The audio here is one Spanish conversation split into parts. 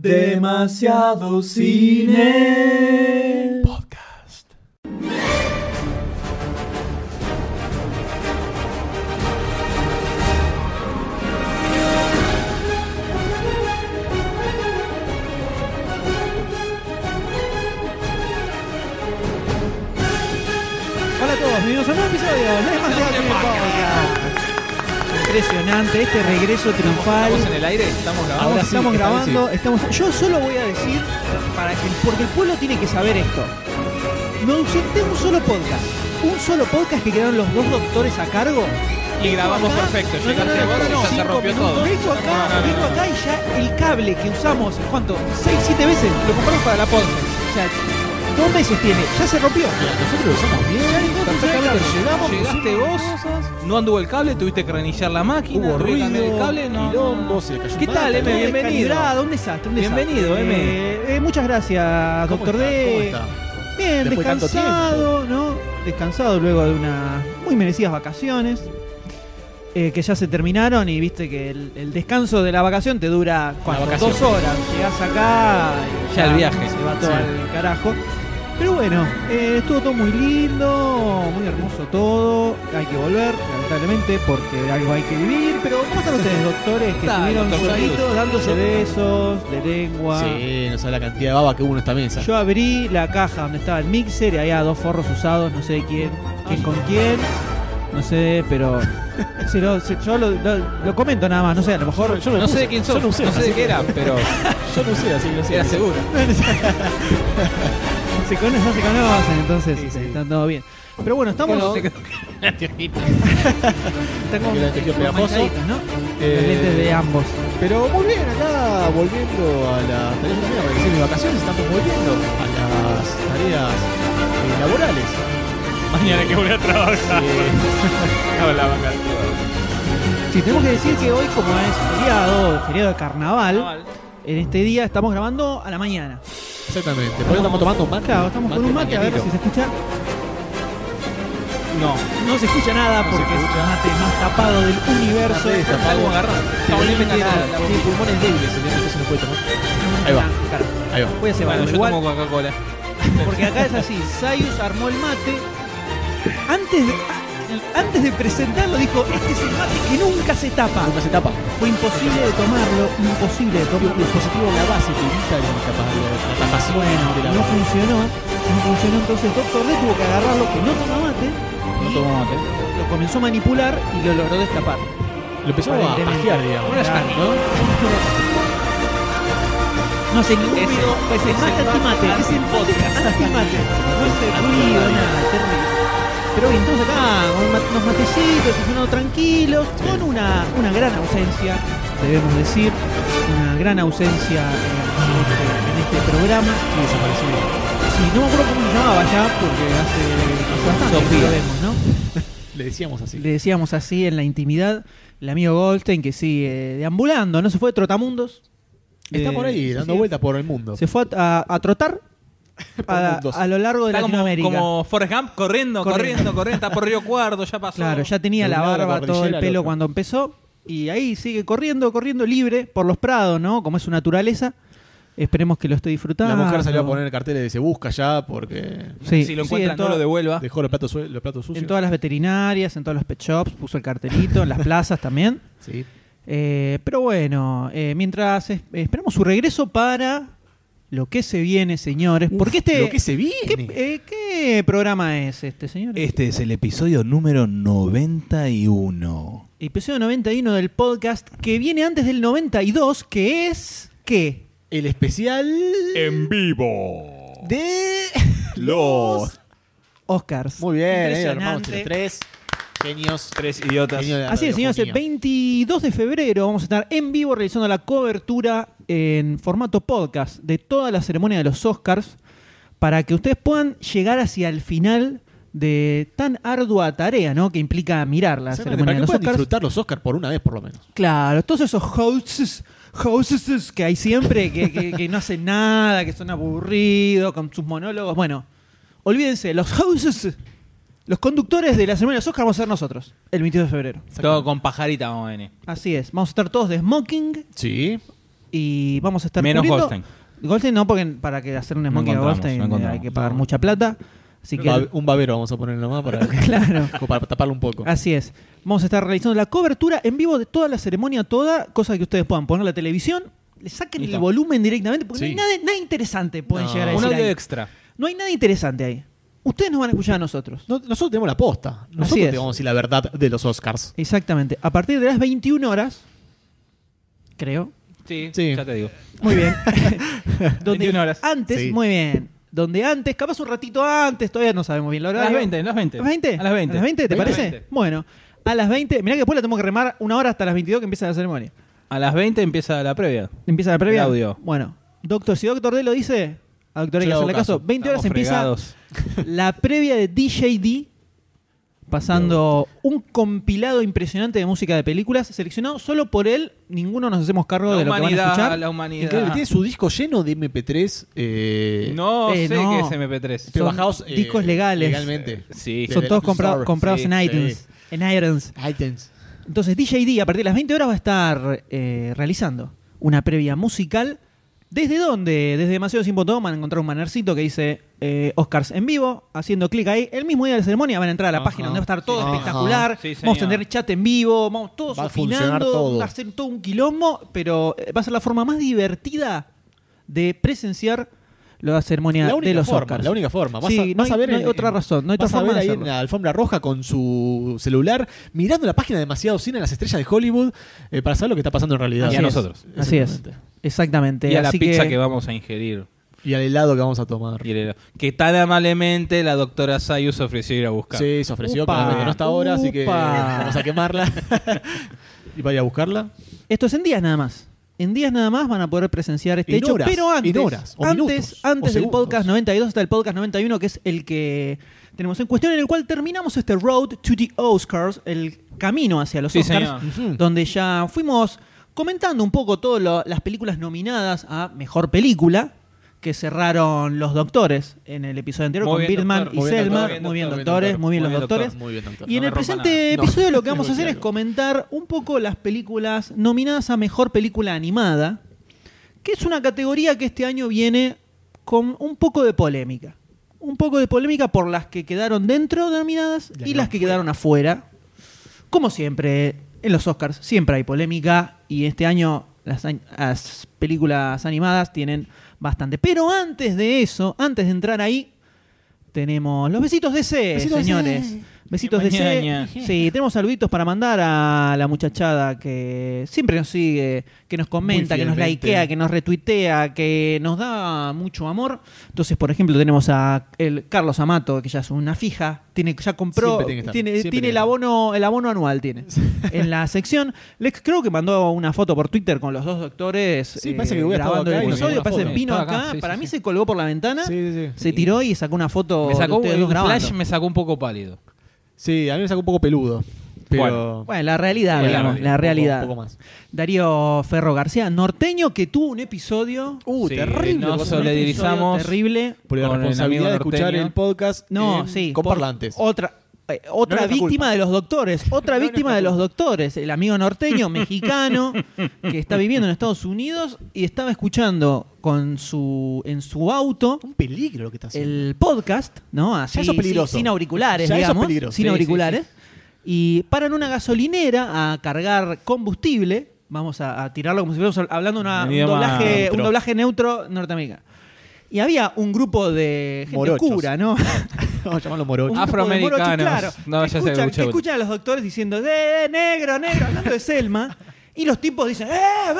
Demasiado cine. Podcast. Hola a todos, bienvenidos a un nuevo episodio de Demasiado Cine Podcast. Impresionante, este regreso triunfal. ¿Estamos en el aire? ¿Estamos grabando? Ahora estamos grabando, estamos. Yo solo voy a decir para que porque el pueblo tiene que saber esto. Me ausenté un solo podcast, un solo podcast que quedaron los dos doctores a cargo. Y grabamos Acá- perfecto. No, no, Llegaste no, no, no, se rompió todo. Vengo acá, vengo acá y ya el cable que usamos, ¿cuánto? 6, 7 veces lo compramos para la podcast. O sea, dos meses tiene, ya se rompió. Nosotros lo usamos bien, perfectamente. Llegamos, Llegaste vos, no anduvo el cable, tuviste que reiniciar la máquina, hubo ruido, el cable, no. quilombo, se le cayó ¿Qué tal, M? Bienvenido. Un desastre, un desastre. Bienvenido, M. Eh, eh, muchas gracias, ¿Cómo doctor? D. Bien, descansado, ¿no? Descansado luego de unas muy merecidas vacaciones. eh, que ya se terminaron y viste que el, el descanso de la vacación te dura vacación. dos horas. Llegás acá y Ya el viaje. se va todo Sí. al carajo. Pero bueno, eh, estuvo todo muy lindo, muy hermoso todo. Hay que volver, lamentablemente, porque algo hay que vivir. Pero ¿cómo están ustedes, doctores, que Está, estuvieron doctor solitos Sayus. dándose besos de lengua? Sí, no sabe la cantidad de baba que hubo en esta mesa. Yo abrí la caja donde estaba el mixer y había dos forros usados, no sé quién, quién con quién, no sé, pero se lo- se- yo lo, lo- lo comento nada más, no sé, a lo mejor Yo No sé de quién yo sos, no sé de qué era, pero Yo no usé, así que no sé. era seguro. se conocen, no se conocen, entonces Sí, sí. están todo bien. Pero bueno, estamos Bueno, la como manchaditos, ¿no? Eh, Los lentes de ambos. Pero muy bien, acá volviendo a las tareas decir mis vacaciones, estamos volviendo a las tareas eh, laborales. Mañana hay que volver a trabajar. Eh, Hablaba Sí, tenemos que decir que hoy, como es feriado, feriado de carnaval, en este día estamos grabando a la mañana. exactamente. Por eso estamos tomando un mate. Claro, estamos con un mate, a ver si se escucha. No. No se escucha nada No se porque es escucha. el mate más tapado del universo. Mate destapado. Algo agarrado. Paulín me tiene, tiene pulmones débiles, entonces no puede tomar. Ahí va. Claro. Ahí va. Voy a cebar, Bueno, yo igual, tomo Coca-Cola. porque acá es así. Sayus armó el mate. Antes de, antes de presentarlo dijo, este es el mate que nunca se tapa. Nunca se tapa. Fue imposible de tomarlo, imposible de El tomarlo. dispositivo en la base que evita la, tapa- la tapación Bueno, de la no base. funcionó. No funcionó, entonces Doctor D tuvo que agarrarlo que no toma mate. No y tomo mate. lo comenzó a manipular y lo logró destapar. Lo empezó a pajear, digamos. ¿no? No hace ningún ruido, es el mate mate antimate, es el mate antimate. No hace ruido, nada, terrible. Pero bien, entonces acá con unos matecitos, funcionando tranquilos, con una, una gran ausencia, debemos decir, una gran ausencia eh, en, este, en este programa. Sí, desaparecido. Sí, no me acuerdo cómo se llamaba ya, porque hace, hace bastante que Sofía. lo vemos, ¿no? Le decíamos así. Le decíamos así en la intimidad, el amigo Goldstein que sigue deambulando, ¿no? Se fue de Trotamundos. Está Eh, por ahí, sí, dando sí. vueltas por el mundo. Se fue a, a- a trotar a, lo largo de Está como, Latinoamérica. como Forrest Gump corriendo, Corriendo. corriendo, corriendo, está por Río Cuarto, ya pasó. Claro, ya tenía De la barba, todo el pelo cuando empezó. Y ahí sigue corriendo, corriendo libre por los prados, ¿no? Como es su naturaleza. Esperemos que lo esté disfrutando. La mujer salió a poner carteles de se busca ya porque Sí, si lo sí, encuentran, en no lo devuelva. dejó los platos, sue- los platos sucios. En todas las veterinarias, en todos los pet shops, puso el cartelito, en las plazas también. Sí. Eh, pero bueno, eh, mientras es- esperamos su regreso para lo que se viene, señores. Porque este. Lo que se viene. ¿qué, eh, qué programa es este, señor? Este es el episodio número 91. Episodio 91 del podcast que viene antes del 92, que es. ¿Qué? El especial En vivo. De. Los Oscars. Muy bien, eh, entre tres genios. Tres idiotas. Genio de la Así es, señores, el radiofonía. 22 de febrero vamos a estar en vivo realizando la cobertura en formato podcast de toda la ceremonia de los Oscars para que ustedes puedan llegar hacia el final de tan ardua tarea, ¿no? Que implica mirar la Exactamente, ceremonia Para de que los puedan Oscars. disfrutar los Oscars por una vez por lo menos. Claro, todos esos hosts, hosts que hay siempre, que, que- que no hacen nada, que son aburridos, con sus monólogos. Bueno, olvídense, los hosts, los conductores de la ceremonia de los Oscars vamos a ser nosotros, el 22 de febrero. Todo con pajarita vamos a venir. Así es, vamos a estar todos de smoking, Sí. y vamos a estar Menos cubriendo- Goldstein. Goldstein no, porque para que hacer un No smoking a encontramos, Goldstein no eh, encontramos. hay que pagar No. mucha plata. Así que Ba- un babero vamos a poner nomás para, claro. como para taparlo un poco. Así es. Vamos a estar realizando la cobertura en vivo de toda la ceremonia, toda, cosa que ustedes puedan poner la televisión, le saquen Listo. el volumen directamente, porque Sí. no hay nada, nada interesante pueden No. llegar a Un decir audio ahí. extra. No hay nada interesante ahí. Ustedes nos van a escuchar a nosotros. No- nosotros tenemos la posta. Nosotros es. te vamos a decir la verdad de los Oscars. Exactamente. A partir de las 21 horas, creo. Sí, Sí. ya te digo. Muy bien. Donde 21 horas. Antes, Sí. muy bien. Donde antes, capaz un ratito antes, todavía no sabemos bien la A hora. las 20, a las 20. ¿A las 20? A las 20. ¿A las 20? ¿Te 20, parece? 20. Bueno, a las 20. Mirá que después la tenemos que remar una hora hasta las 22 que empieza la ceremonia. A las 20 empieza la previa. Empieza la previa. El audio. Bueno, doctor, si doctor D lo dice, a doctor hay que Yo hago hacerle caso. caso. 20 horas Estamos empieza fregados. la previa de DJD, pasando un compilado impresionante de música de películas, seleccionado solo por él. Ninguno nos hacemos cargo La de lo que van a humanidad, escuchar. la humanidad. Increíble, tiene su disco lleno de MP3. Eh, No Eh, sé no. qué es MP3. pero son bajados eh, discos legales. Legalmente. Sí. Son todos App compra- Store. comprados Sí, en sí. iTunes. En iTunes. iTunes. Entonces DJD a partir de las 20 horas va a estar eh, realizando una previa musical. ¿Desde dónde? Desde demasiado sin botón van a encontrar un bannercito que dice eh, Oscars en vivo, haciendo clic ahí. El mismo día de la ceremonia van a entrar a la Ajá. página donde va a estar todo espectacular. Sí, vamos a tener chat en vivo, vamos todos Va a todo. va a ser todo un quilombo, pero eh, va a ser la forma más divertida de presenciar la ceremonia La única de los forma, Oscars. la única forma. Vas Sí, a, no vas hay- a ver no hay en- otra razón, no hay otra vas a forma ver de ahí en la alfombra roja con su celular, mirando la página de demasiado cine, las estrellas de Hollywood, eh, para saber lo que está pasando en realidad. Y a Así es. nosotros. Así es. Exactamente. Y a la así pizza que... vamos a ingerir. Y al helado que vamos a tomar. Y el helado. Que tan amablemente la doctora Sayus ofreció ir a buscar. Sí, se ofreció, Upa, claramente no está ahora, así que upa. vamos a quemarla. y para ir a buscarla. Esto es en días nada más. En días nada más van a poder presenciar este En hecho, horas, pero antes, en horas, o antes, minutos, antes o del segundos. podcast 92 hasta el podcast 91, que es el que tenemos en cuestión, en el cual terminamos este road to the Oscars, el camino hacia los Sí, Oscars, señor. Donde ya fuimos comentando un poco todas las películas nominadas a mejor película que cerraron los doctores en el episodio anterior Muy con Birdman y Selma. Muy bien, doctores, doctor. muy bien los doctores. Muy bien, doctor. Y en el presente episodio lo que vamos a hacer es comentar un poco las películas nominadas a mejor película animada, que es una categoría que este año viene con un poco de polémica. Un poco de polémica por las que quedaron dentro nominadas La y las que quedaron afuera. Como siempre, en los Oscars siempre hay polémica y este año las, las películas animadas tienen bastante. Pero antes de eso, antes de entrar ahí, tenemos los besitos de C, Besitos de señores. C. Besitos de C. Sí, tenemos saluditos para mandar a la muchachada que siempre nos sigue, que nos comenta, que nos likea, que nos retuitea, que nos da mucho amor. Entonces, por ejemplo, tenemos a el Carlos Amato, que ya es una fija, tiene ya compró, tiene el abono, el abono anual tiene. en la sección, Lex creo que mandó una foto por Twitter con los dos doctores eh, Sí, parece que estado grabando acá el episodio, parece vino acá, acá, sí, para sí, mí se colgó por la ventana, Sí, sí, sí. se tiró y sacó una foto Me sacó de grabando. flash, me sacó un poco pálido. Sí, a mí me sacó un poco peludo. Pero. Bueno. Bueno, la realidad, Bueno, digamos, la un poco- realidad. Un poco más. Darío Ferro García, norteño, que tuvo un episodio Uh, Sí, terrible. solidarizamos. terrible. Por la responsabilidad de escuchar el podcast No, en- sí. con por- parlantes. Otra, eh, otra No víctima de los doctores. Otra No víctima de los doctores. El amigo norteño, mexicano, que está viviendo en Estados Unidos y estaba escuchando con su en su auto Un peligro lo que está haciendo. el podcast, ¿no? Así, eso es peligroso. Sin, sin auriculares, Ya eso es digamos. peligroso. Sin Sí, sí, auriculares. Y paran una gasolinera a cargar combustible. Vamos a, a tirarlo como si estuviéramos hablando una- En un, idioma doblaje, neutro. un doblaje neutro norteamericano. Y había un grupo de gente Morochos. oscura, ¿no? Vamos a llamarlo morocho. Afroamericanos. claro, No, que, escuchan, escuché, que escuchan a los doctores diciendo, ¡eh, negro, negro! Hablando de Selma. Y los tipos dicen, ¡eh, ah,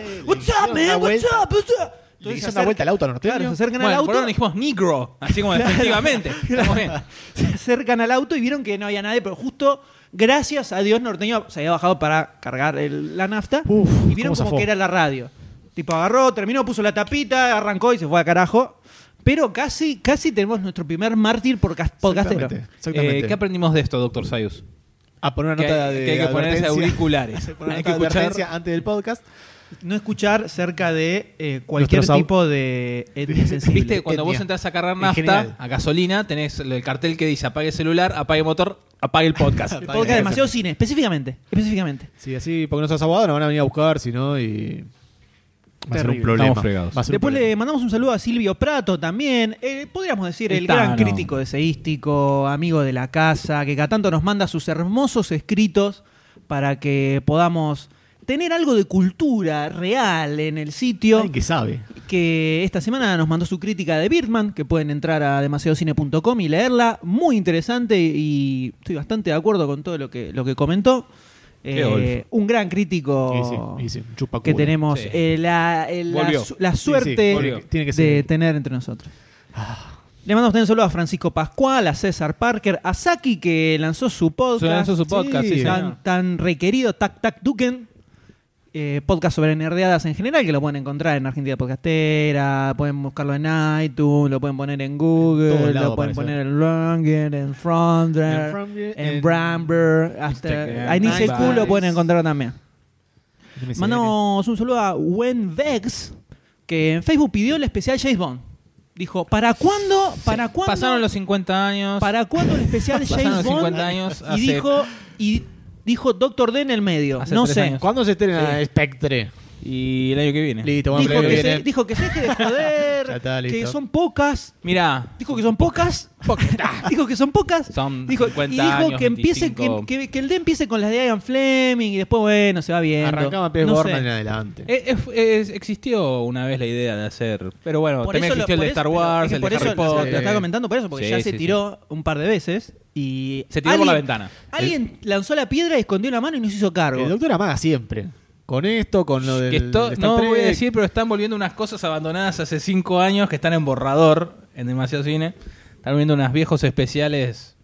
Eh, what's le up, man, what's vuelta. up, what's up? Le Entonces se una vuelta al auto Claro, se norteño. acercan al auto. por ahora dijimos negro, así como efectivamente. Bien. se acercan al auto y vieron que no había nadie, pero justo, gracias a Dios, Norteño se había bajado para cargar el- la nafta Uf, y vieron cómo como que era la radio. Tipo, agarró, terminó, puso la tapita, arrancó y se fue a carajo. Pero casi, casi tenemos nuestro primer mártir por podcastero. Exactamente. exactamente. Eh, ¿Qué aprendimos de esto, doctor Sayus? a poner una Que nota hay- de que hay que ponerse advertencia. auriculares. Poner Hay que de escuchar- antes del podcast. No escuchar cerca de eh, cualquier Nuestros tipo de etnia sensible. Viste, cuando vos entras a cargar nafta, a gasolina, tenés el el cartel que dice apague el celular, apague el motor, apague el podcast. El podcast demasiado cine, específicamente. Específicamente. Sí, así, porque no sos abogado, nos van a venir a buscar, si no, y. Va a ser un problema. Estamos fregados. Va a ser un Después le mandamos un saludo a Silvio Prato también. Eh, podríamos decir el, El gran crítico deseístico, amigo de la casa, que cada tanto nos manda sus hermosos escritos para que podamos tener algo de cultura real en el sitio. Alguien que sabe. que esta semana nos mandó su crítica de Birdman, que pueden entrar a demasiadocine.com y leerla. Muy interesante y estoy bastante de acuerdo con todo lo que, lo que comentó. Eh, un gran crítico Y sí, y sí, un chupaculo. que tenemos Sí. eh, la, el- la Volvió. su- la Sí, sí, suerte volvió. Tiene que de tener entre nosotros. Le mandamos también un saludo a Francisco Pascual, a César Parker, a Saki que lanzó su podcast. Lanzó su podcast, sí, Sí. señor. tan, tan requerido, Tac Tac Duken. Eh, podcast sobre nerdeadas en general, que lo pueden encontrar en Argentina Podcastera, pueden buscarlo en iTunes, lo pueden poner en Google, lo pueden poner en Longer, en Frontier, En en, en Bramber, hasta Instagram, ahí ni se MySpace. culo pueden encontrar también. Mandamos un saludo a Wen Vex, que en Facebook pidió el especial James Bond. Dijo, ¿para cuándo? ¿Para cuándo? Pasaron los 50 años. ¿Para cuándo el especial Pasaron James los Bond? 50 años, y hace- dijo y dijo Doctor D en el medio. Hace no tres sé. años. ¿Cuándo se estrena Sí. Spectre? Y el año que viene. Listo, vamos a Dijo ver que, se, viene. dijo que se deje de joder, Ya está, que son pocas. Mira, Dijo que son pocas. dijo que son pocas. Son dijo, 50 y dijo años, que empiece que, 25. que- que el D empiece con las de Ian Fleming y después bueno, se va viendo. Arrancaba Pez No Borman en adelante. Eh, eh, existió una vez la idea de hacer. Pero bueno, Por también eso lo- existió el de Star Wars, el por de eso Harry lo- Potter. Lo estaba comentando por eso, porque Sí, ya sí, se sí. tiró un par de veces y. Se tiró por la alguien- ventana. Alguien lanzó la piedra, escondió la mano y no se hizo cargo. El doctor amaga siempre. Con esto, con lo del. Que esto- de Star no Trek. voy a decir, pero están volviendo unas cosas abandonadas hace cinco años que están en borrador en demasiado cine. Están volviendo unos viejos especiales.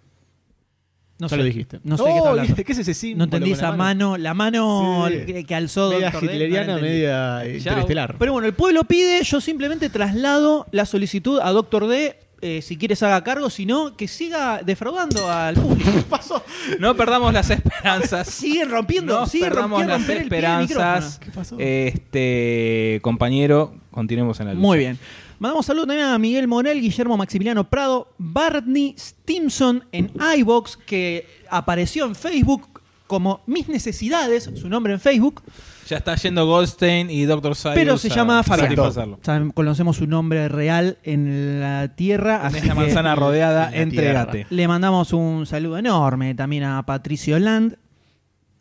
No sé. lo dijiste. No sé qué está hablando. ¿Qué es ese símbolo No entendí esa mano, la mano Sí. que, que alzó Media Dr. D, no la hitleriana, entendí. media interestelar. Pero bueno, el pueblo pide, yo simplemente traslado la solicitud a Doctor D. eh, si quiere se haga cargo, si no, que siga defraudando al público. pasó? No perdamos las esperanzas. Sigue rompiendo, No perdamos rompiendo las esperanzas. ¿Qué pasó? Este compañero, continuemos en la lucha. Muy bien. Mandamos saludos también a Miguel Morel, Guillermo Maximiliano Prado, Barney Stimson en iBox, que apareció en Facebook como Mis Necesidades, su nombre en Facebook, Ya está yendo Goldstein y Dr. Sayus pero se a llama satisfacerlo. Saben- Conocemos su nombre real en la tierra. En así esta que manzana rodeada, en entregate. Le mandamos un saludo enorme también a Patricio Land.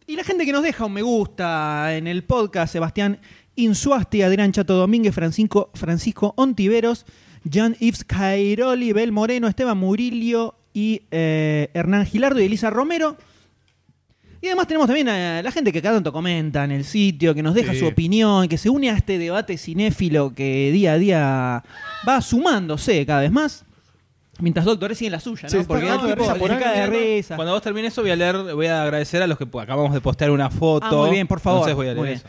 Y la gente que nos deja un me gusta en el podcast, Sebastián Insuasti, Adrián Chato Domínguez, Francisco, Francisco Ontiveros, Jan Yves Cairoli, Bel Moreno, Esteban Murillo y eh, Hernán Gilardo y Elisa Romero. Y además tenemos también a la gente que cada tanto comenta en el sitio, que nos deja Sí. su opinión, que se une a este debate cinéfilo que día a día va sumándose cada vez más. Mientras Doctor sigue en la suya, ¿no? Está Porque de tipo por de risa. Cuando vos termines eso voy a leer, voy a agradecer a los que acabamos de postear una foto. Ah, muy bien, por favor. Entonces voy a leer Muy bien. eso.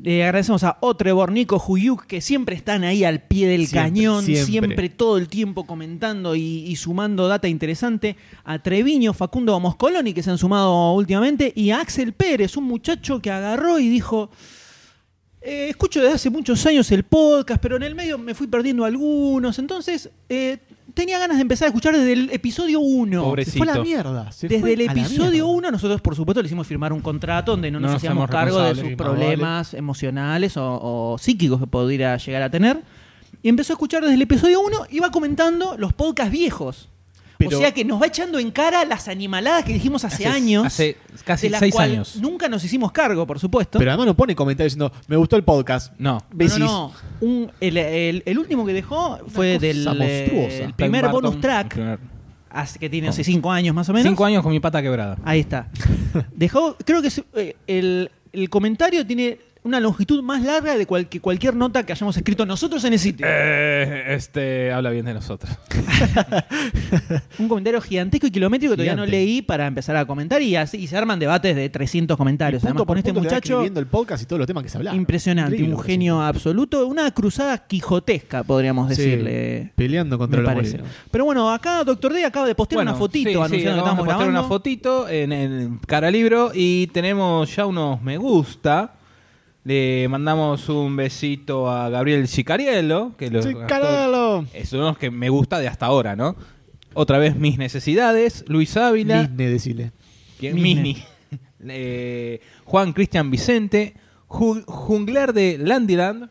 Le agradecemos a Otrevor, Nico, Juyuk, que siempre están ahí al pie del Siempre, cañón, siempre. siempre. todo el tiempo comentando y, y sumando data interesante. A Treviño, Facundo Moscoloni, que se han sumado últimamente. Y a Axel Pérez, un muchacho que agarró y dijo... "Eh, escucho desde hace muchos años el podcast, pero en el medio me fui perdiendo algunos. Entonces, eh, tenía ganas de empezar a escuchar desde el episodio 1. Pobrecito. Se fue a la mierda. se Desde el episodio mierda. 1, nosotros por supuesto le hicimos firmar un contrato donde no, No nos nos hacíamos cargo de sus problemas emocionales o, o psíquicos que pudiera llegar a tener. Y empezó a escuchar desde el episodio 1 y va comentando los podcasts viejos. Pero- o sea que nos va echando en cara las animaladas que dijimos hace, años. Hace casi seis cual años. Nunca nos hicimos cargo, por supuesto. Pero además no pone comentarios diciendo, me gustó el podcast. No. no, no, Besis. no. Un- el, el- el último que dejó fue del eh, monstruosa. el primer bonus track, primer- hace, que tiene hace 5 años más o menos. Cinco años con mi pata quebrada. Ahí está. Dejó, creo que eh, el, el comentario tiene una longitud más larga de cual- que cualquier nota que hayamos escrito nosotros en el sitio. Eh, este habla bien de nosotros. Un comentario gigantesco y kilométrico que todavía no leí para empezar a comentar y, así- y se arman debates de 300 comentarios. Punto Además, por con este muchacho, escribiendo el podcast y todos los temas que se hablan. impresionante, Increíble un genio absoluto, una cruzada quijotesca, podríamos Sí, decirle. peleando contra los parece. Pero bueno, acá Doctor D acaba de postear una fotito sí, sí, anunciando que estamos una fotito en, en cara libro y tenemos ya unos me gusta. Le mandamos un besito a Gabriel Sicariello, que lo gastó- caralo. es uno de los que me gusta de hasta ahora, ¿no? Otra vez mis necesidades, Luis Ávila, Disney, decile. Misne. Misni. Eh, Juan Cristian Vicente, Ju- Jungler de Landiland,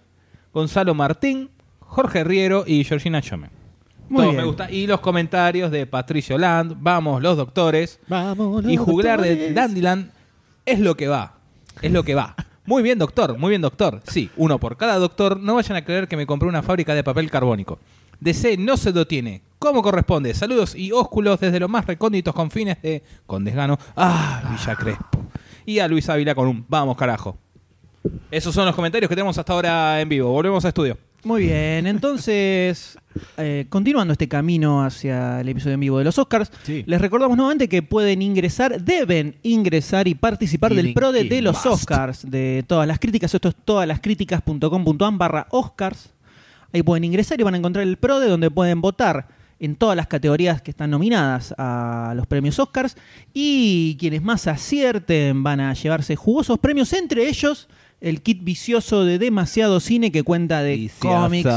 Gonzalo Martín, Jorge Riero y Georgina Chome. Muy bien. me gusta. Y los comentarios de Patricio Land, vamos los doctores. Vamos, los y juglar de. Dandyland es lo que va. Es lo que va. Muy bien, doctor. Muy bien, doctor. Sí, uno por cada doctor. No vayan a creer que me compré una fábrica de papel carbónico. DC no se lo tiene. Como corresponde. Saludos y ósculos desde los más recónditos confines de Condesgano. Ah, Villa Crespo. Y a Luis Ávila con un vamos carajo. Esos son los comentarios que tenemos hasta ahora en vivo. Volvemos a estudio. Muy bien, entonces, eh, continuando este camino hacia el episodio en vivo de los Oscars, Sí. les recordamos nuevamente que pueden ingresar, deben ingresar y participar del Tienen pro de, los must. Oscars, de todas las críticas. Esto es todalascríticas.com.am barra Oscars. Ahí pueden ingresar y van a encontrar el pro de donde pueden votar en todas las categorías que están nominadas a los premios Oscars. Y quienes más acierten van a llevarse jugosos premios, entre ellos el kit vicioso de demasiado cine que cuenta de cómics,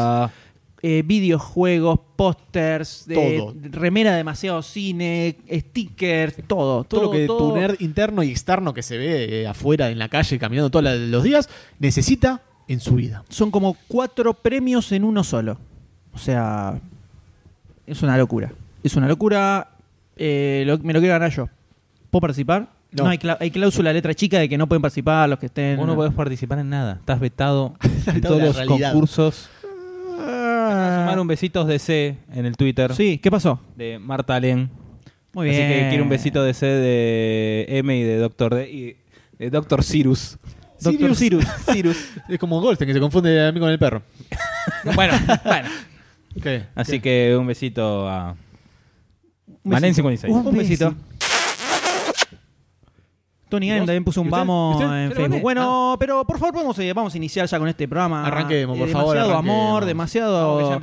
eh, videojuegos, pósters, de Todo. remera de demasiado cine, stickers, todo. Todo, lo que todo. tu nerd interno y externo que se ve eh, afuera en la calle caminando todos la- los días necesita en su vida. Son como cuatro premios en uno solo. O sea, es una locura. Es una locura. Eh, lo- me lo quiero ganar yo. ¿Puedo participar? No. No, hay, cla- hay cláusula letra chica de que no pueden participar los que estén. Vos no podés participar en nada. Estás vetado todos de la los realidad. concursos. Ah. Sumar un besitos DC en el Twitter Sí, ¿qué pasó? de Marta Allen. Muy bien. Así que quiero un besito de C de M y de Doctor D y de Doctor Cyrus. Doctor Cyrus. Cyrus. Es como Goldstein que se confunde a mí con el perro. bueno, bueno. ¿Qué? Así que un besito a Un Manen besito. 56. Un besito. Tony Allen ¿Y vos? también puso un vamos en Facebook. Bueno, pero por favor vamos, a- vamos a iniciar ya con este programa. Arranquemos, por Eh, favor, Demasiado amor, demasiado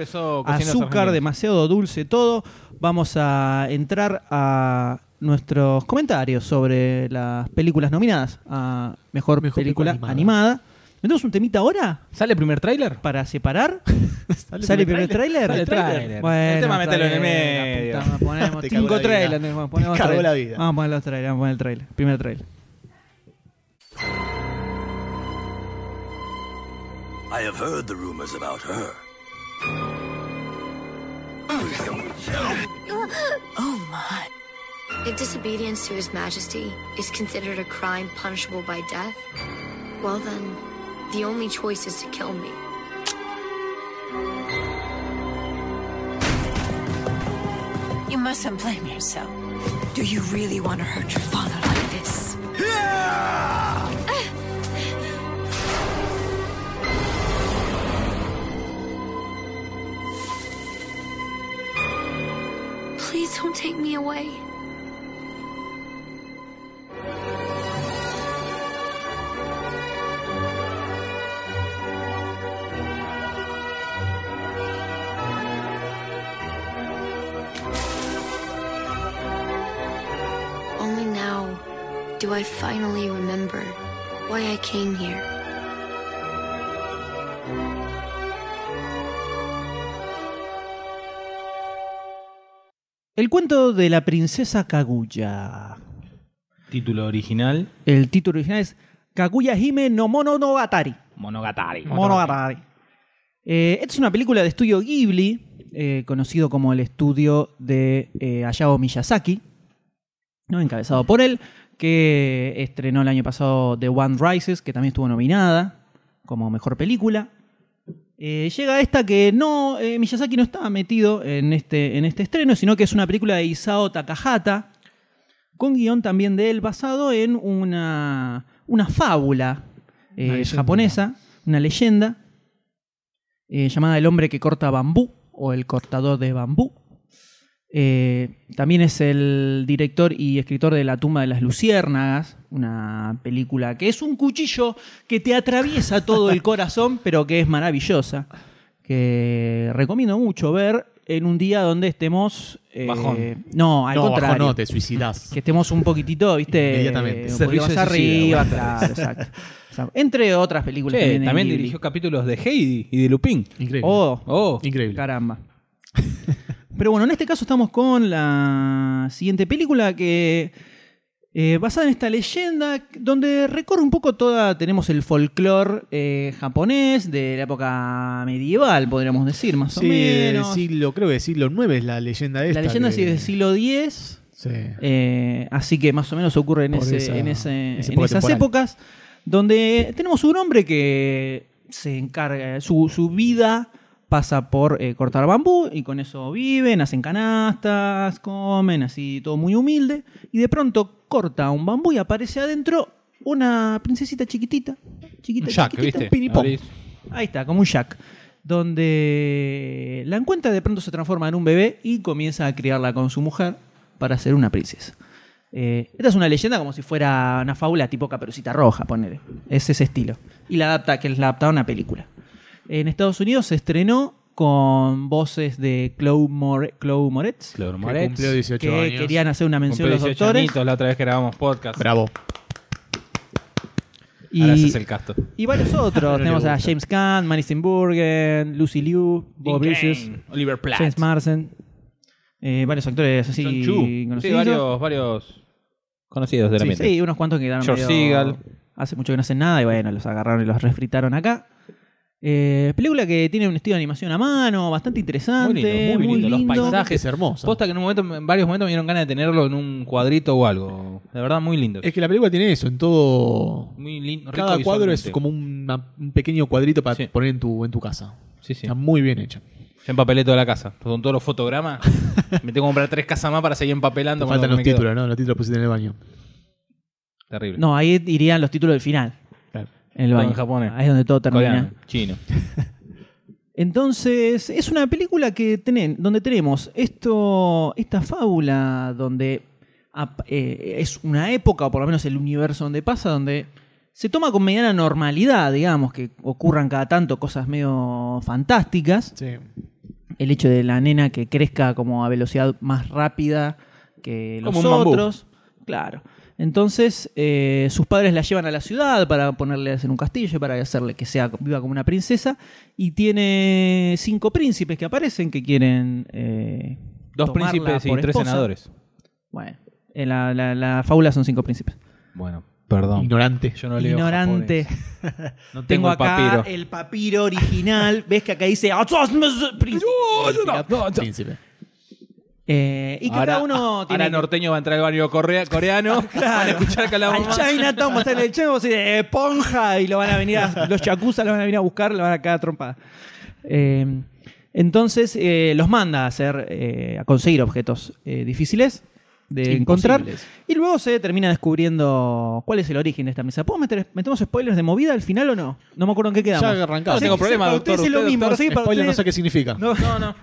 azúcar, demasiado dulce todo. Vamos a entrar a nuestros comentarios sobre las películas nominadas a Mejor, Mejor Película, película animada. animada. ¿Metemos un temita ahora ¿Sale el primer tráiler? para separar? ¿Sale el primer tráiler? Sale el tráiler. Bueno, El tema mételo en el tráiler, medio. puta, ponemos cinco trailers. tenemos, ponemos Te cagó trailers. la vida. Vamos a poner los trailers, vamos a poner el trailer. Primer trailer. I have heard the rumors about her. Oh my. If disobedience to His Majesty is considered a crime punishable by death, well then, the only choice is to kill me. You mustn't blame yourself. Do you really want to hurt your father like don't take me away. Only now do I finally remember why I came here. El cuento de la princesa Kaguya. Título original. El título original es Kaguya Hime no Monogatari. Monogatari. Monogatari. Eh, esta es una película de estudio Ghibli, eh, conocido como el estudio de eh, Hayao Miyazaki, ¿no? encabezado por él, que estrenó el año pasado The One Rises, que también estuvo nominada como mejor película. Eh, llega esta que no, eh, Miyazaki no estaba metido en este, en este estreno, sino que es una película de Isao Takahata, con guion también de él basado en una, una fábula eh, Una japonesa, una leyenda, eh, llamada El hombre que corta bambú o El cortador de bambú. Eh, también es el director y escritor de La tumba de las luciérnagas, una película que es un cuchillo que te atraviesa todo el corazón, pero que es maravillosa, que recomiendo mucho ver en un día donde estemos... eh, Bajón. No, al no, contrario. bajo no, te suicidás. Que estemos un poquitito, ¿viste? Inmediatamente. Un más arriba, claro, exacto. Entre otras películas también. dirigió capítulos de Heidi y de Lupin. Increíble. Oh, Oh, Increíble. caramba. Pero bueno, en este caso estamos con la siguiente película que Eh, basada en esta leyenda, donde recorre un poco toda, tenemos el folclore eh, japonés de la época medieval, podríamos decir, más o Sí, menos. siglo, creo que del siglo 9 es la leyenda esta. la leyenda que- es del siglo X, Sí. eh, así que más o menos ocurre en, Por ese- esa- en, ese- esa en época esas temporal. épocas, donde tenemos un hombre que se encarga, su, su vida pasa por eh, cortar bambú y con eso viven, hacen canastas, comen, así todo muy humilde, y de pronto corta un bambú y aparece adentro una princesita chiquitita, chiquita, Un Jack, chiquitita, ¿viste? Ahí está, como un Jack. Donde la encuentra, de pronto se transforma en un bebé y comienza a criarla con su mujer para ser una princesa. Eh, esta es una leyenda como si fuera una fábula tipo Caperucita Roja, ponele. Es ese estilo. Y la adapta, que la adaptaba a una película. En Estados Unidos se estrenó con voces de Chloe, More, Chloe Moretz, Que Moretz. cumplió 18 que años. querían hacer una mención Cumplió los 18 doctores. añitos la otra vez que grabamos podcast. Bravo. Y, Ahora haces el casto. y varios otros. Tenemos a. James Caan, Manny Steenburgen, Lucy Liu, Bob Bridges. Oliver Platt. James Marsden. Eh, varios actores así Chu. Sí, conocidos. varios, varios conocidos de la Sí, mente. sí, unos cuantos que quedaron George medio- Seagal. Hace mucho que no hacen nada y bueno, los agarraron y los refritaron acá. Eh, película que tiene un estilo de animación a mano, bastante interesante, Muy lindo, muy lindo. Los paisajes. Es hermoso. Posta que en, un momento, en varios momentos me dieron ganas de tenerlo en un cuadrito o algo. De verdad, muy lindo. Es que la película tiene eso, en todo. muy lindo. rico Cada cuadro es como una- un pequeño cuadrito para Sí. poner en tu, en tu casa. Sí, sí. Está muy bien hecha. Ya empapelé toda la casa. Con todos los fotogramas. me tengo que comprar tres casas más para seguir Te empapelando. faltan los títulos, ¿no? Los títulos los pusiste en el baño. Terrible. No, ahí irían los títulos del final. En el baño. en japonés. Ahí es donde todo termina. Coreano, chino. Entonces, es una película que tenen, donde tenemos esto, esta fábula donde eh, es una época, o por lo menos el universo donde pasa, donde se toma con mediana normalidad, digamos, que ocurran cada tanto cosas medio fantásticas. Sí. El hecho de la nena que crezca como a velocidad más rápida que los Como un bambú. otros. Claro. Entonces, eh, sus padres la llevan a la ciudad para ponerle en un castillo, para hacerle que sea viva como una princesa. Y tiene cinco príncipes que aparecen que quieren. eh, Dos príncipes y tres esposa. senadores. Bueno, en la, la- la fábula son cinco príncipes. Bueno, perdón. Ignorante. Yo no leo Ignorante. japonés. No Tengo tengo, el acá papiro. el papiro original. ¿Ves que acá dice. Príncipe. Príncipe. Eh, y cada ahora, uno tiene. ahora norteño va a entrar al corea- coreano. Van a escuchar que hablamos Al. Chinatown va a estar el Chinatown va a decir, "Eh, ponja y lo van a venir a, los yakuza lo van a venir a buscar, lo van a caer a trompada. Eh, entonces eh, los manda a hacer eh, a conseguir objetos eh, difíciles de encontrar y luego se termina descubriendo cuál es el origen de esta mesa. ¿Puedo meter metemos spoilers de movida al final o no? No me acuerdo en qué quedamos. Ya arrancamos. No tengo problema, doctor. ustedes es lo Usted, mismo, doctor, sí, para Spoiler no sé qué significa. no, no, no.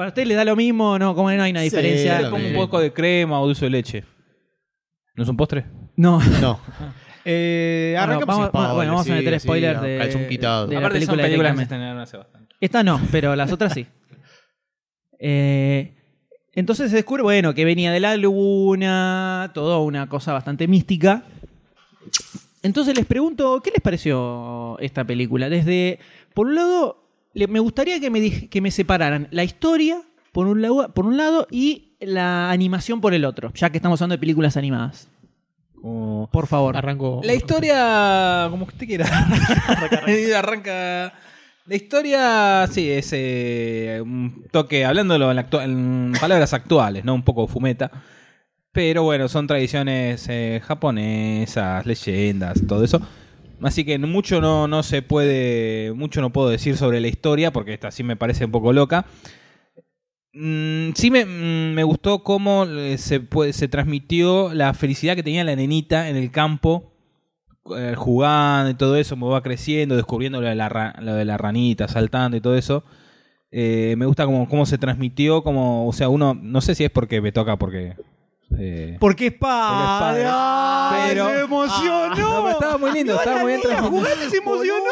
Para ustedes les da lo mismo, no, como no hay una Sí, diferencia. lo Pongo un mismo. poco de crema o dulce de leche. ¿No es un postre? No. No. Eh, Bueno, arrancamos vamos- sin spoilers, bueno, vamos a meter sí, spoilers de- calzón quitado. de- la Aparte son película películas que se directamente. estrenaron hace bastante. Esta no, pero las otras sí. Eh, entonces se descubre, bueno, que venía de la luna, todo una cosa bastante mística. Entonces les pregunto, ¿qué les pareció esta película? Desde, por un lado, le- me gustaría que me, que me separaran la historia por un, lado, por un lado y la animación por el otro, ya que estamos hablando de películas animadas. Como- Por favor. Arranco. La historia, como usted quiera. Arranca. La historia, sí, es eh, un toque, hablándolo en palabras actuales, ¿no? Un poco fumeta. Pero bueno, son tradiciones eh, japonesas, leyendas, todo eso. Así que mucho no, no se puede, mucho no puedo decir sobre la historia, porque esta sí me parece un poco loca. Mm, sí me, mm, me gustó cómo eh, se, puede- se transmitió la felicidad que tenía la nenita en el campo, eh, jugando y todo eso, me va creciendo, descubriendo lo de la, lo de la ranita, saltando y todo eso. Eh, me gusta cómo, cómo se transmitió, como, o sea, uno, no sé si es porque me toca, porque... eh, Porque es padre. Porque es padre. ¡Ay, Pero- se emocionó. Ah, no, pero estaba muy lindo, estaba muy bien transmitido. jugar, se emocionó.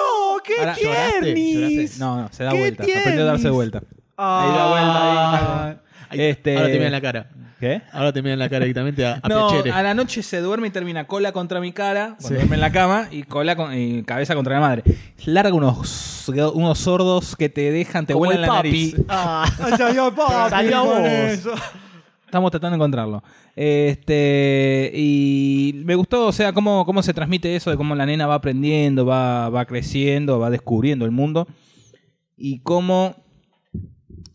¡Qué Ahora, ¿lloraste? tiernis! ¿Lloraste? no, no, se da ¡Qué vuelta, aprendió a darse tiernis! vuelta. Ahí da vuelta, ahí. Ahí- Este- Ahora te miran la cara. ¿Qué? Ahora te miran la cara directamente a, a No, a la noche se duerme y termina cola contra mi cara, cuando Sí. duerme en la cama, y cola con, y cabeza contra la madre. Larga unos, unos sordos que te dejan, te Como vuelan el la papi. nariz. Ah. Ay, salió papi Salió con vos. Estamos tratando de encontrarlo. Este, y me gustó, o sea, cómo, cómo se transmite eso de cómo la nena va aprendiendo, va, va creciendo, va descubriendo el mundo. Y cómo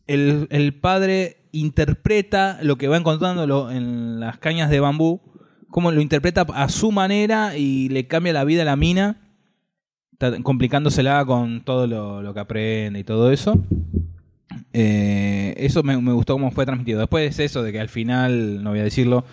el, el padre interpreta lo que va encontrando en las cañas de bambú, cómo lo interpreta a su manera y le cambia la vida a la mina, complicándosela con todo lo, lo que aprende y todo eso. Eh, eso me, me gustó cómo fue transmitido. Después eso de que al final, no voy a decirlo,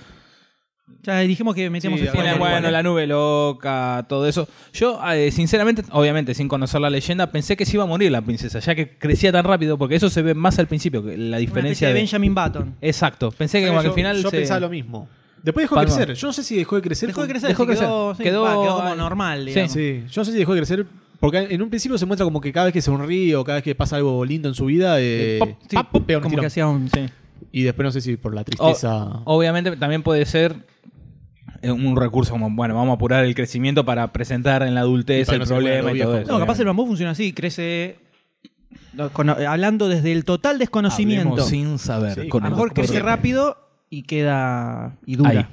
Ya dijimos que metíamos Sí, el spoiler. bueno, la nube loca, todo eso. Yo, eh, sinceramente, obviamente, sin conocer la leyenda, pensé que se iba a morir la princesa, ya que crecía tan rápido, porque eso se ve más al principio, que la Una diferencia especie de de... Benjamin Button. Exacto, pensé que como que yo, al final yo se- pensaba lo mismo. Después dejó de Palma. crecer. Yo no sé si dejó de crecer. Dejó de crecer, dejó sí, de crecer. quedó, sí, Quedó- va, quedó como normal, Sí. Sí, yo no sé si dejó de crecer. Porque en un principio se muestra como que cada vez que se sonríe o cada vez que pasa algo lindo en su vida, eh, Pop, sí, pap, pop, pega un como tirón. que hacía un... Sí. Y después no sé si por la tristeza. Obviamente también puede ser eh, un recurso como, bueno, vamos a apurar el crecimiento para presentar en la adultez para el no problema y todo eso. No, capaz el bambú funciona así, crece... no, hablando desde el total desconocimiento. Hablemos sin saber. Sí, con A el lo mejor doctor crece rápido y queda... y dura. Ahí.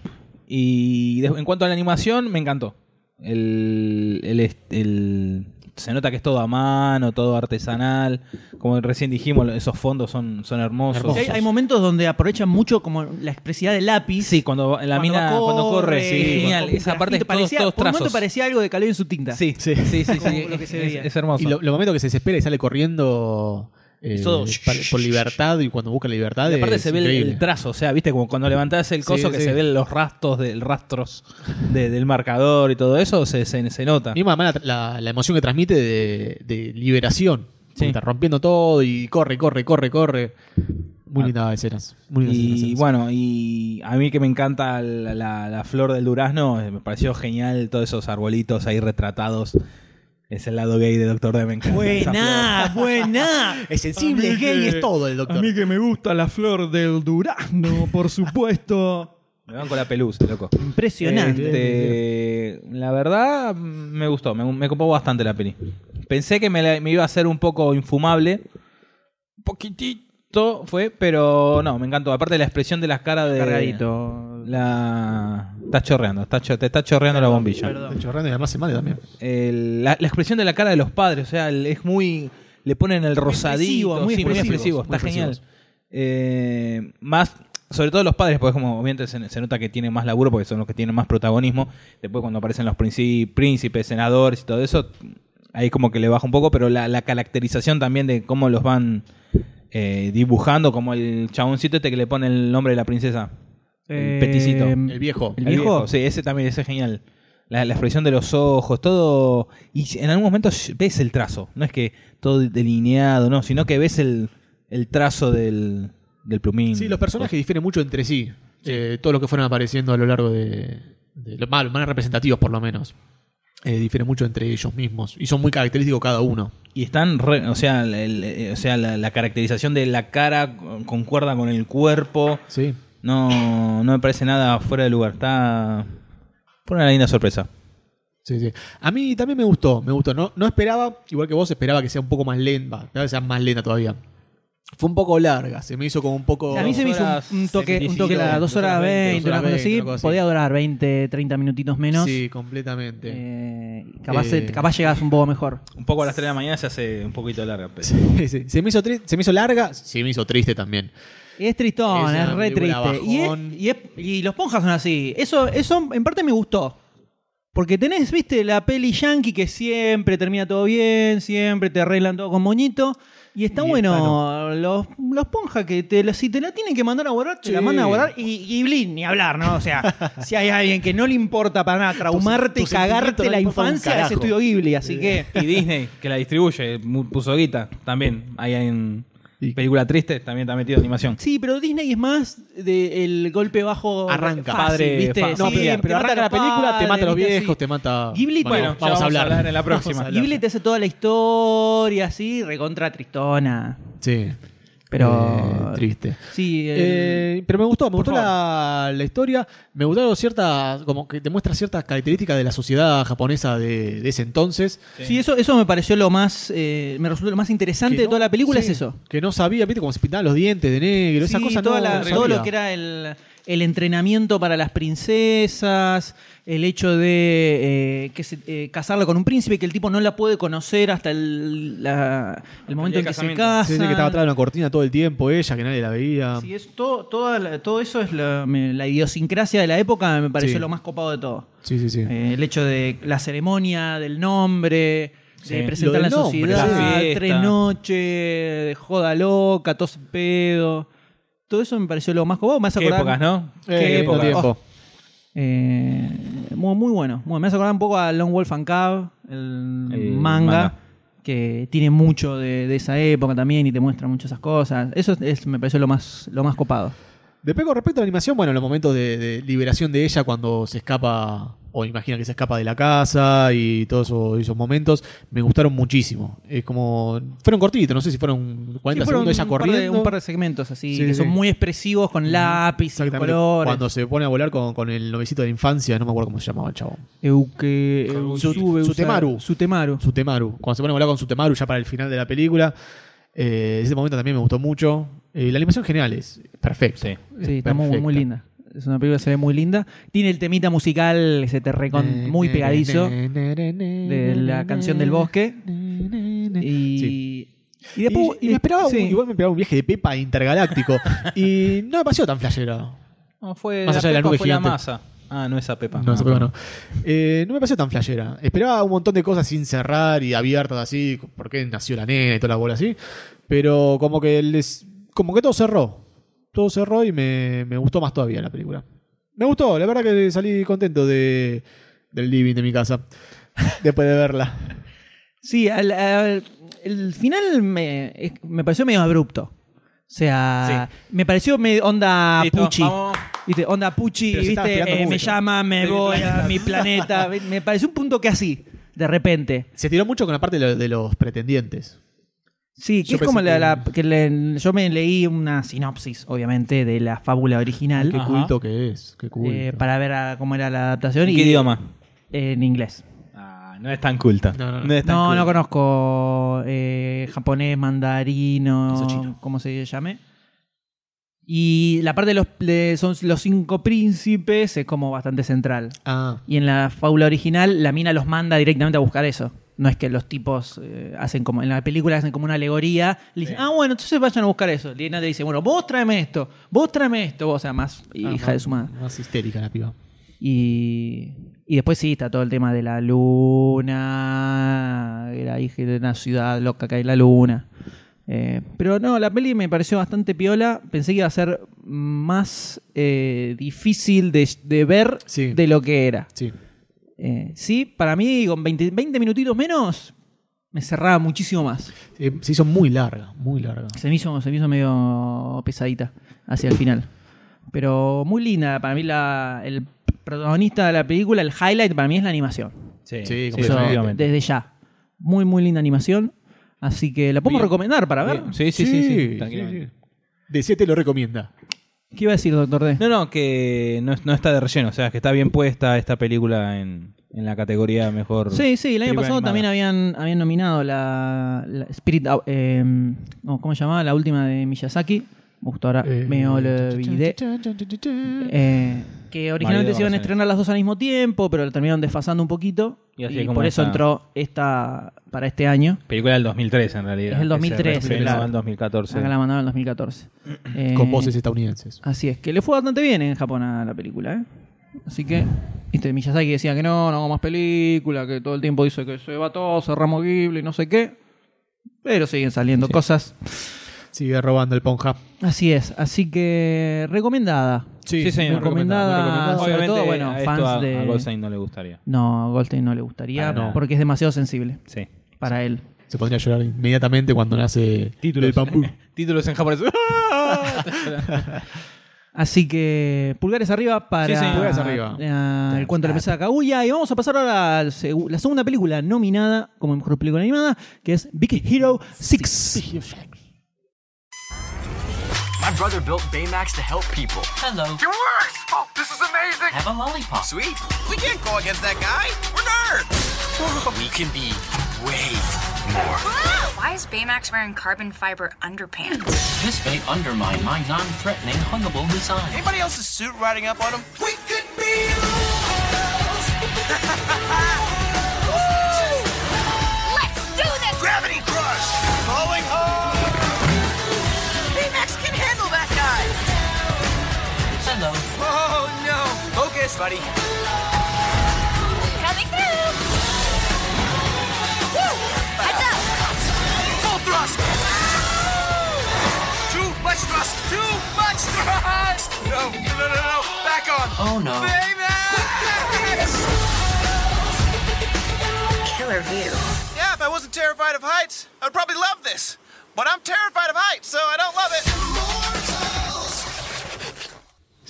Y de- en cuanto a la animación, me encantó. El, el, est- el- se nota que es todo a mano, todo artesanal. Como recién dijimos, esos fondos son, son hermosos. Sí, hay, hay momentos donde aprovechan mucho como la expresividad del lápiz. Sí, cuando la Cuando mina va, cuando corre, sí, genial. Esa parte es todos, todos por un momento trazos. parecía algo de Caleb en su tinta. Sí, sí, sí, sí, es hermoso. Y lo, lo momento que se desespera y sale corriendo eh, Es todo- por libertad y cuando busca la libertad. Y aparte es se ve el, trazo, o sea, viste, como cuando levantás el Sí, coso que sí. se ven los rastros del rastros de- del marcador y todo eso, se, se, se nota. Mismo además la, la- la emoción que transmite de, de liberación. Sí. Está rompiendo todo y corre, corre, corre, corre. Muy Ah. lindas escenas. Muy lindas Y escenas. bueno, y a mí que me encanta la, la- la flor del durazno, me pareció genial todos esos arbolitos ahí retratados. Es el lado gay de Doctor D, me encanta. esa Buena, buena. Es sensible, es gay, es todo el doctor. que me gusta la flor del durazno, por supuesto. Me van con la pelusa, loco. Impresionante. Este, la verdad, me gustó, me, me copó bastante la peli. Pensé que me, la- me iba a hacer un poco infumable. Un poquitito fue, pero no, me encantó. Aparte la expresión de las caras de... Cargadito. La... Está chorreando, está cho- te está chorreando la bombilla. Perdón. Chorrando y además se male también. El- la, la expresión de la cara de los padres, o sea, el- es muy. Le ponen el rosadito, expresivo, muy sí, muy expresivos, muy está genial. expresivos. Eh, más, sobre todo los padres, porque como obviamente se, se nota que tienen más laburo, porque son los que tienen más protagonismo. Después, cuando aparecen los princi- príncipes, senadores y todo eso, ahí como que le baja un poco, pero la, la caracterización también de cómo los van eh, dibujando, como el chaboncito este que le pone el nombre de la princesa. El Eh, peticito. El viejo. ¿El viejo? Sí, ese también, ese es genial. La, la expresión de los ojos, todo. Y en algún momento ves el trazo. No es que todo delineado, no, sino que ves el, el trazo del, del plumín. Sí, los personajes difieren mucho entre sí. Eh, todos los que fueron apareciendo a lo largo de. de los más, más representativos, por lo menos. Eh, difieren mucho entre ellos mismos. Y son muy característicos cada uno. Y están, re- o sea, el- el- o sea la, la caracterización de la cara concuerda con el cuerpo. Sí. No, no me parece nada fuera de lugar. Está. Fue una linda sorpresa. Sí, sí. A mí también me gustó, me gustó. No, no esperaba, igual que vos, esperaba que sea un poco más lenta. Esperaba que sea más lenta todavía. Fue un poco larga, se me hizo como un poco. a mí se me hizo un- toque, un 17, toque a dos horas 20, dos una cosa 20, así. una cosa así. Podía durar 20, 30 minutitos menos. Sí, completamente. Eh, capaz, Eh, capaz llegas un poco mejor. Un poco a las 3 de la mañana se hace un poquito larga. Pero... Sí, sí. Se, me hizo se me hizo larga, se me hizo triste también. Es tristón, Es es, re triste. Y, es- bajón. y, es- y los ponjas son así. Eso, eso en parte me gustó. Porque tenés, viste, la peli yankee que siempre termina todo bien, siempre te arreglan todo con moñito. Y está Y bueno, los, los ponjas que te, la- si te la tienen que mandar a guardar, te la mandan a guardar. Y, y Blin, ni hablar, ¿no? O sea, si hay alguien que no le importa para nada traumarte tu y cagarte no la un infancia, es carajo. estudio Ghibli. Así que. Y Disney, que la distribuye, mu- puso guita también. Ahí en Y- película triste, también está metido animación. Sí, pero Disney es más del golpe bajo. Arranca. fácil, Padre, ¿viste? fa- No, Sí, pero, te pero mata arranca la película, te mata a los viejos, Así. te mata. Ghibli, Bueno, bueno, ya vamos a hablar en la próxima. Vamos. Ghibli te hace toda la historia así, recontra tristona. Sí. Pero. Eh, triste. Sí, el- Eh, pero me gustó, me gustó la, la historia, me gustaron ciertas, como que te muestra ciertas características de la sociedad japonesa de, de ese entonces. sí, eso, eso me pareció lo más. eh, me resultó lo más interesante de toda la película, sí, es eso. Que no sabía, viste, cómo se pintaban los dientes de negro, esa Sí, cosa toda no, la- no todo lo que era el, el entrenamiento para las princesas, el hecho de eh, que se, eh, casarla con un príncipe que el tipo no la puede conocer hasta el, la- el momento en día que se casa. Sí, sí, que estaba atrás de una cortina todo el tiempo ella, que nadie la veía. Sí, es todo, toda la- todo eso es la, me- la idiosincrasia de la época, me pareció Sí. lo más copado de todo. Sí, sí, sí. Eh, el hecho de la ceremonia, del nombre, Sí. de presentar Lo la nombre, sociedad, la tres noches, de joda loca, tos pedo. Todo eso me pareció lo más copado. Me hace Qué acordar- épocas, ¿no? Eh, qué mismo época. tiempo. Oh. Eh, muy, muy bueno. Muy- me hace acordar un poco a Long Wolf and Cub, el, El manga, manga. que tiene mucho de, de esa época también y te muestra muchas esas cosas. Eso es- es- me pareció lo más, lo más copado. Después con respecto a la animación, bueno, los momentos de, de liberación de ella cuando se escapa, o imagina que se escapa de la casa y todos esos, esos momentos, me gustaron muchísimo. Es como, fueron cortitos, no sé si fueron 40 Sí, fueron segundos ella un par de- corriendo. un par de segmentos así, Sí, que sí, son muy expresivos con lápiz, y colores. Cuando se pone a volar con, con el novicito de la infancia, no me acuerdo cómo se llamaba el chavo. Euke, Su- Eusube, Sutemaru. Sutemaru. Sutemaru. Cuando se pone a volar con Sutemaru ya para el final de la película. eh, ese momento también me gustó mucho. Eh, la animación genial es perfecta. Sí. Es Sí, está muy, linda. Es una película que se ve muy linda. Tiene el temita musical que se te recon muy pegadizo de la canción del bosque. Y, Sí. y después. y, y me esperaba, sí. un, igual me esperaba un viaje de Pepa intergaláctico. y no me pareció tan flashero. No, fue Más la allá de la nube fue la masa. Ah, no esa Pepa. No, esa Pepa no. Eh, no me pareció tan flashera. Esperaba un montón de cosas sin cerrar y abiertas así, porque nació la nena y toda la bola así. Pero como que les. Como que todo cerró. Todo cerró y me, me gustó más todavía la película. Me gustó, la verdad que salí contento de, del living de mi casa. después de verla. Sí, al- al- el final me, me pareció medio abrupto. O sea, me pareció medio onda Listo, Pucci. vamos. ¿Viste? Onda Pucci, Pero ¿viste? Eh, me llama, me De voy a mi planeta. me pareció un punto que así, de repente. Se tiró mucho con la parte de, lo- de los pretendientes. Sí, que Yo es como la, que- la- que le- yo me leí una sinopsis, obviamente, de la fábula original Qué Ajá. culto que es. Qué culto. eh, para ver a- cómo era la adaptación. ¿En y- qué idioma? En inglés. Ah, no es tan culta. No, no, no. es tan No, culta. no conozco eh, japonés, mandarino. ¿cómo se llame? Y la parte de los, de- son los cinco príncipes es como bastante central. Ah, Y en la fábula original, la mina los manda directamente a buscar eso. No es que los tipos eh, hacen como, en la película hacen como una alegoría. Le dicen, ah, bueno, entonces vayan a buscar eso. Y te dice, bueno, vos tráeme esto, vos tráeme esto. O sea, más hija ah, de su madre. Más histérica la piba. Y, y después sí, está todo el tema de la luna, de la hija de una ciudad loca que hay la luna. Eh, pero no, la peli me pareció bastante piola. Pensé que iba a ser más eh, difícil de, de ver Sí. de lo que era. Sí. Eh, sí, para mí con 20, 20 minutitos menos me cerraba muchísimo más. Eh, se hizo muy larga, muy larga. Se me hizo, se me hizo medio pesadita hacia el final. Pero muy linda. Para mí la, el protagonista de la película, el highlight para mí es la animación. Sí, Sí, Eso, definitivamente. desde ya. Muy, muy linda animación. Así que la podemos Bien. recomendar para ver. Bien. Sí, sí, sí, sí. De 7 lo recomienda. ¿Qué iba a decir, doctor D? No, no, que no, no está de relleno, o sea, que está bien puesta esta película en, en la categoría mejor. Sí, sí, el año pasado animada. también habían, habían nominado la, la Spirit. Eh, ¿Cómo se llamaba? La última de Miyazaki. Justo ahora Eh, me olvidé. Eh, que originalmente se iban a estrenar las dos al mismo tiempo, pero la terminaron desfasando un poquito. Y Y, así como por eso esta- entró esta para este año. Película del 2003 en realidad. Es el que se 2003, reestrenó claro. en 2014. Acá la mandaron en 2014. Eh, Con voces estadounidenses. Así es, que le fue bastante bien en Japón a la película, ¿eh? Así que, viste, Miyazaki decía que no, no hago más película, que todo el tiempo dice que se va todo, cerramos Ghibli, no sé qué. Pero siguen saliendo cosas. Sigue robando el Ponja. Así es, así que recomendada. Sí, señor. Recomendada, muy recomendada. sobre Obviamente todo, bueno, a esto fans a, de- a Goldstein no le gustaría. No, a Goldstein no le gustaría porque es demasiado sensible Sí. para él. Se pondría a llorar inmediatamente cuando nace Títulos, el bambú. títulos en japonés. Así que pulgares arriba para Sí, señor. Pulgares arriba. eh, el cuento de la mesa de Kaguya. Y vamos a pasar ahora a la segunda película nominada como mejor película animada, que es Big Hero 6. Brother built Baymax to help people. Hello. It works! Oh, this is amazing! Have a lollipop. Sweet. We can't go against that guy. We're nerds. we can be way more. Why is Baymax wearing carbon fiber underpants? This may undermine my non-threatening huggable design. Anybody else's suit riding up on him? We could be Focus, buddy. Coming through! Woo! Heads up! Full thrust! Too much thrust! Too much thrust! No, no, no, no, no! Back on! Oh no. Baymax! Killer view. Yeah, if I wasn't terrified of heights, I'd probably love this. But I'm terrified of heights, so I don't love it.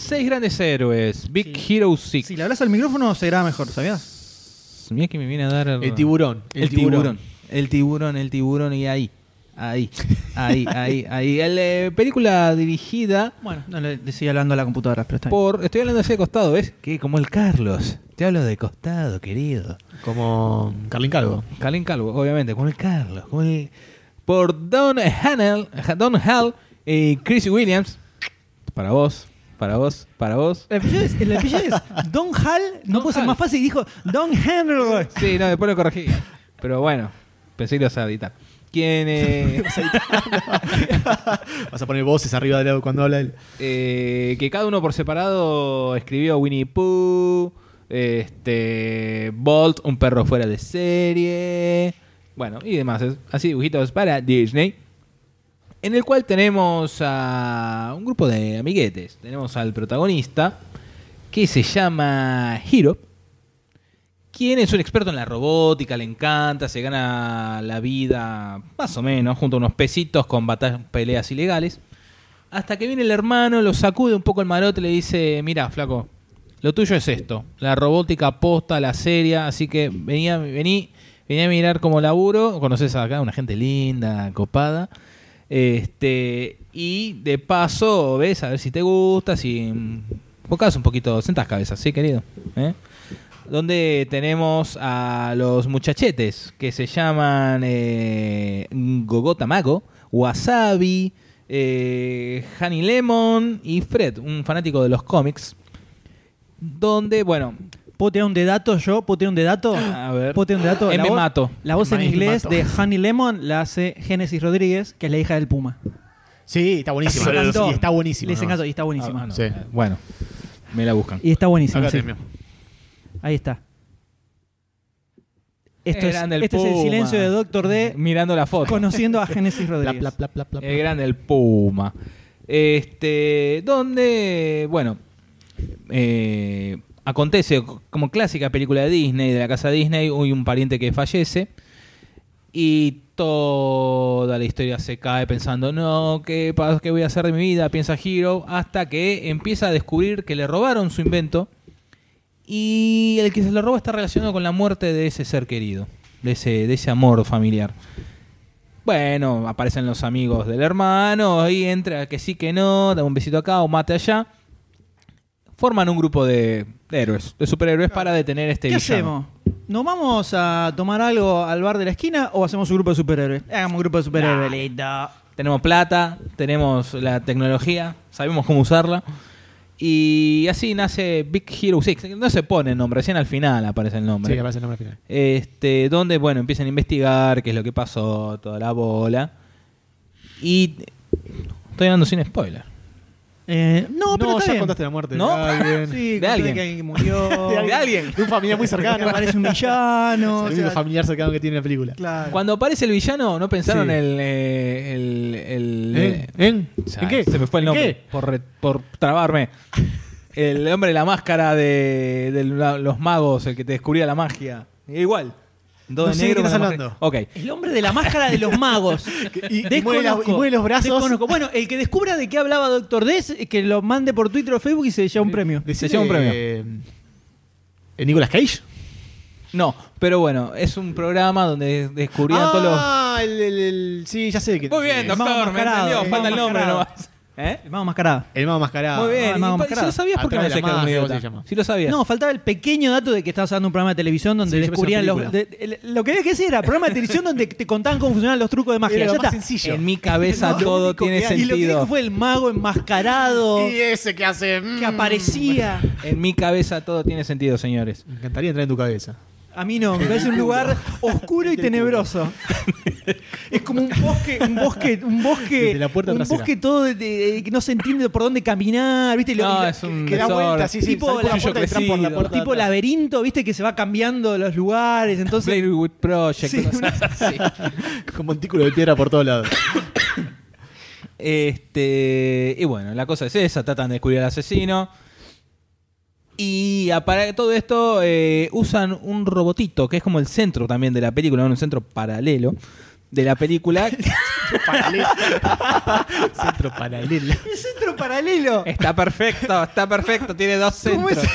Seis grandes héroes. Big Hero 6. Si le hablas al micrófono se graba mejor, ¿sabías? Mira que me viene a dar El tiburón. El, tiburón. El tiburón, el tiburón y ahí. Ahí, ahí, ahí, ahí. El, eh, película dirigida Bueno, no le decía hablando a la computadora, pero está bien. por. Estoy hablando así de costado, ¿ves? Que como el Carlos. Te hablo de costado, querido. Como Carlin Calvo. Carlin Calvo, obviamente, como el Carlos. Como el, por Don Hannell, Don Hall y Chris Williams. Para vos, para vos, para vos. El apellido es, el apellido es Don Hall, no Don puede ser Hall. más fácil, dijo Don Henry. Sí, no, después lo corregí. Pero bueno, pensé que lo ibas a editar. ¿Quién eh, Vas a poner voces arriba de cuando habla él. eh, que cada uno por separado escribió Winnie Pooh, este, Bolt, un perro fuera de serie, bueno, y demás. Es- Así dibujitos para Disney. En el cual tenemos a un grupo de amiguetes. Tenemos al protagonista, que se llama Hiro, quien es un experto en la robótica, le encanta, se gana la vida más o menos, junto a unos pesitos con batallas, peleas ilegales. Hasta que viene el hermano, lo sacude un poco el marote y le dice, mira, flaco, lo tuyo es esto, la robótica posta, la seria, así que venía, vení, vení a mirar como laburo, conoces acá una gente linda, copada, este, y de paso ves a ver si te gusta, si enfocas un poquito, sentás cabeza, ¿sí, querido? ¿Eh? Donde tenemos a los muchachetes que se llaman eh, Gogota Mago, Wasabi, eh, Honey Lemon y Fred, un fanático de los cómics. Donde, bueno, ¿Puedo tirar un de datos yo? ¿Puedo tirar un de dato? a ver. ¿Puedo tirar un de dato? Eh, La me voz- mato. La voz en inglés mato. de Honey Lemon la hace Genesis Rodríguez, que es la hija del Puma. Sí, está buenísimo. Les encantó. Y está buenísimo. Les encantó y está buenísima. Ah, no, Sí. Bueno, me la buscan. Y está buenísima. Sí. Ahí está. Esto es, grande el este es el Puma. silencio de Doctor D Mirando la foto. conociendo a Genesis Pla, Rodríguez. pla, pla, pla, pla, pla. El grande, el Puma. Este, donde, bueno, eh, acontece como clásica película de Disney, de la casa Disney, hay un pariente que fallece y toda la historia se cae pensando, no, ¿qué, pa- qué voy a hacer de mi vida? Piensa Hero, hasta que empieza a descubrir que le robaron su invento y el que se lo roba está relacionado con la muerte de ese ser querido, de ese, de ese amor familiar. Bueno, aparecen los amigos del hermano y entra que sí que no, da un besito acá o mate allá. Forman un grupo de, de héroes, de superhéroes para detener este ¿Qué villano. hacemos? ¿Nos vamos a tomar algo al bar de la esquina o hacemos un grupo de superhéroes? Hagamos un grupo de superhéroes, listo. Tenemos plata, tenemos la tecnología, sabemos cómo usarla. Y así nace Big Hero 6. No se pone el nombre, recién al final aparece el nombre. Sí, aparece el nombre al final. Este, donde, bueno, empiezan a investigar qué es lo que pasó, toda la bola. Y estoy hablando sin spoiler. Eh, no, pero No, está ya bien. contaste la muerte ¿No? de alguien. Sí, De alguien. que alguien murió. De alguien. De un familiar muy Que cercano. aparece un villano. el único sea, familiar cercano que tiene la película. claro. Cuando aparece el villano, ¿no pensaron Sí. el, eh, el, el- ¿En? ¿En? o sea, ¿En qué? Se me fue el ¿En nombre qué? por, re- por trabarme. El hombre de la máscara de, de la- los magos, el que te descubría la magia. Igual. Todo No de sé de negro qué con estás la hablando. magia. Ok. El hombre de la máscara de los magos. Y- y mueve la- y mueve los brazos. Desconozco. Bueno, el que descubra de qué hablaba Doctor D, que lo mande por Twitter o Facebook y se lleva un premio. Decile, Se lleva un premio. eh, ¿eh, Nicolas Cage? No, pero bueno, es un programa donde descubrían todos los. Ah, el, el- el- sí, ya sé. Muy bien, doctor, me entendió. el Falta el nombre nomás. ¿Eh? El mago mascarado. El mago mascarado. Muy bien. el mago mascarado. si lo sabías, ¿por qué no Atrás de decías que era llama? Si lo sabías. No, faltaba el pequeño dato de que estabas dando un programa de televisión donde Sí, yo descubrían los. de- el- lo que había que decir era programa de televisión donde te contaban cómo funcionaban los trucos de magia. Era lo Ya más está. sencillo. en mi cabeza No, todo único tiene que hay- Y lo que dijo sentido. fue el mago enmascarado Y ese que hace. mm, que aparecía. En mi cabeza todo tiene sentido, señores. Me encantaría entrar en tu cabeza. A mí no, me parece un lugar oscuro y tenebroso. Es como un bosque, un bosque, un bosque, Desde la puerta un trasera. bosque todo de- de- que no se entiende por dónde caminar, ¿viste? Y lo- No, lo- es un Que da desorden. vuelta, sí, sí. Tipo sale por la puerta y entran por la puerta. tipo atrás. laberinto, ¿viste? Que se va cambiando los lugares, entonces Witch Project. Sí, cosas así. Con montículo de piedra por todos lados. Este, y bueno, la cosa es esa, tratan de descubrir al asesino. Y a- para todo esto eh, usan un robotito, que es como el centro también de la película, un centro paralelo de la película. Paralelo. Centro paralelo. el centro paralelo. está perfecto, está perfecto, tiene dos ¿Cómo centros.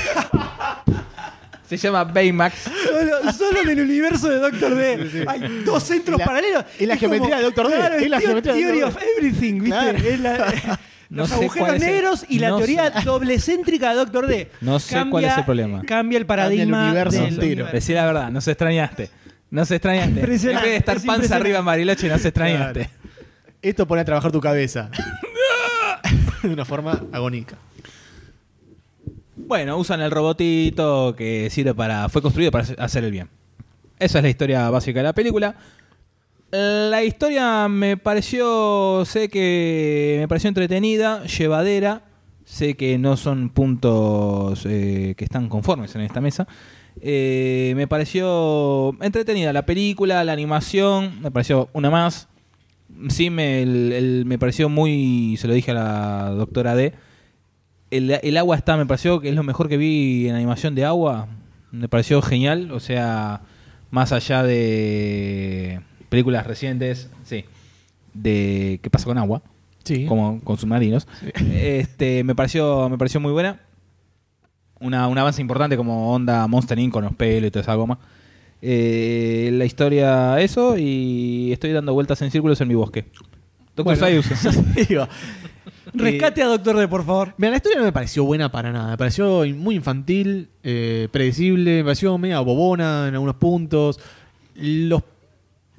Se llama Baymax. Solo, solo en el universo de Doctor D hay dos centros Es la- paralelos. es la como- geometría de Dr. D, Claro, es la geometría de Theory Dr. of D. everything, ¿viste? Claro. Es la- los sé cuál agujeros es el- negros y la no teoría sé. doble céntrica de Doctor D. No sé cuál es el problema. Cambia el paradigma universo del entero. universo. Decí la verdad, no se extrañaste. No se extrañaste. En vez de estar es panza arriba en Bariloche, no se extrañaste. Claro. Esto pone a trabajar tu cabeza. de una forma agónica. Bueno, usan el robotito que sirve para. fue construido para hacer el bien. Esa es la historia básica de la película. La historia me pareció. sé que. me pareció entretenida, llevadera. Sé que no son puntos eh, que están conformes en esta mesa. Eh, me pareció entretenida la película, la animación, me pareció una más. Sí, me, el- me pareció muy. Se lo dije a la doctora D. El, el agua está, me pareció que es lo mejor que vi en animación de agua. Me pareció genial. O sea, más allá de películas recientes, sí, de qué pasa con agua, Sí. como con submarinos. Este, me pareció, me pareció muy buena. Una, un avance importante como onda Monster Inc. con los pelos y toda esa goma. Eh, la historia, eso, y estoy dando vueltas en círculos en mi bosque. Doctor Bueno, Sayus. Rescate a Doctor D, por favor. Mira, la historia no me pareció buena para nada. Me pareció muy infantil, eh, predecible, me pareció media bobona en algunos puntos. Los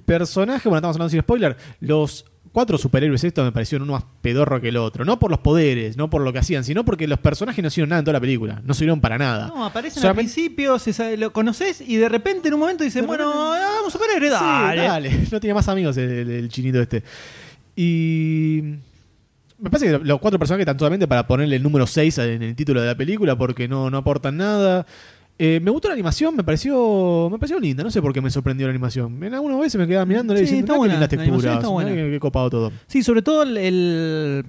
personajes, bueno, estamos hablando sin spoiler, los cuatro superhéroes estos me parecieron uno más pedorro que el otro. No por los poderes, no por lo que hacían, sino porque los personajes no hicieron nada en toda la película. No sirvieron para nada. No, aparecen al principio, se sabe- lo conoces y de repente en un momento dicen, bueno, repente- vamos a superhéroe, Sí, dale. dale. No tiene más amigos el, el- chinito este. Y. Me parece que los cuatro personajes están solamente para ponerle el número 6 en el título de la película porque no, no aportan nada. Eh, me gustó la animación, me pareció me pareció linda. No sé por qué me sorprendió la animación. En algunas veces me quedaba mirándola y Sí, diciendo, está "Mirá qué buena, la animación texturas, está buena". qué, qué copado todo. Sí, sobre todo el, el-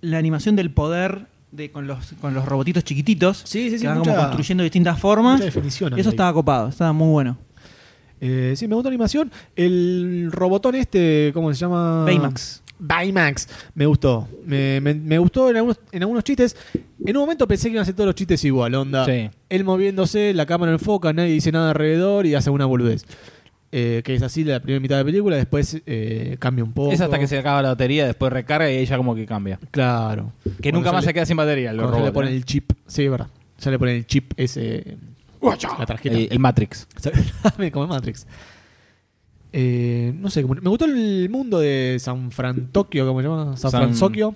la animación del poder de, con, los, con los robotitos chiquititos Sí, sí, sí, que van mucha- como construyendo distintas formas. definición eso ahí. estaba copado, estaba muy bueno. Eh, sí, me gustó la animación. El robotón este, ¿cómo se llama? Baymax. Baymax. Me gustó. Me, me- me gustó en algunos, en algunos chistes. En un momento pensé que iban a hacer todos los chistes igual, onda. Sí. Él moviéndose, la cámara enfoca, nadie dice nada alrededor y hace una boludez. Eh, que es así la primera mitad de la película, después eh, cambia un poco. Es hasta que se acaba la batería, después recarga y ella como que cambia. Claro. Que Cuando nunca más le- se queda sin batería. Cuando ya le robots, ponen ¿eh? el chip. Sí, es verdad. Ya le ponen el chip ese. La tarjeta. el, el Matrix. como Matrix. Eh, no sé, me gustó el mundo de San Fran Tokio, ¿cómo se llama? San, San- Francisco.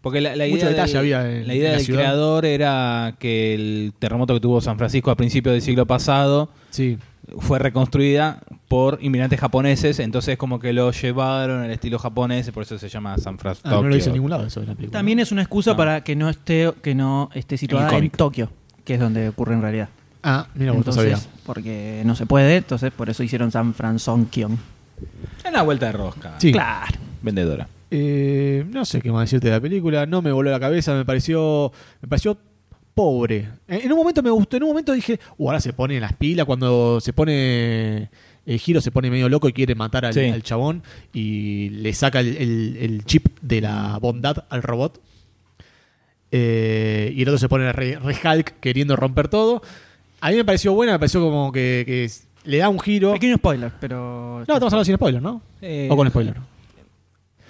Porque la, idea, detalle del, había en- la idea en la del ciudad. creador era que el terremoto que tuvo San Francisco a principios del siglo pasado Sí. fue reconstruida por inmigrantes japoneses, entonces como que lo llevaron al estilo japonés, por eso se llama San Francisco. Ah, no lo hice en ningún lado eso de la película. También es una excusa No. para que no esté que no esté situada en. Tokio, que es donde ocurre en realidad. Ah, mira, Entonces, sabía. porque no se puede, entonces por eso hicieron San Francisco. En la vuelta de rosca. Sí. Claro. Vendedora. Eh, no sé qué más decirte de la película. No me voló la cabeza, me pareció. Me pareció pobre. En, en un momento me gustó, en un momento dije, uh, ahora se pone en las pilas cuando se pone. El giro se pone medio loco y quiere matar al, Sí. al chabón y le saca el, el- el chip de la bondad al robot. Eh, y el otro se pone re, re Hulk queriendo romper todo. A mí me pareció buena, me pareció como que, que es- le da un giro. Pequeño spoiler, pero. No, estamos hablando sin spoiler, ¿no? Eh, o con spoiler.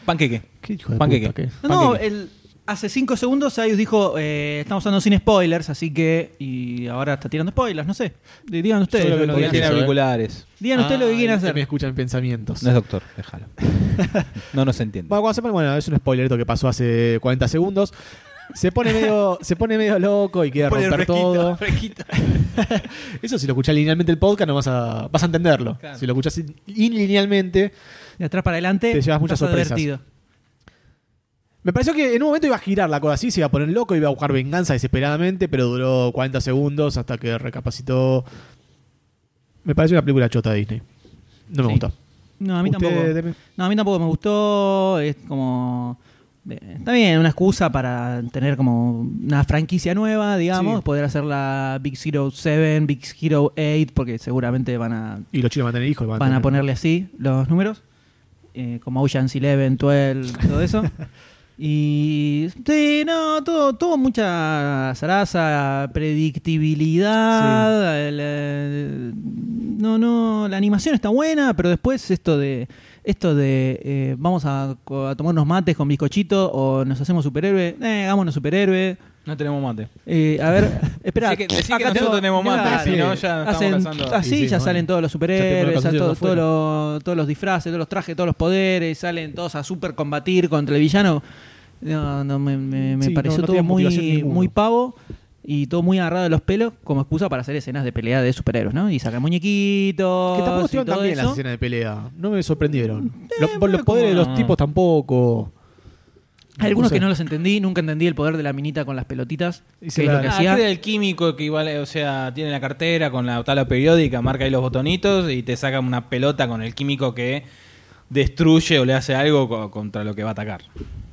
Panqueque. ¿Qué hijo de Panqueque. puta, qué? No, no, Panqueque. el- hace cinco segundos Ayus dijo, eh, estamos usando sin spoilers, así que... Y ahora está tirando spoilers, no sé. D- Digan ustedes. Que lo tiene quieran. ¿eh? auriculares. Digan ustedes lo que Ah, quieren que hacer. Me escuchan pensamientos. No es doctor, déjalo. No nos entiende. Bueno, cuando se pone, bueno, es un spoilerito que pasó hace 40 segundos. Se pone medio, se pone medio loco y quiere romper fresquito, todo. fresquito. Eso si lo escuchás linealmente el podcast no vas a, vas a entenderlo. Claro. Si lo escuchás in- inlinealmente, De atrás para adelante. Te llevas muchas sorpresas. advertido. me pareció que en un momento iba a girar la cosa así, se iba a poner loco, iba a buscar venganza desesperadamente, pero duró 40 segundos hasta que recapacitó. Me pareció una película chota de Disney. No me Sí. gustó. No, a mí Usted, tampoco. Deme. No, a mí tampoco me gustó. Es como. Eh, Está bien, una excusa para tener como una franquicia nueva, digamos. Sí. Poder hacer la Big Hero 7, Big Hero 8, porque seguramente van a, Y los chinos van a tener hijos. van a van a tener- ponerle así los números. eh, como Ocean's 11, 12, todo eso. Y sí, no, todo, todo mucha zaraza, predictibilidad. el, eh, no, no, la animación está buena, pero después esto de esto de eh, vamos a, co- a tomar unos mates con bizcochito o nos hacemos superhéroe, eh, hagámonos superhéroe. No tenemos mate. Eh, a ver, espera. Decí que- decí que acá nosotros tengo- tenemos mate, claro, si no, ya estamos hacen- cazando. Así Sí, sí, ya salen todos los superhéroes, calzoncillos todo- afuera. todos los, todos los disfraces, todos los trajes, todos los poderes, salen todos a super combatir contra el villano. No, no, me, me- me Sí, no, pareció no todo muy, muy pavo y todo muy agarrado de los pelos como excusa para hacer escenas de pelea de superhéroes, ¿no? Y sacar muñequitos. Que tampoco estuvieron tan bien las escenas de pelea. No me sorprendieron. Los, bueno, los poderes de los tipos tampoco. Hay algunos que no los entendí, nunca entendí el poder de la minita con las pelotitas. Y que se es lo que Ah, hacía. el químico que igual, o sea, tiene la cartera con la tabla periódica, marca ahí los botonitos y te saca una pelota con el químico que destruye o le hace algo co- contra lo que va a atacar.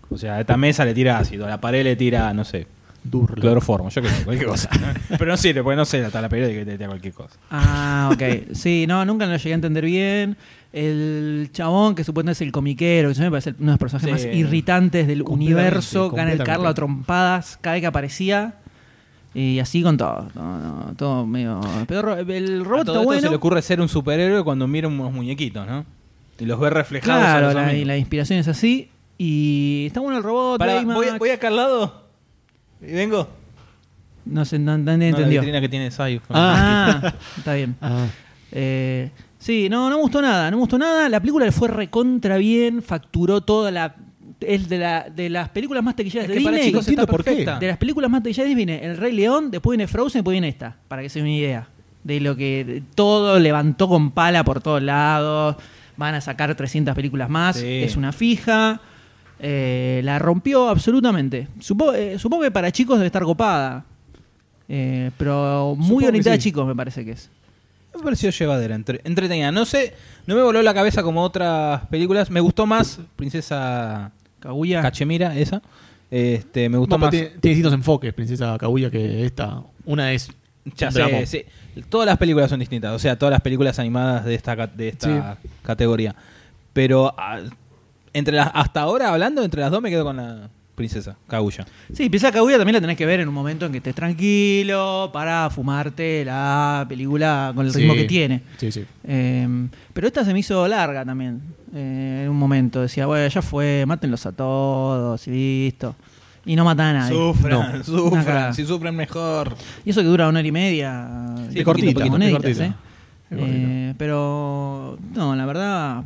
O sea, a esta mesa le tira ácido, a la pared le tira, no sé, Durla. cloroformo, yo qué sé, cualquier cosa. Pero no sirve, porque no sé la tabla periódica que te tira cualquier cosa. Ah, ok. Sí, no, nunca lo llegué a entender bien. El chabón, que supuestamente es el comiquero, que se me parece uno de los personajes Sí. más irritantes del universo, gana el. Carlo a trompadas cada vez que aparecía. Y así con todo. No, no, todo medio. Pero ro- el A robot todo está bueno. se le ocurre ser un superhéroe cuando mira unos muñequitos, ¿no? Y los ve reflejados. a Claro, los la, y la inspiración es así. Y está bueno el robot. Baymax. voy, voy acá al lado y vengo. No sé, no, No, la entendió. vitrina que tiene Sayus. Ah, está bien. Ah. Eh, sí, no, no me gustó nada, no me gustó nada. La película le fue recontra bien, facturó toda la. Es de, la, de las películas más taquilleras Es de que para Disney. chicos está por qué. De las películas más taquilleras de Disney viene El Rey León, después viene Frozen, después viene esta, para que se den una idea. De lo que de- todo levantó con pala por todos lados. Van a sacar 300 películas más, Sí. es una fija. Eh, la rompió absolutamente. Supo- eh, supongo que para chicos debe estar copada. Eh, pero muy Supongo que orientada a sí. chicos, me parece que es. Me pareció llevadera, entre- entretenida. No sé, no me voló la cabeza como otras películas. Me gustó más Princesa Kaguya. Cachemira, esa. Este, me gustó No, más. tiene, tiene distintos enfoques, Princesa Kaguya, que esta. Una es. Ya un sé, sí. Todas las películas son distintas. O sea, todas las películas animadas de esta, de esta categoría. Pero ah, entre las, hasta ahora hablando, entre las dos me quedo con la Princesa Kaguya. Sí, Princesa Kaguya también la tenés que ver en un momento en que estés tranquilo para fumarte la película con el ritmo Sí. que tiene. Sí, sí. Eh, pero esta se me hizo larga también. eh, en un momento decía, bueno, ya fue, mátenlos a todos y listo. Y no matan a nadie. Sufran, Una sufran. cagada. Si sufren mejor. Y eso que dura una hora y media. Sí, de cortita, poquito, es moneditas, cortita. ¿eh? Es cortita. Eh, pero, no, la verdad.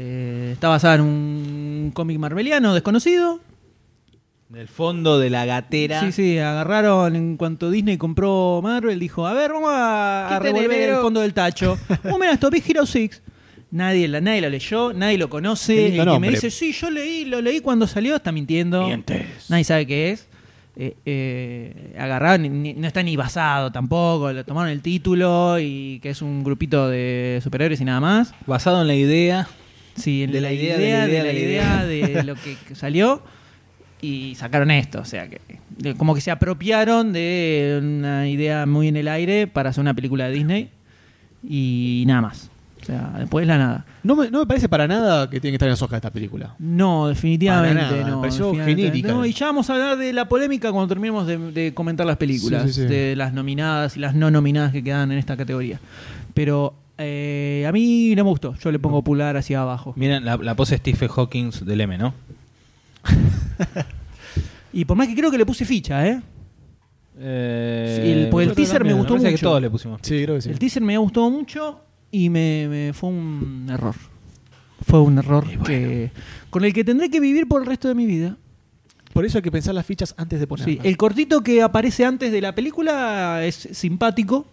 Eh, está basada en un cómic marveliano desconocido. Del fondo de la gatera. Sí, sí, agarraron en cuanto Disney compró Marvel, dijo, a ver, vamos a, a ¿Qué tenés, revolver el fondo del tacho. Oh, mira, esto, Big Hero 6. Nadie, la- nadie lo leyó, nadie lo conoce. El que me nombre. dice, sí, yo leí, lo leí cuando salió, está mintiendo. Nadie sabe qué es. Eh, eh, agarraron, ni- no está ni basado tampoco, le tomaron el título y que es un grupito de superhéroes y nada más. Basado en la idea. Sí, en De la, la idea, idea, de la idea, de de lo que que salió y sacaron esto, o sea que de- como que se apropiaron de una idea muy en el aire para hacer una película de Disney y nada más. O sea, después la nada. No me, no me parece para nada que tiene que estar en los Oscars esta película. No, definitivamente Para nada, me no. pareció definitivamente genérica. no. Y ya vamos a hablar de la polémica cuando terminemos de, de comentar las películas, Sí, sí, sí. de las nominadas y las no nominadas que quedan en esta categoría. Pero Eh, a mí no me gustó. Yo le pongo pulgar hacia abajo. Miren la, la pose Stephen Hawking del M, ¿no? Y por más que creo que le puse ficha, ¿eh? Eh, Sí, el- porque el nosotros teaser me también, gustó parece mucho. que todos le pusimos. Sí, creo que sí. El teaser me gustó mucho y me, me- fue un error. Fue un error que con el que tendré que vivir por el resto de mi vida. Por eso hay que pensar las fichas antes de ponerlas. Sí, el cortito que aparece antes de la película es simpático,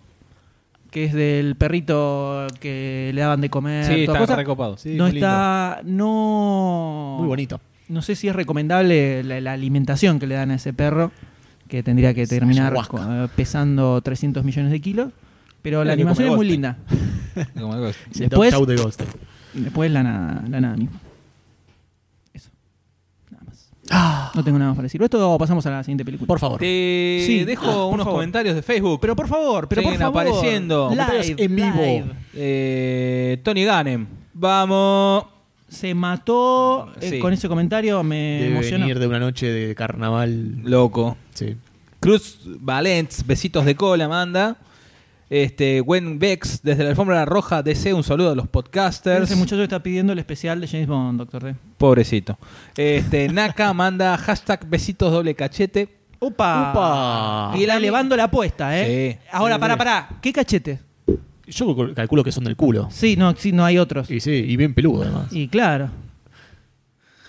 que es del perrito que le daban de comer. Sí, toda está cosa. recopado. Sí, no muy lindo. está, no. Muy bonito. No sé si es recomendable la, la alimentación que le dan a ese perro, que tendría que terminar co- pesando 300 millones de kilos. Pero la animación es muy linda. Después-. Después la nada, la nada misma. Más. No tengo nada más para decir. Esto pasamos a la siguiente película. Por favor. Te Sí, dejo por unos favor. comentarios de Facebook. Pero por favor, pero Siguen por favor. apareciendo. Live, en vivo. live. Eh, Tony Gannem. Vamos. Se mató eh, Sí. con ese comentario, me Debe emocionó. venir de una noche de carnaval. Loco. Sí. Cruz Valents, besitos de cola, manda. Este, Gwen Bex, desde la alfombra roja, DC, un saludo a los podcasters. Ese muchacho está pidiendo el especial de James Bond, Doctor D. Pobrecito. Este, Naka manda hashtag besitos doble cachete. ¡Opa! ¡Upa! Y él elevando la apuesta, ¿eh? Sí. Ahora, para, sí. para. ¿Qué cachete? Yo calculo que son del culo. Sí, no, sí, no hay otros. Y sí, y bien peludo además. Y claro.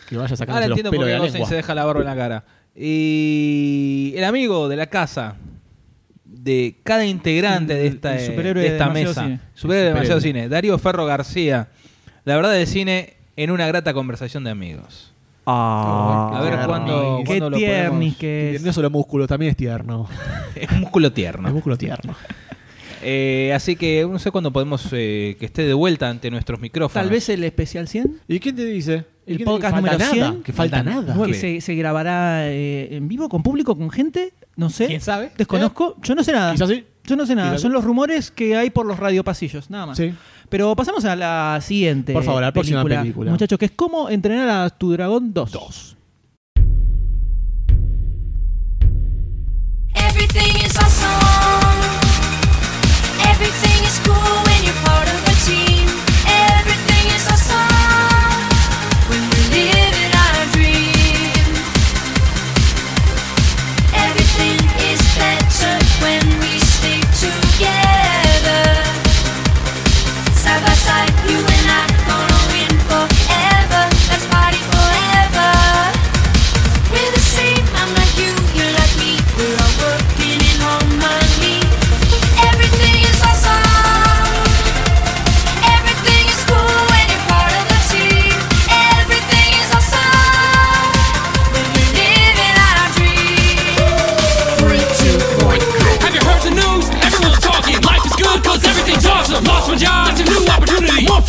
Que vaya sacando Ahora los pelos de la lengua. se deja la barba en la cara. Y el amigo de la casa, de cada integrante de esta, el superhéroe de de esta demasiado mesa, cine. superhéroe de demasiado cine, Darío Ferro García, la verdad del cine en una grata conversación de amigos. Ah, A ver tierno. cuándo, Qué cuándo lo tierni podemos- que es. No solo músculo, también es tierno. Es músculo Es tierno. músculo tierno. Eh, así que no sé cuándo podemos eh, que esté de vuelta ante nuestros micrófonos. Tal vez el especial 100. ¿Y quién te dice? ¿Y El podcast número nada, 100. Que falta nada. Que se, se grabará eh, en vivo, con público, con gente. No sé. ¿Quién sabe? Desconozco. Yo no sé nada. Quizás sí. Yo no sé nada. Quizás Son los rumores que hay por los radiopasillos, nada más. Sí. Pero pasamos a la siguiente. Por favor, a la próxima película. Muchachos, que es cómo entrenar a tu dragón 2. Everything is awesome. Everything is cool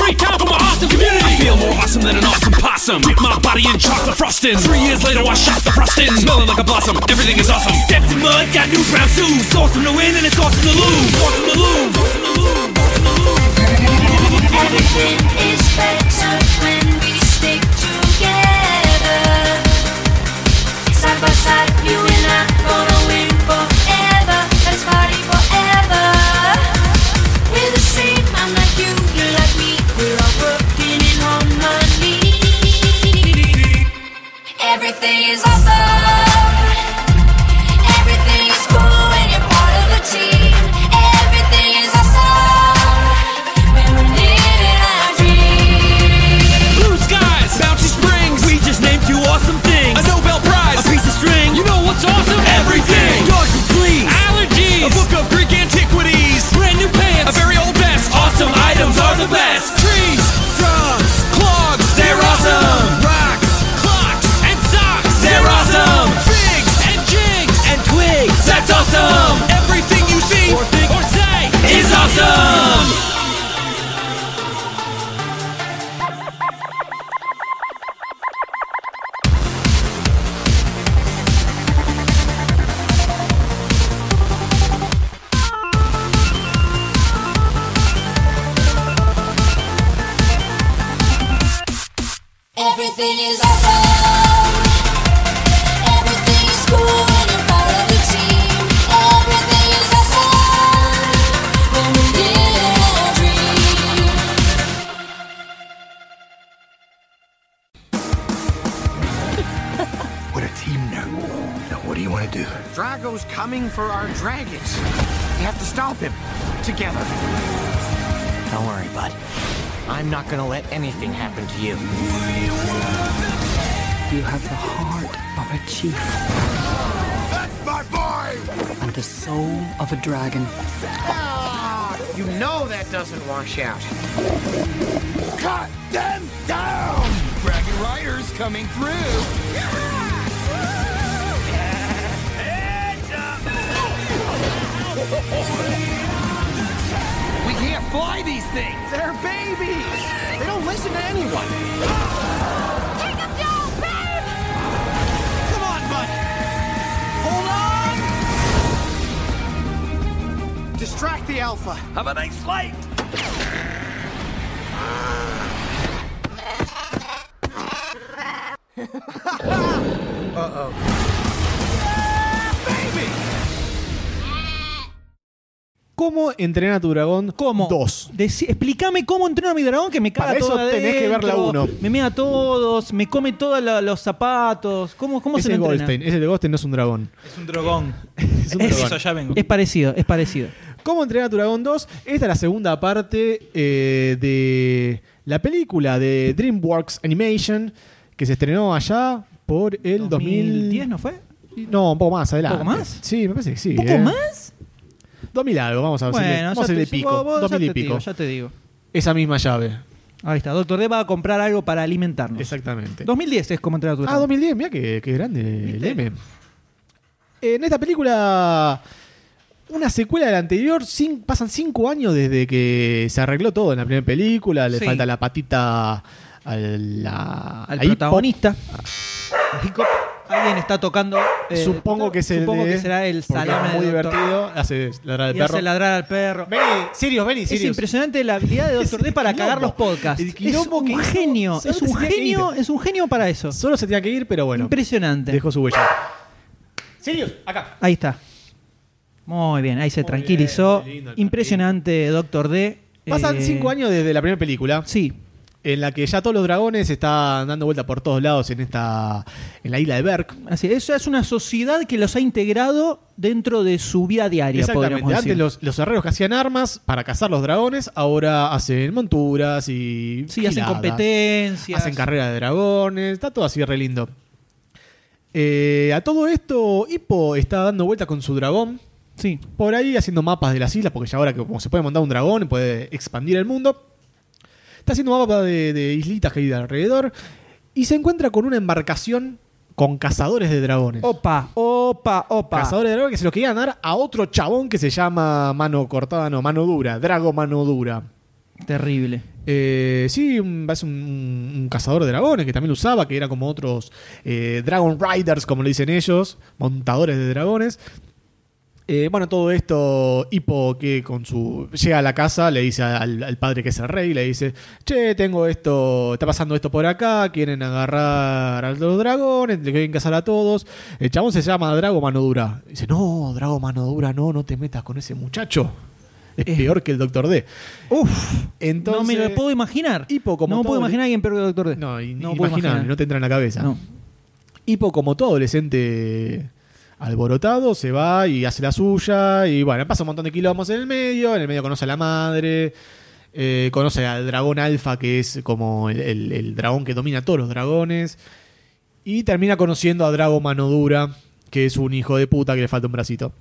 free time for my awesome community. I feel more awesome than an awesome possum. Dip my body in chocolate frosting. Three years later, I shot the frosting. Smelling like a blossom. Everything is awesome. Stepped in mud, got new brown shoes. Awesome to win and it's awesome to lose. Wash out. Cut them down! Dragon Riders coming through. We can't fly these things. They're babies. They don't listen to anyone. Take them down, babe! Come on, bud. Hold on. Distract the alpha. Have a nice flight! Entrenar a tu dragón? ¿Cómo? Dos. Deci- explícame cómo entreno a mi dragón que me caga Para eso todo tenés que ver la adentro, uno. Me mea a todos, me come todos la- los zapatos. ¿Cómo, cómo se Ese lo entrena? Goldstein. Ese de Goldstein no es un dragón. Es un dragón. Es un Es- dragón. ya vengo. Es parecido, es parecido. ¿Cómo entrenar a tu dragón 2? Esta es la segunda parte eh, de la película de DreamWorks Animation que se estrenó allá por el 2000... 2010, ¿no fue? No, un poco más adelante. ¿Un poco más? Sí, me parece que sí. ¿Un poco eh. más? 2000 algo, vamos a ver. Bueno, vamos ya a te, pico. vos- vos ya 2000 y pico. digo, ya te digo. Esa misma llave. Ahí está, Doctor D va a comprar algo para alimentarnos. Exactamente. 2010 es como entrenar a tu Ah, dragón. 2010, mira qué, qué grande el M. En esta película, una secuela de la anterior, cin- pasan cinco años desde que se arregló todo en la primera película, le Sí. falta la patita a la, Al a protagonista. Alguien está tocando. eh, Supongo que es el Supongo de- que será el salame es muy del divertido, hace ladrar al Y perro. hace ladrar al perro. Vení, Sirius, vení, Es Sirius. impresionante la habilidad de Doctor D para cagar los podcasts. El Es que un genio, es un genio, es un genio para eso. Solo se tenía que ir, pero bueno, Impresionante. dejó su huella. Sirius, acá. Ahí está. Muy bien, ahí se tranquilizó. lindo Impresionante, Doctor D. Pasan Eh, cinco años desde la primera película. Sí, en la que ya todos los dragones están dando vuelta por todos lados en esta en la isla de Berk. así es. Es una sociedad que los ha integrado dentro de su vida diaria, Exactamente. Antes decir. los, los herreros que hacían armas para cazar los dragones, ahora hacen monturas y Sí, hacen competencias. Hacen carrera de dragones, está todo así re lindo. Eh, a todo esto, Hippo está dando vuelta con su dragón. Sí. Por ahí haciendo mapas de las islas, porque ya ahora que como se puede montar un dragón, puede expandir el mundo. Está haciendo mapas de, de islitas que hay de alrededor. Y se encuentra con una embarcación con cazadores de dragones. Opa, opa, opa. Cazadores de dragones que se lo querían dar a otro chabón que se llama Mano Cortada, no, Mano Dura, Drago Mano Dura. Terrible. Eh, sí, es un, un- un cazador de dragones que también lo usaba, que era como otros eh, Dragon Riders, como le dicen ellos, montadores de dragones. Eh, bueno, todo esto, Hippo que con su. llega a la casa, le dice al, al padre que es el rey, le dice: Che, tengo esto, está pasando esto por acá, quieren agarrar a los dragones, le quieren cazar a todos. El chabón se llama Drago Mano Dura. Dice: No, Drago Mano Dura, no, no te metas con ese muchacho. Es peor que el Doctor D. Uf, Entonces, no me lo puedo imaginar. Hippo, como no todo puedo imaginar a alguien peor que Doctor D. No, y- No imaginar. no te entra en la cabeza. No. Hippo, como todo adolescente alborotado, se va y hace la suya. Y bueno, pasa un montón de kilómetros en el medio. En el medio conoce a la madre. eh, conoce al dragón alfa, que es como el, el- el dragón que domina a todos los dragones. Y termina conociendo a Drago Manodura, que es un hijo de puta que le falta un bracito.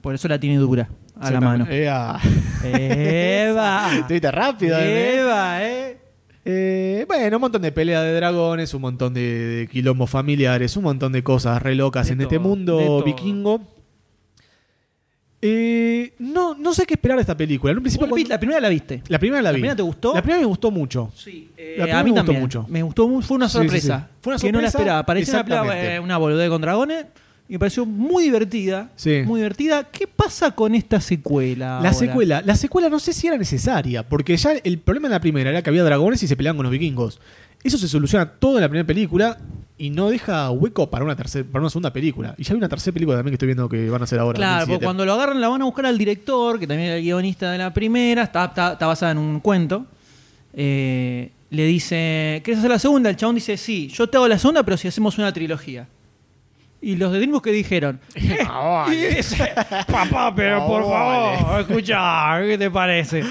Por eso la tiene dura a la mano. Ea. Eva. Estuviste rápido, ¿eh? Eva, eh. Eh, bueno, un montón de peleas de dragones, un montón de, de quilombos familiares, un montón de cosas re locas De en este todo, mundo vikingo. Eh, no, no sé qué esperar de esta película. En un principio, Vos la cuando- La primera la viste. la primera la ¿La vi. primera te gustó? La primera me gustó mucho. Sí, La primera a mí me gustó también. mucho. Me gustó, fue una Sí, sí, sorpresa. sí. Fue una Que no la sorpresa, esperaba. Parecía una, eh, una boludez con dragones. Y me pareció muy divertida. Sí. Muy divertida. ¿Qué pasa con esta secuela? La ahora? secuela, la secuela no sé si era necesaria, porque ya el problema en la primera era que había dragones y se peleaban con los vikingos. Eso se soluciona todo en la primera película y no deja hueco para una tercera, para una segunda película. Y ya hay una tercera película también que estoy viendo que van a hacer ahora. Claro, 2007. porque cuando lo agarran la van a buscar al director, que también era el guionista de la primera, está, está- está basada en un cuento. Eh, le dice, ¿querés hacer la segunda? El chabón dice, sí, yo te hago la segunda, pero si hacemos una trilogía. Y los de DreamWorks que dijeron, Y dice, papá, pero por favor, escucha, ¿qué te parece?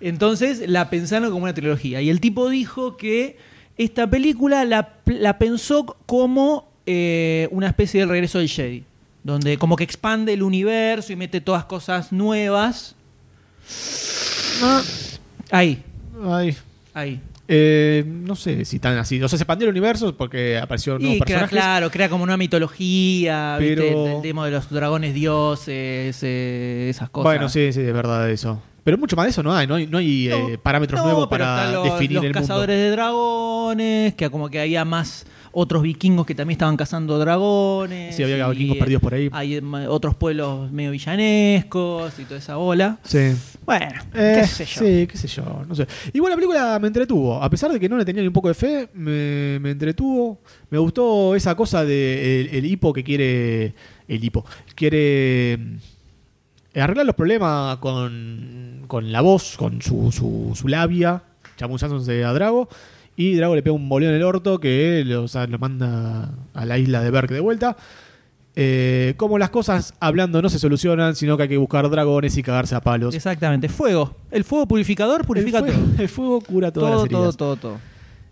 Entonces la pensaron como una trilogía. Y el tipo dijo que esta película la, la pensó como eh, una especie de regreso del Jedi. Donde como que expande el universo y mete todas cosas nuevas. Ahí, Ay. Ahí. Eh, no sé si tan así. O sea, se expandió el universo porque aparecieron nuevos Y crea, personajes. claro, crea como una mitología, ¿viste? Pero- el, el tema de los dragones dioses, eh, esas cosas. Bueno, sí, sí, es verdad eso. Pero mucho más de eso no hay. No hay, no hay eh, parámetros No, nuevos para los, definir los el mundo. cazadores de dragones, que como que había más otros vikingos que también estaban cazando dragones. Sí, había y, vikingos perdidos por ahí. Hay otros pueblos medio villanescos y toda esa bola. Sí. Bueno, Eh, qué sé yo. Sí, qué sé yo. No sé. Igual la película me entretuvo. A pesar de que no le tenía ni un poco de fe, me, me entretuvo. Me gustó esa cosa de el, el hipo que quiere. El hipo. Quiere mm, arreglar los problemas con, con la voz, con su, su, su labia, chamuzándose a Drago. Y Drago le pega un boleo en el orto que lo, o sea, lo manda a la isla de Berk de vuelta. Eh, como las cosas hablando no se solucionan, sino que hay que buscar dragones y cagarse a palos. Exactamente, fuego. El fuego purificador purifica el fuego, todo. el fuego cura todas Todo, las todo, todo, todo.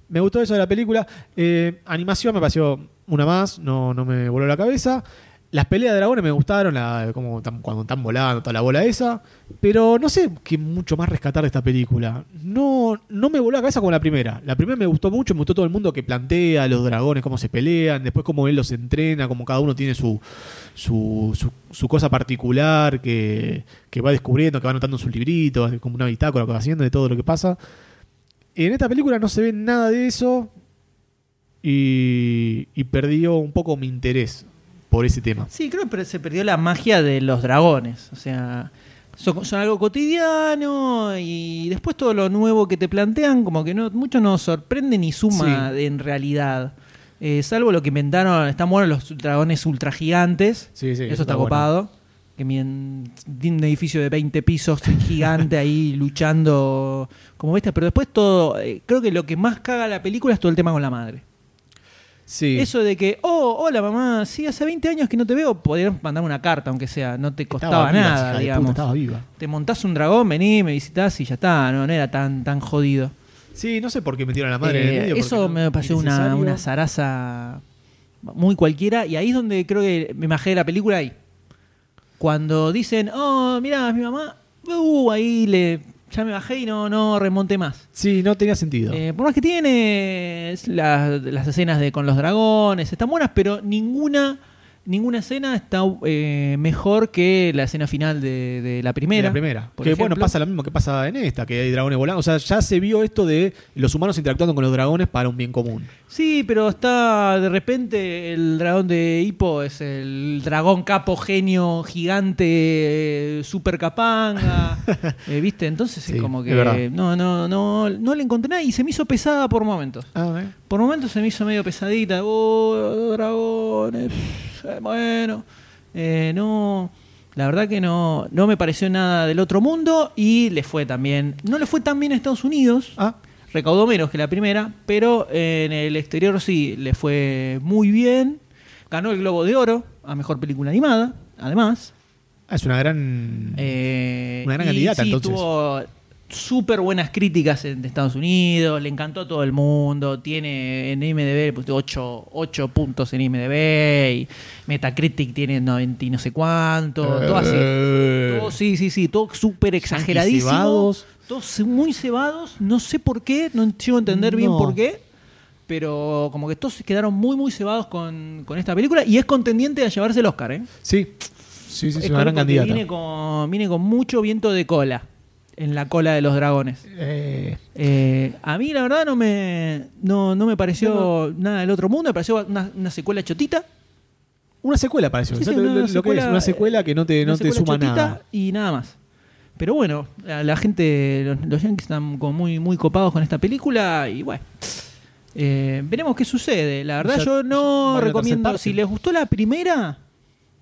Me gustó eso de la película. Eh, animación me pareció una más, no, no me voló la cabeza. Las peleas de dragones me gustaron, como cuando están volando, toda la bola esa. Pero no sé qué mucho más rescatar de esta película. No, no me voló la cabeza como la primera. La primera me gustó mucho, me gustó todo el mundo que plantea los dragones, cómo se pelean, después cómo él los entrena, cómo cada uno tiene su, su cosa particular que, que va descubriendo, que va anotando en sus libritos, como una bitácora que va haciendo de todo lo que pasa. En esta película no se ve nada de eso y, y perdió un poco mi interés por ese tema. Sí, creo que se perdió la magia de los dragones. O sea, son, son algo cotidiano y después todo lo nuevo que te plantean, como que no mucho nos sorprende ni suma Sí. en realidad. Eh, salvo lo que inventaron, están buenos los dragones ultra gigantes. Sí, sí, eso está está bueno. copado. Que miden tiene un edificio de 20 pisos gigante ahí luchando como bestia. Pero después todo, eh, creo que lo que más caga la película es todo el tema con la madre. Sí. Eso de que, oh, hola mamá, sí, hace 20 años que no te veo, podrías mandar una carta, aunque sea, no te costaba Estaba viva, hija nada, de puta, digamos. estaba viva. Te montás un dragón, vení, me visitás y ya está, no, no era tan, tan jodido. Sí, no sé por qué metieron a la madre en Eh, el medio. eso porque no- me pareció una, innecesario. una zaraza muy cualquiera, y ahí es donde creo que me bajé de la película ahí. Cuando dicen, oh, mirá, es mi mamá, uh, ahí le, ya me bajé y no, no remonté más. Sí, no tenía sentido. Eh, por más que tiene es la- las escenas de con los dragones, están buenas, pero ninguna ninguna escena está eh, mejor que la escena final de, de la De primera. la primera. por que bueno, pasa lo mismo que pasa en esta, que hay dragones volando. O sea, ya se vio esto de los humanos interactuando con los dragones para un bien común. Sí, pero está de repente el dragón de Hippo es el dragón capo genio gigante eh, super capanga, eh, ¿viste? Entonces Sí, es como es que no no no no le encontré nada y se me hizo pesada por momentos. Ah, ¿eh? Por momentos se me hizo medio pesadita. Oh, dragones. Eh, Bueno, eh, no. La verdad que no, no me pareció nada del otro mundo y le fue también. No le fue tan bien a Estados Unidos. Ah. Recaudó menos que la primera, pero en el exterior sí le fue muy bien. Ganó el Globo de Oro a mejor película animada, además. Ah, Es una gran. Eh, Una gran candidata, sí, entonces. tuvo súper buenas críticas en Estados Unidos, le encantó a todo el mundo, tiene en IMDB 8, puntos en IMDB, y Metacritic tiene 90 y no sé cuánto, todo así. Eh. Todo, sí, sí, sí, todo súper exageradísimo. Todos muy cebados, no sé por qué, no llego a entender bien por qué. Pero como que todos se quedaron muy, muy cebados con, con esta película y es contendiente a llevarse el Oscar, ¿eh? Sí. Sí, sí, Es una gran candidata. Viene con, viene con mucho viento de cola en la cola de los dragones. Eh, Eh, a mí la verdad no me, no, no me pareció nada del otro mundo, me pareció una, una secuela chotita. una secuela pareció. Sí, sí, ¿Sabes lo- una lo que secuela, es una secuela que no te, no te suma chotita nada. Y nada más. Pero bueno, la, la gente, los, los yankees están como muy, muy copados con esta película y bueno. eh, veremos qué sucede. La verdad yo no recomiendo, si les gustó la primera,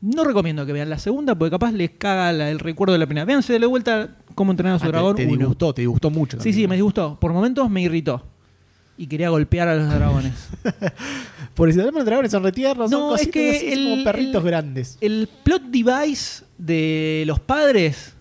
no recomiendo que vean la segunda porque capaz les caga la- el recuerdo de la primera. Véanse de vuelta cómo entrenar a su Ah, te- dragón. te, disgustó, te disgustó mucho. Sí, sí, me disgustó. Por momentos me irritó. Y quería golpear a los dragones. Porque si de dragones son retiernos, son No, es cositas que así, el- como perritos el- grandes. El plot device de los padres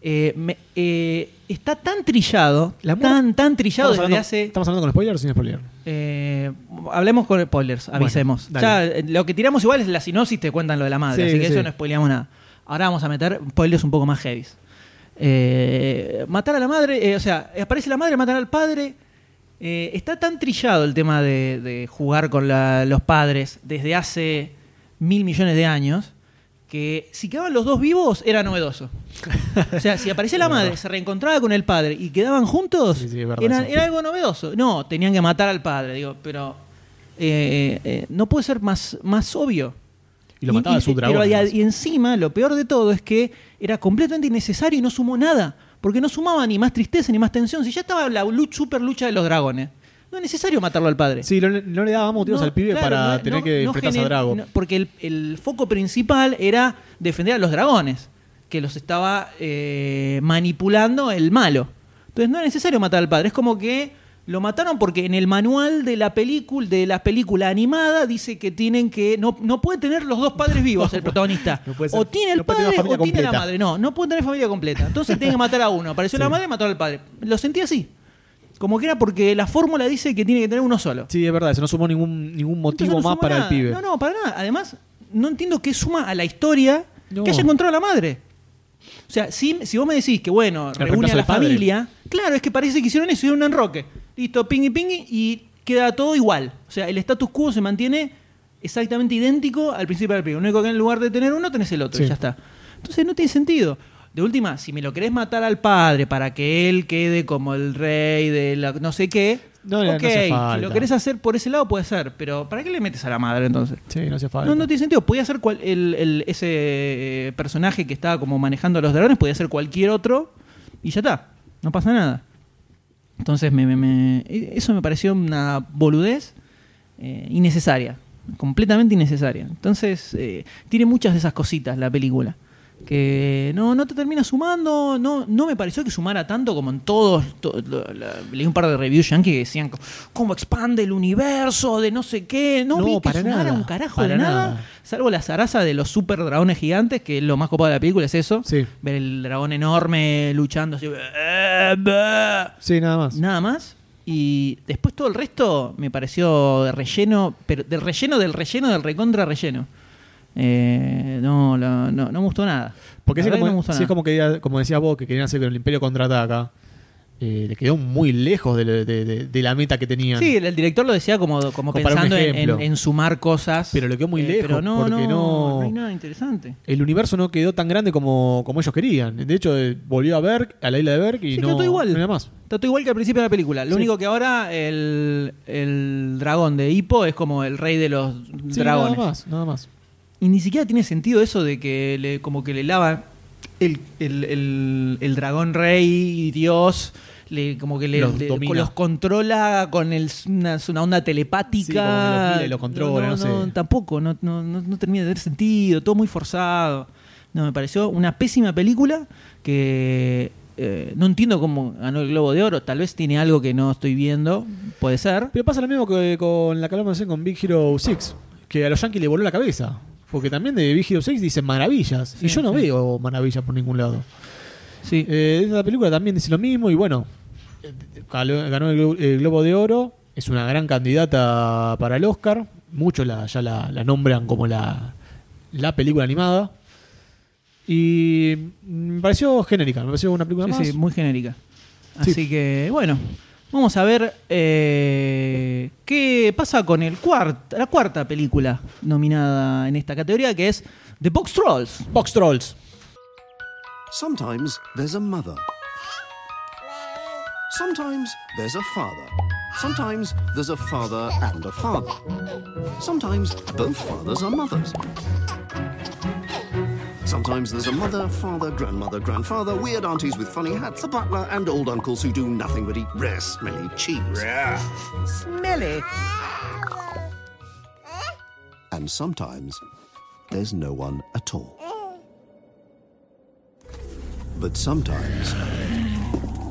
eh, me- eh, está tan trillado, tan, tan trillado desde hablando, hace... ¿Estamos hablando con spoiler o sin spoiler? Eh, hablemos con spoilers, avisemos. Bueno, ya, dale. lo que tiramos igual es la sinopsis, te cuentan lo de la madre, Sí, así que sí. eso no spoileamos nada. Ahora vamos a meter spoilers un poco más heavy. Eh, matar a la madre, eh, o sea, aparece la madre, matan al padre. Eh, está tan trillado el tema de, de jugar con la- los padres desde hace mil millones de años que si quedaban los dos vivos era novedoso. O sea, si aparecía la madre, se reencontraba con el padre y quedaban juntos, Sí, sí, es verdad era, algo novedoso. No, tenían que matar al padre, digo, pero no puede ser más, más obvio. Y lo mataba su dragón, y, encima, lo peor de todo es que era completamente innecesario y no sumó nada. Porque no sumaba ni más tristeza ni más tensión. Si ya estaba la super lucha de los dragones. No es necesario matarlo al padre. Sí, no, no le daba motivos No, al pibe claro, para no- tener que enfrentarse a Drago. porque el, el foco principal era defender a los dragones, que los estaba eh, manipulando el malo. Entonces no es necesario matar al padre. Es como que lo mataron porque en el manual de la película, de la película animada, dice que tienen que. No, no puede tener los dos padres vivos, el protagonista. No puede ser- o tiene el no padre o tiene la madre. No, no puede tener familia completa. Entonces tiene que matar a uno. Apareció la madre y mató al padre. Lo sentí así. Como que era porque la fórmula dice que tiene que tener uno solo. Sí, es verdad, eso no sumó ningún, ningún motivo no más para nada. el pibe. No, no, para nada. Además, no entiendo qué suma a la historia que haya encontrado a la madre. O sea, si, si vos me decís que, bueno, El reúne a la padre. familia, claro, es que parece que hicieron eso, hicieron un enroque. Listo, pingui pingui, y queda todo igual. O sea, el status quo se mantiene exactamente idéntico al principio del película. Lo único que en lugar de tener uno, tenés el otro, y ya está. Entonces no tiene sentido. De última, si me lo querés matar al padre para que él quede como el rey de la no sé qué, No, no ok, si falta. lo querés hacer por ese lado puede ser, pero ¿para qué le metes a la madre entonces? Sí, no hace falta. No, no tiene sentido. Podía ser cual- el, el- ese eh, personaje que estaba como manejando a los dragones, podía ser cualquier otro y ya está. No pasa nada. Entonces, me, me- me- eso me pareció una boludez eh, innecesaria. Completamente innecesaria. Entonces, eh, tiene muchas de esas cositas la película. Que no, no te termina sumando. No, no me pareció que sumara tanto como en todos. to- la- leí un par de reviews yankee que decían cómo expande el universo de no sé qué. No, No, vi que para sumara nada, un carajo para de nada. nada. Salvo la zaraza de los super dragones gigantes, que lo más copado de la película, es eso. Sí. Ver el dragón enorme luchando así. Sí, nada más. Nada más. Y después todo el resto me pareció de relleno, pero del relleno del relleno del recontra relleno. Eh, no, no, no, no me gustó nada. Porque que como, no me gustó sí, nada. es como, que, como decías vos, que querían hacer con el Imperio contraataca. Eh, le quedó muy lejos de, de- de- de la meta que tenían. Sí, el, director lo decía como, como pensando en, ejemplo. en- en sumar cosas. Pero le quedó muy Eh, lejos. Pero no, porque no, no, no hay nada interesante. El universo no quedó tan grande como, como ellos querían. De hecho, eh, volvió a Berk, a la isla de Berk y Sí, no, igual. era más. Está todo igual que al principio de la película. Lo Sí. único que ahora el, el dragón de Hippo es como el rey de los Sí, dragones. nada más, nada más. Y ni siquiera tiene sentido eso de que le, como que le lava el, el- el- el dragón rey, Dios, le, como que le, Los le- domina. los controla con el, una, una onda telepática. Sí, como que los mira y los controla, no sé. Tampoco, no, no, no, no termina de tener sentido, todo muy forzado. No, me pareció una pésima película que eh, no entiendo cómo ganó el Globo de Oro. Tal vez tiene algo que no estoy viendo, puede ser. Pero pasa lo mismo que con la que hablamos con Big Hero 6, que a los Yankees le voló la cabeza. Porque también de Hero 6 dicen maravillas. y yo no sí. veo maravillas por ningún lado. Sí. Eh, esta película también dice lo mismo y bueno, ganó el, Glo- el Globo de Oro, es una gran candidata para el Oscar, muchos la, ya la, la nombran como la, la película animada y me pareció genérica, me pareció una película Sí, más. sí, muy genérica. Sí. Así que, bueno, vamos a ver eh, qué pasa con el cuart- la cuarta película nominada en esta categoría, que es The Box Trolls. Box Trolls. Sometimes there's a mother. Sometimes there's a father. Sometimes there's a father and a father. Sometimes both fathers are mothers. Sometimes there's a mother, father, grandmother, grandfather, weird aunties with funny hats, a butler, and old uncles who do nothing but eat rare, smelly cheese. Rare. Smelly. And sometimes there's no one at all. But sometimes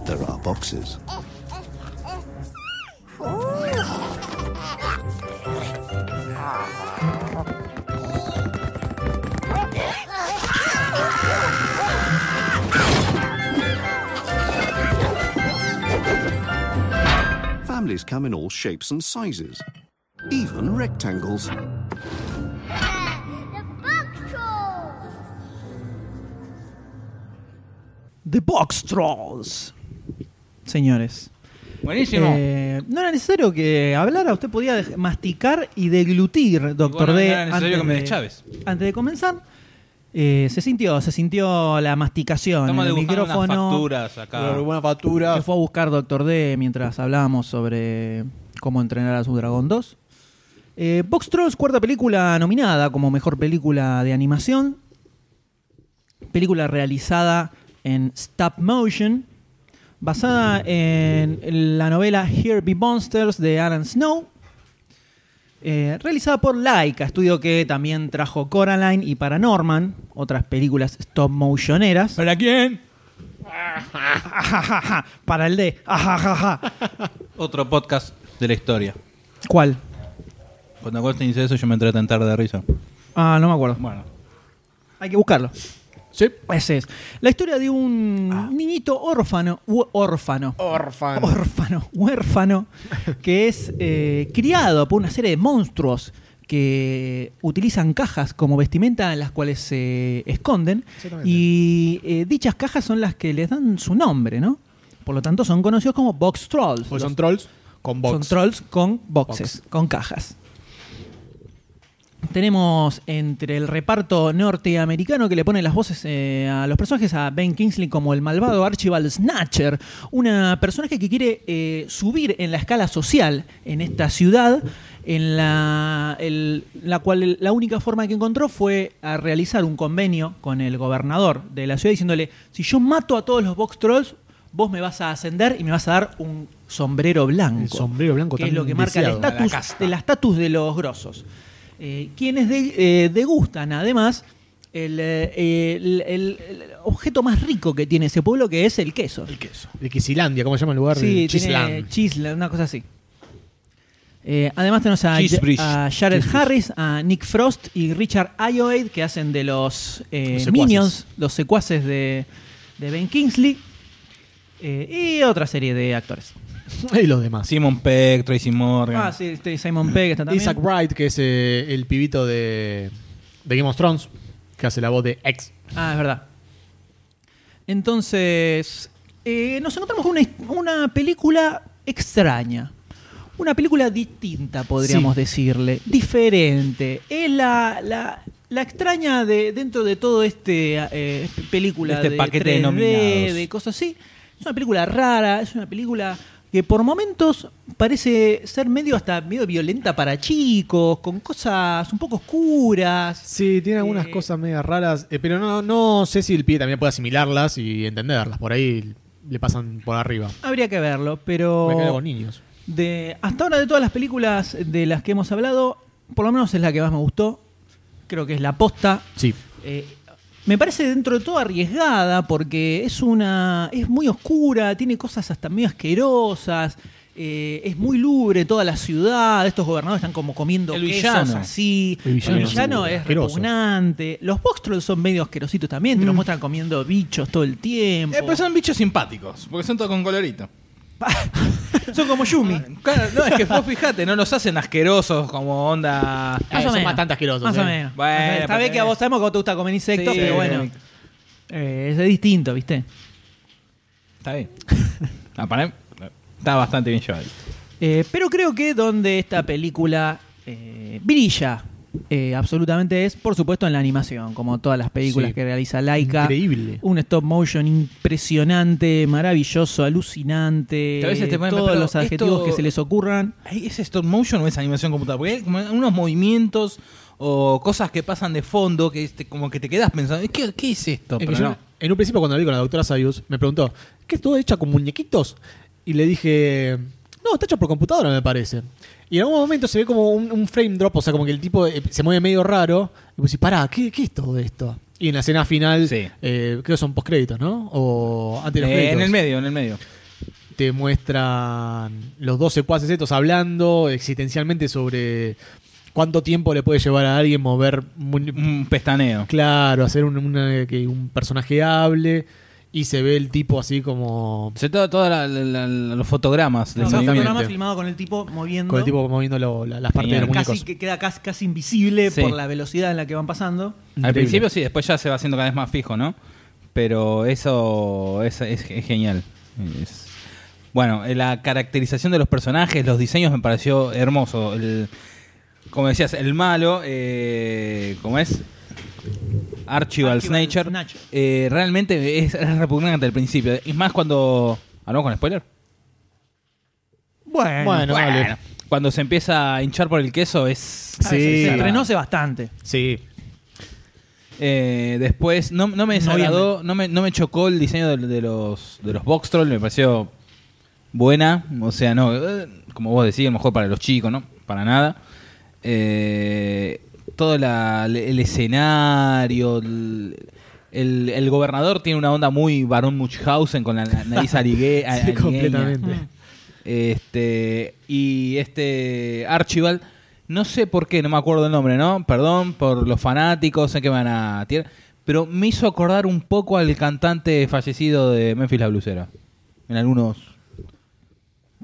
there are boxes. Toys come in all shapes and sizes, even rectangles. The Box Trolls. Señores. Buenísimo. Eh, no era necesario que hablara, usted podía masticar y deglutir, doctor bueno, no D. era necesario antes que me de-. Antes de comenzar, eh, se sintió, se sintió la masticación Estamos en el unas micrófono. facturas acá. factura. que fue a buscar Doctor D mientras hablábamos sobre cómo entrenar a su dragón 2. Eh, Box Trolls, cuarta película nominada como mejor película de animación. Película realizada en stop motion, basada en la novela Here Be Monsters de Alan Snow. Eh, realizada por Laika, estudio que también trajo Coraline y Paranorman, otras películas stop motioneras. ¿Para quién? Para el D. Otro podcast de la historia. ¿Cuál? Cuando Goldstein dice eso, yo me entré a tentar de risa. Ah, no me acuerdo. Bueno. Hay que buscarlo. Sí. Ese es. La historia de un niñito órfano, órfano, Orfano. órfano, huérfano, que es eh, criado por una serie de monstruos que utilizan cajas como vestimenta en las cuales se esconden y eh, dichas cajas son las que les dan su nombre, ¿no? Por lo tanto son conocidos como box trolls. Los- son trolls con box. son trolls con boxes, con cajas. Tenemos entre el reparto norteamericano que le pone las voces eh, a los personajes a Ben Kingsley como el malvado Archibald Snatcher, una personaje que quiere eh, subir en la escala social en esta ciudad, en la, el- la cual la única forma que encontró fue a realizar un convenio con el gobernador de la ciudad diciéndole, si yo mato a todos los box trolls, vos me vas a ascender y me vas a dar un sombrero blanco. El sombrero blanco que es lo que marca el estatus La el estatus de los grosos. Eh, quienes de- eh, degustan además el, eh, el- el- el objeto más rico que tiene ese pueblo, que es el queso. El queso. De Quisilandia, ¿cómo se llama el lugar? Sí, Chisland. Chisland, una cosa así. Eh, además tenemos a, a Jared. Harris, a Nick Frost y Richard Ayoade que hacen de los, eh. Minions, los secuaces de, de Ben Kingsley eh, y otra serie de actores. Y los demás. Simon Peck, Tracy Morgan. Ah, sí, este Simon Pegg está también. Isaac Wright, que es eh, el pibito de, de Game of Thrones, que hace la voz de X. Ah, es verdad. Entonces, eh, nos encontramos con una, una película extraña. Una película distinta, podríamos Sí. decirle. Diferente. Es la, la, la extraña de dentro de todo este eh, película Este de paquete de 3D, nominados. de cosas así. Es una película rara, es una película que por momentos parece ser medio hasta medio violenta para chicos, con cosas un poco oscuras. Sí, tiene algunas cosas medio raras, eh, pero no, no sé si el pibe también puede asimilarlas y entenderlas. Por ahí le pasan por arriba. Habría que verlo, pero... Me quedo con niños. De, hasta ahora de todas las películas de las que hemos hablado, por lo menos es la que más me gustó. Creo que es La Posta. Sí. Eh, me parece dentro de todo arriesgada porque es una es muy oscura, tiene cosas hasta medio asquerosas. eh, es muy lubre toda la ciudad. Estos gobernadores están como comiendo El quesos villano. así. El villano El es villano es asqueroso. repugnante. Los box trolls son medio asquerositos también. Te los Mm. muestran comiendo bichos todo el tiempo. Eh, pero son bichos simpáticos, porque son todos con colorito. son como Yumi. Claro, no, es que vos fijate, no los hacen asquerosos como onda. Más o son menos. bastante asquerosos. Más eh. o menos. Bueno, Más o menos. Está porque- bien que a vos sabemos que te gusta comer insectos, Sí, pero bueno. eh, es distinto, ¿viste? Está bien. Ah, para mí, está bastante bien llevado. Eh, pero creo que donde esta película eh, brilla eh, absolutamente es, por supuesto, en la animación, como todas las películas Sí. que realiza Laika. Increíble. Un stop motion impresionante, maravilloso, alucinante. Que a veces te ponen, todos los adjetivos esto- que se les ocurran. ¿Es stop motion o es animación computadora? Porque hay como unos movimientos o cosas que pasan de fondo que este, como que te quedas pensando, ¿qué, qué es esto? Es Pero yo, no. En un principio, cuando hablé con la doctora Sayus, me preguntó: ¿Qué es todo hecha con muñequitos? Y le dije: No, está hecho por computadora, me parece. Y en algún momento se ve como un, un frame drop, o sea, como que el tipo eh, se mueve medio raro. Y pues, pará, ¿qué, ¿qué es todo esto? Y en la escena final, Sí. eh, creo que son postcréditos, ¿no? O antes de los Eh, créditos. en el medio, en el medio. te muestran los dos secuaces estos hablando existencialmente sobre cuánto tiempo le puede llevar a alguien mover mu- Un pestaneo. claro hacer un, una- que un personaje hable y se ve el tipo así como. Se todo, todos los fotogramas No, un movimiento. programa filmado con el tipo moviendo. Con el tipo moviendo lo- la- las partes de los casi, que queda casi, casi invisible Sí. por la velocidad en la que van pasando. Al principio sí, después ya se va haciendo cada vez más fijo, ¿no? Pero eso es, es- es genial. Es- Bueno, eh, la caracterización de los personajes, los diseños me pareció hermoso. El, como decías, el malo, eh, ¿cómo es? Archibald Snature. eh, realmente es, es repugnante al principio. Es más cuando... ¿Hablamos con spoiler? Bueno. Cuando se empieza a hinchar por el queso es... Ah, se, bastante. Sí. Eh, después, no, no me desagradó, no me, no me chocó el diseño de, de los, de los box me pareció buena. O sea, no, eh, como vos decís, a lo mejor para los chicos, ¿no? Para nada. Eh, todo la- el escenario, el, el- el gobernador tiene una onda muy Barón Munchausen con la na- nariz aligue- Sí, aligueña. completamente. Este, y este Archibald, no sé por qué, no me acuerdo el nombre, ¿no? Perdón por los fanáticos, sé que van a tirar, pero me hizo acordar un poco al cantante fallecido de Memphis la Blusera. En algunos.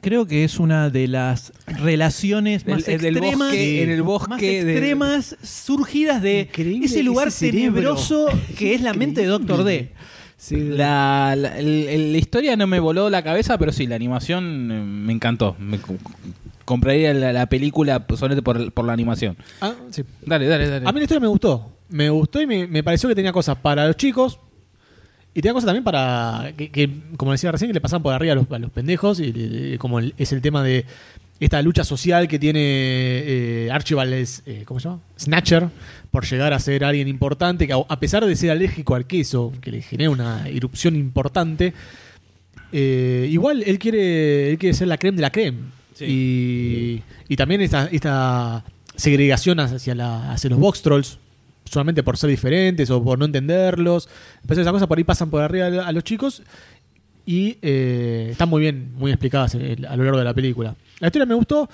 Creo que es una de las relaciones más el del extremas, bosque, en el más de- extremas surgidas de ese lugar ese tenebroso que es la mente de Doctor D. La, historia no me voló la cabeza, pero sí, la animación eh, me encantó. Me co- compraría la, la película solamente por, por la animación. Ah, sí. Dale, dale, dale. A mí la historia me gustó. Me gustó y me, me pareció que tenía cosas para los chicos. Y tenía cosas también para. Que, que, como decía recién, que le pasaban por arriba a los, a los pendejos. Y, como el- es el tema de esta lucha social que tiene eh, Archibald, es, eh, ¿cómo se llama? Snatcher, por llegar a ser alguien importante. Que a, pesar de ser alérgico al queso, que le genera una erupción importante, eh, igual él quiere, él quiere ser la creme de la creme. Y, y también esta, esta segregación hacia, la, hacia los box trolls, solamente por ser diferentes o por no entenderlos. Esas cosas por ahí pasan por arriba a los chicos y eh, están muy bien, muy explicadas eh, a lo largo de la película. La historia me gustó,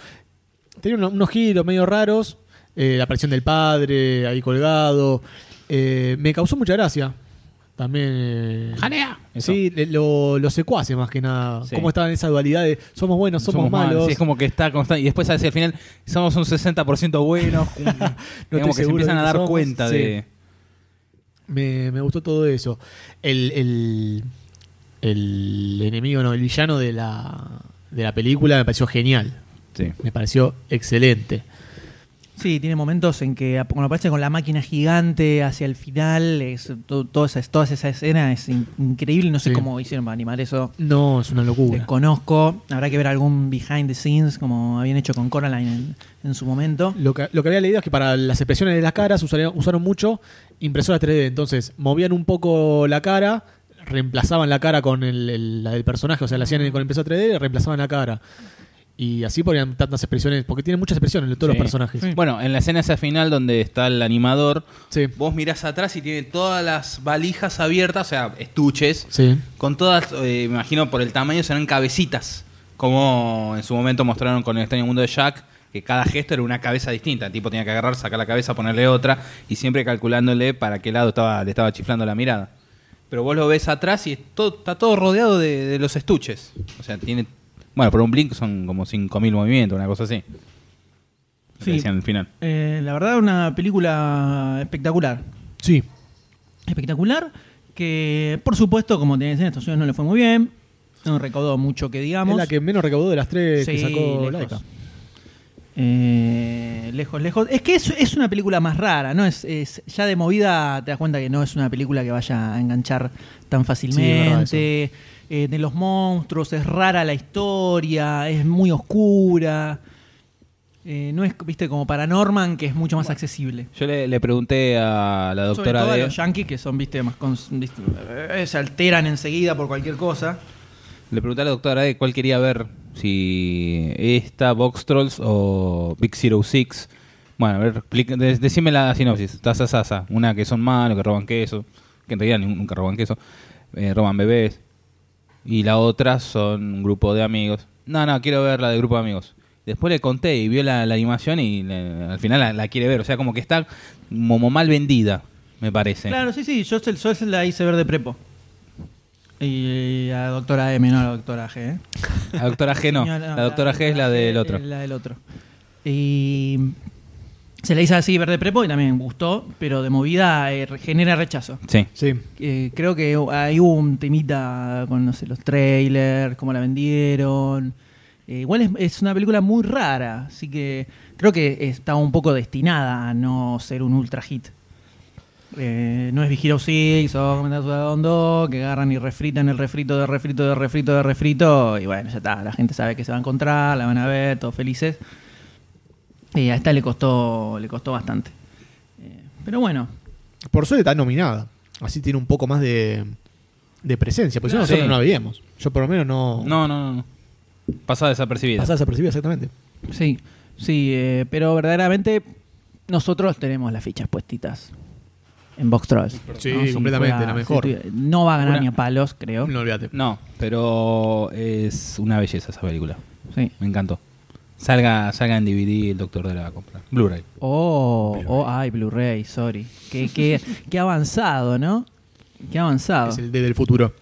tenía unos, unos giros medio raros, eh, la aparición del padre ahí colgado, eh, me causó mucha gracia. También. eh, Sí, le- lo- los secuaces más que nada. Sí. Cómo estaban en esa dualidad de somos buenos, somos, malos. Sí, es como que está constante. Y después hacia el final somos un 60% buenos. un- digamos que se seguro empiezan a que dar somos. cuenta Sí. de. Me, me gustó todo eso. El, el, el enemigo, no, el villano de la, de la película me pareció genial. Sí. Me pareció excelente. Sí, tiene momentos en que cuando aparece con la máquina gigante hacia el final, es, to- toda, esa, toda esa escena es in- increíble. No sé Sí. cómo hicieron para animar eso. No, es una locura. Desconozco. Habrá que ver algún behind the scenes como habían hecho con Coraline en, en su momento. Lo que, lo que había leído es que para las expresiones de las caras usaron mucho impresoras 3D. Entonces, movían un poco la cara, reemplazaban la cara con el, el- la del personaje, o sea, la hacían con impresora 3D y reemplazaban la cara. Y así ponían tantas expresiones, porque tienen muchas expresiones de todos Sí. los personajes. Bueno, en la escena esa final donde está el animador, vos mirás atrás y tiene todas las valijas abiertas, o sea, estuches, Sí. con todas, eh, me imagino por el tamaño, serán cabecitas, como en su momento mostraron con el extraño mundo de Jack, que cada gesto era una cabeza distinta. El tipo tenía que agarrar, sacar la cabeza, ponerle otra, y siempre calculándole para qué lado estaba, le estaba chiflando la mirada. Pero vos lo ves atrás y es todo- está todo rodeado de, de los estuches. O sea, tiene. Bueno, por un blink son como 5.000 movimientos, una cosa así. Sí. Decían al final. Eh, la verdad, una película espectacular. Sí. Espectacular. Que, por supuesto, como tenés en Estados Unidos, no le fue muy bien. No recaudó mucho que digamos. Es la que menos recaudó de las tres que Sí, sacó lejos. Laika. Eh, lejos, lejos. Es que es, es una película más rara, ¿no? Es, es- ya de movida te das cuenta que no es una película que vaya a enganchar tan fácilmente. Eh, de los monstruos, es rara la historia, es muy oscura. Eh, no es, viste, como para Norman, que es mucho más accesible. Yo le, le pregunté a la Sobre doctora todo a D. los yankees que son, viste, más cons- viste, eh, se alteran enseguida por cualquier cosa. Le pregunté a la doctora D cuál quería ver, si esta, Box Trolls o Big Zero Six. Bueno, a ver, de- decime la sinopsis. Taza Sasa, una que son malos, que roban queso, que en realidad nunca roban queso, eh, roban bebés. Y la otra son un grupo de amigos. No, no, quiero ver la de grupo de amigos. Después le conté y vio la, la animación y le- al final la, la quiere ver. O sea, como que está como mal vendida, me parece. Claro, sí, sí, yo se, yo se la hice ver de prepo. Y la doctora M, no la doctora G. ¿eh? La doctora G no. La doctora G es la del otro. es La del otro. Y se le hizo así verde prepo y también gustó, pero de movida eh, genera rechazo. Sí. Sí. Eh, creo que ahí hubo un temita con, no sé, los trailers, cómo la vendieron. Eh, igual es, es una película muy rara, así que creo que está un poco destinada a no ser un ultra hit. Eh, no es Big Hero 6 o 2 que agarran y refritan el refrito de refrito de refrito de refrito y bueno, ya está, la gente sabe que se va a encontrar, la van a ver, todos felices. Y a esta le costó, le costó bastante. Eh, pero bueno, Por suerte está nominada. Así tiene un poco más de, de presencia. Porque si no, Sí. nosotros no la veíamos. Yo por lo menos no. No, no, no. no. Pasada desapercibida. Pasaba desapercibida exactamente. Sí, sí, eh, pero verdaderamente nosotros tenemos las fichas puestitas en Box Trolls. Sí, ¿no? Si completamente, fuera- la mejor. si no va a ganar Una- ni a palos, creo. No olvídate. No, pero es una belleza esa película. Sí. Me encantó. Salga, salga en DVD, el doctor de la va a comprar. Blu-ray. Oh, oh, ay, Blu-ray, sorry. Qué, qué, qué avanzado, ¿no? Qué avanzado. Es el D del futuro.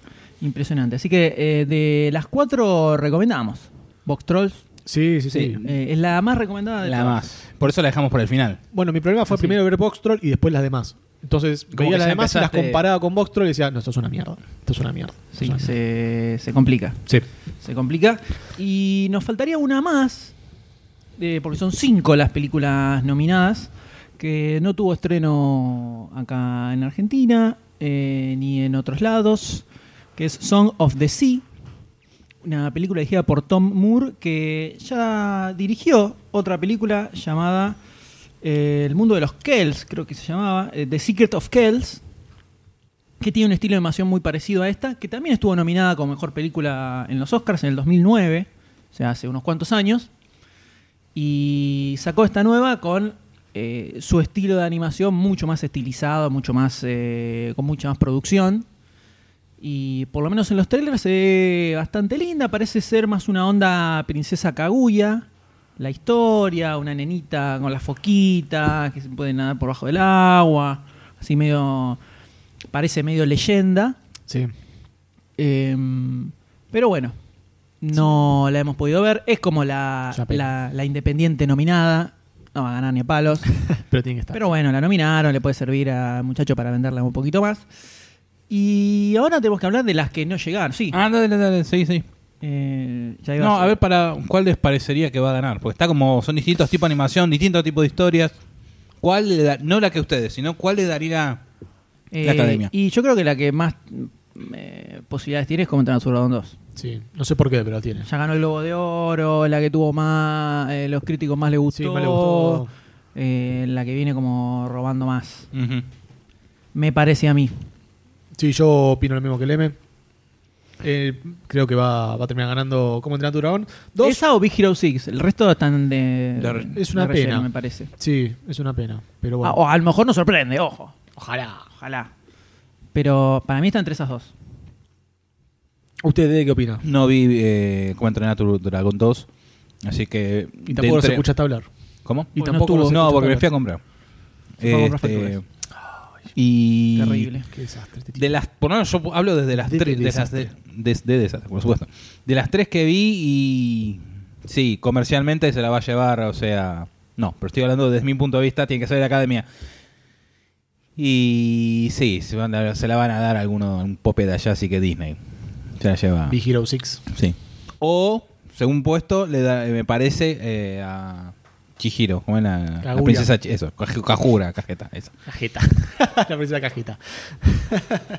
Impresionante. Así que eh, de las cuatro recomendamos. Box Trolls Sí, sí, sí. eh, es la más recomendada de La todas. más. Por eso la dejamos por el final. Bueno, mi problema fue primero ver Box Troll y después las demás. Entonces, Como veía las demás y las comparaba con Box Troll y decía, no, esto es una mierda. Esto es una mierda. Sí, es una mierda". se, se complica. Sí. Se complica. Y nos faltaría una más, eh, porque son cinco las películas nominadas, que no tuvo estreno acá en Argentina, eh, ni en otros lados, que es Song of the Sea, una película dirigida por Tom Moore, que ya dirigió otra película llamada eh, El mundo de los Kells, creo que se llamaba, The Secret of Kells, que tiene un estilo de animación muy parecido a esta, que también estuvo nominada como mejor película en los Oscars en el 2009, o sea, hace unos cuantos años, y sacó esta nueva con eh, su estilo de animación mucho más estilizado, mucho más eh, con mucha más producción. Y por lo menos en los trailers se ve bastante linda, parece ser más una onda princesa Kaguya, la historia, una nenita con la foquita que se puede nadar por bajo del agua, así medio parece medio leyenda. Sí. Em, pero bueno, no la hemos podido ver. Es como la, la, la independiente nominada. No va a ganar ni a palos. Pero tiene que estar. Pero bueno, la nominaron, le puede servir al muchacho para venderla un poquito más. Y ahora tenemos que hablar de las que no llegaron. Sí. Ah, dale, dale, sí, sí. Eh, ya iba No, a a ver para cuál les parecería que va a ganar. Porque está como, son distintos tipos de animación, distintos tipos de historias. ¿Cuál le da, no la que ustedes, sino cuál le daría Eh, la academia? Y yo creo que la que más eh, posibilidades tiene es como Zurdón 2. Sí, no sé por qué, pero tiene. Ya ganó el Globo de Oro, la que tuvo más, eh, los críticos más le gustó, Sí, más le gustó. eh, la que viene como robando más. Me parece a mí. Sí, yo opino lo mismo que Leme. Eh, creo que va, va a terminar ganando como entrenar tu dragón. Dos, Esa o Big Hero 6, el resto están de... De es una de relleno, pena. me parece. Sí, es una pena. Pero Ah, bueno. o a lo mejor nos sorprende, ojo. Ojalá. Ojalá. Pero para mí está entre esas dos. ¿Usted de qué opina? No vi eh, cómo entrenar a tu Dragón 2. Así que. Y tampoco de se entre- escuchaste hablar. ¿Cómo? Y tampoco no los No, porque me fui a comprar. A Este, y. Terrible. Qué desastre. este. De las, por lo menos yo hablo desde las De tres, de, las desastre. de, de- de desastre, por supuesto. De las tres que vi y sí, comercialmente se la va a llevar, o sea, no, pero estoy hablando desde mi punto de vista, tiene que ser de la academia. Y sí, se, van a- se la van a dar a alguno, un pope de allá, así que Disney se la lleva. Big Hero 6. Sí. O, según puesto, le da, me parece eh, a Chihiro, como es la, princesa, Chi- eso, Kajura, cajeta, esa. Cajeta. la princesa cajeta.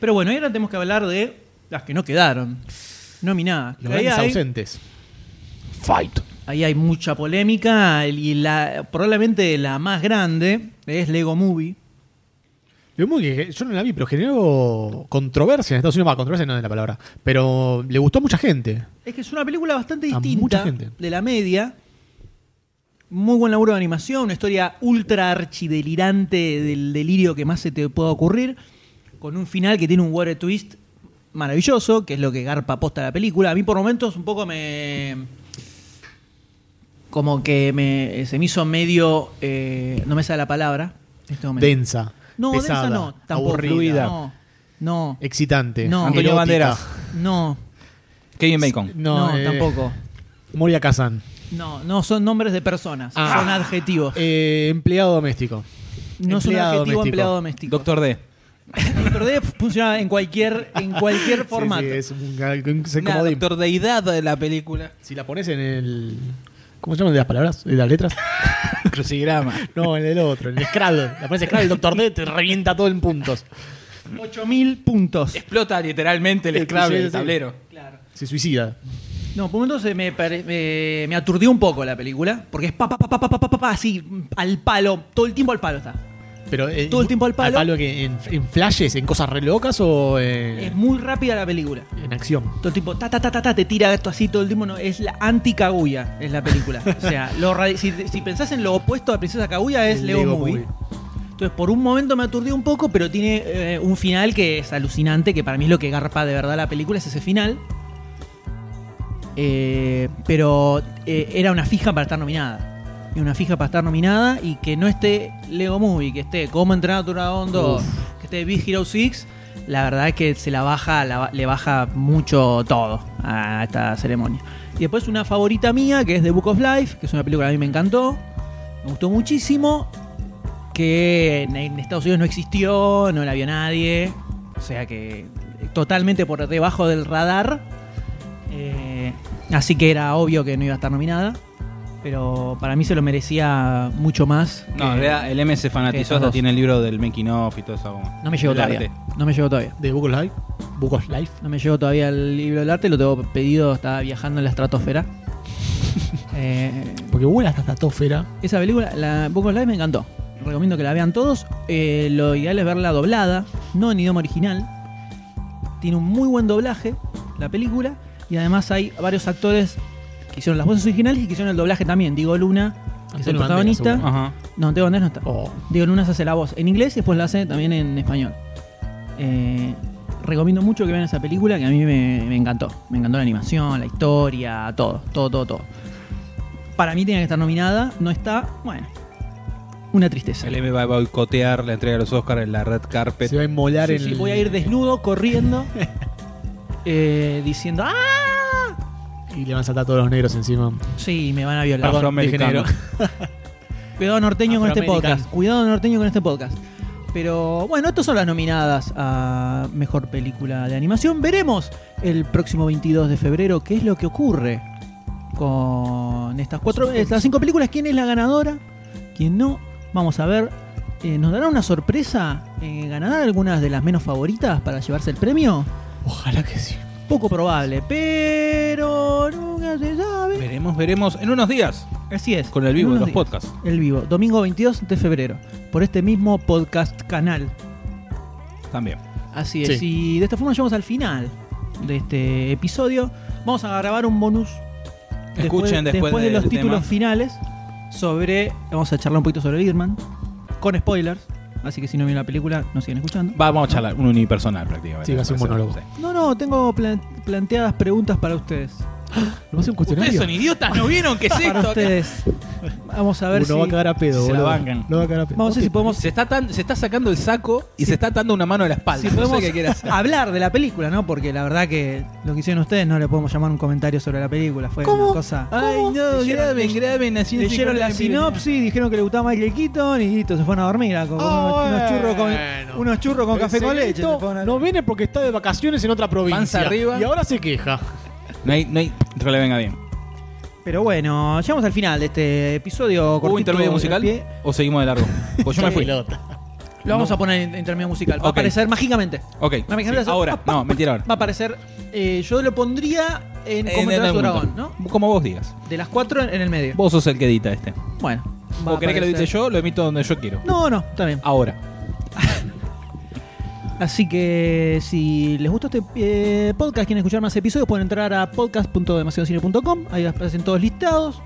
Pero bueno, y ahora tenemos que hablar de las que no quedaron. Nominadas. Los grandes hay- ausentes. Fight. Ahí hay mucha polémica y la, probablemente la más grande es Lego Movie. Que yo no la vi, pero generó controversia en Estados Unidos. Va, controversia no es la palabra. Pero le gustó a mucha gente. Es que es una película bastante A distinta mucha gente. de la media. Muy buen laburo de animación, una historia ultra archidelirante del delirio que más se te pueda ocurrir, con un final que tiene un water twist maravilloso, que es lo que garpa posta la película. A mí por momentos un poco me... Como que me, se me hizo medio... eh, no me sale la palabra. en este momento. Densa. No, pesada, densa no, tampoco. aburrida. No. No. excitante. No. Antonio erótica. Banderas. No. Kevin Bacon. No, No, eh, tampoco. Moria Kazan. No, no son nombres de personas, Ah. son adjetivos. Eh, empleado doméstico. no son empleado adjetivo doméstico. empleado doméstico. Doctor D. Doctor D funciona en cualquier, en cualquier formato. Sí, sí, es un, un- un- Una doctor deidad de la película. Si la pones en el. ¿Cómo se llaman de las palabras? ¿De las letras? Crucigrama. No, en el otro, en el Scrabble. La pones en Scrabble, el Doctor D te revienta todo en puntos. 8000 puntos. Explota literalmente el Scrabble del tablero. Se suicida. No, por momentos se me, pare- me, me aturdió un poco la película, porque es pa, pa, pa, pa, pa, pa, pa, pa, así, al palo, todo el tiempo al palo está. Pero, eh, Todo el tiempo al palo. que en, en flashes, en cosas re locas o en, Es muy rápida la película. en acción? Todo el tiempo, ta, ta, ta, ta, ta, te tira esto así todo el tiempo. No, es la anti-Kaguya, es la película. o sea, lo si, si pensás en lo opuesto a Princesa Kaguya es El Lego, Lego Movie. Movie. Entonces, por un momento me aturdió un poco, pero tiene eh, un final que es alucinante, que para mí es lo que garpa de verdad la película, es ese final. Eh, pero eh, era una fija para estar nominada. Y una fija para estar nominada y que no esté Lego Movie, que esté Como entrenar a tu dragón 2, que esté Big Hero 6, la verdad es que se la baja, la- le baja mucho todo a esta ceremonia. Y después una favorita mía, que es The Book of Life, que es una película que a mí me encantó, me gustó muchísimo, que en, en Estados Unidos no existió, no la vio nadie, o sea que totalmente por debajo del radar. Eh, así que era obvio que no iba a estar nominada. Pero para mí se lo merecía mucho más. No, que- en realidad el M se fanatizó, hasta tiene el libro del making of y todo eso. como- No me llegó todavía. arte. No me llegó todavía. ¿De Book of Life? Book of Life. No me llegó todavía el libro del arte, lo tengo pedido, estaba viajando en la estratosfera. Eh, Porque vuela hasta estratosfera. esa película, la Book of Life, me encantó. Recomiendo que la vean todos. Eh, lo ideal es verla doblada, no en idioma original. Tiene un muy buen doblaje la película. Y además hay varios actores que hicieron las voces originales y que hicieron el doblaje también. Diego Luna, que es el protagonista. Ajá. No, Diego Banderas no está. Oh. Diego Luna se hace la voz en inglés y después la hace también en español. Eh, recomiendo mucho que vean esa película que a mí me, me encantó. Me encantó la animación, la historia, todo, todo, todo, todo. Para mí tiene que estar nominada, no está, bueno, una tristeza. El M va a boicotear la entrega de los Oscars en la red carpet. Se va a inmolar Sí, en sí, el- voy a ir desnudo, corriendo, eh, diciendo ¡Ah! Y le van a saltar todos los negros encima. Sí, me van a violar. Perdón, dije negro. Cuidado norteño con este podcast. Cuidado norteño con este podcast. Pero bueno, estas son las nominadas a Mejor Película de Animación. Veremos el próximo 22 de febrero qué es lo que ocurre con estas cuatro, estas cinco películas. ¿Quién es la ganadora? ¿Quién no? Vamos a ver. Eh, ¿Nos dará una sorpresa? Eh, ¿Ganará algunas de las menos favoritas para llevarse el premio? Ojalá que sí. Poco probable, pero nunca se sabe. Veremos, veremos en unos días. Así es. Con el vivo de los días. podcasts. El vivo, domingo 22 de febrero, por este mismo podcast canal. También. Así es. Sí. Y de esta forma llegamos al final de este episodio. Vamos a grabar un bonus. Escuchen después de del los títulos tema. finales sobre. Vamos a charlar un poquito sobre Birdman. Con spoilers. Así que si no vieron la película, nos siguen escuchando. Va, vamos a charlar, un unipersonal prácticamente. Sí, va a ser un monólogo. No, no, tengo plan- planteadas preguntas para ustedes. ¿No va a ser un cuestionario? Ustedes son idiotas, ¿no vieron qué es esto? Para acá? ustedes. Vamos a ver Uno si. va a cagar a pedo, Se la boludo. bancan. No va a cagar a pedo. Vamos a ver si podemos Se está, tan- se está sacando el saco y se está atando una mano a la espalda. si no podemos sé qué quiere hacer. hablar de la película, ¿no? Porque la verdad que lo que hicieron ustedes no le podemos llamar un comentario sobre la película. Fue una cosa. Ay, no, Leyeron- graben, graben. Así no Leyeron la sinopsis, dijeron que le gustaba Michael Keaton y listo, se fueron a dormir a- con, con Ah, unos, unos churros con, unos churros con café con leche. secreto se fueron a- No viene porque está de vacaciones en otra provincia. Panza arriba. Y ahora se queja. No hay, no hay, que le venga bien. Pero bueno, llegamos al final de este episodio. ¿Hubo intermedio musical? pie. ¿O seguimos de largo? Pues yo me fui. Lo vamos No. a poner en intermedio musical. Va a aparecer mágicamente. Ok. Mágicamente sí, ahora. No, mentira ahora. Va a aparecer. eh, yo lo pondría en En Como el dragón, ¿no? Como vos digas. De las cuatro en el medio. Vos sos el que edita este. Bueno. ¿O querés que lo edite yo? Lo emito donde yo quiero. No, no, está bien. Ahora. Así que si les gustó este eh, podcast, quieren escuchar más episodios, pueden entrar a podcast.demasiadocine.com, ahí aparecen todos listados.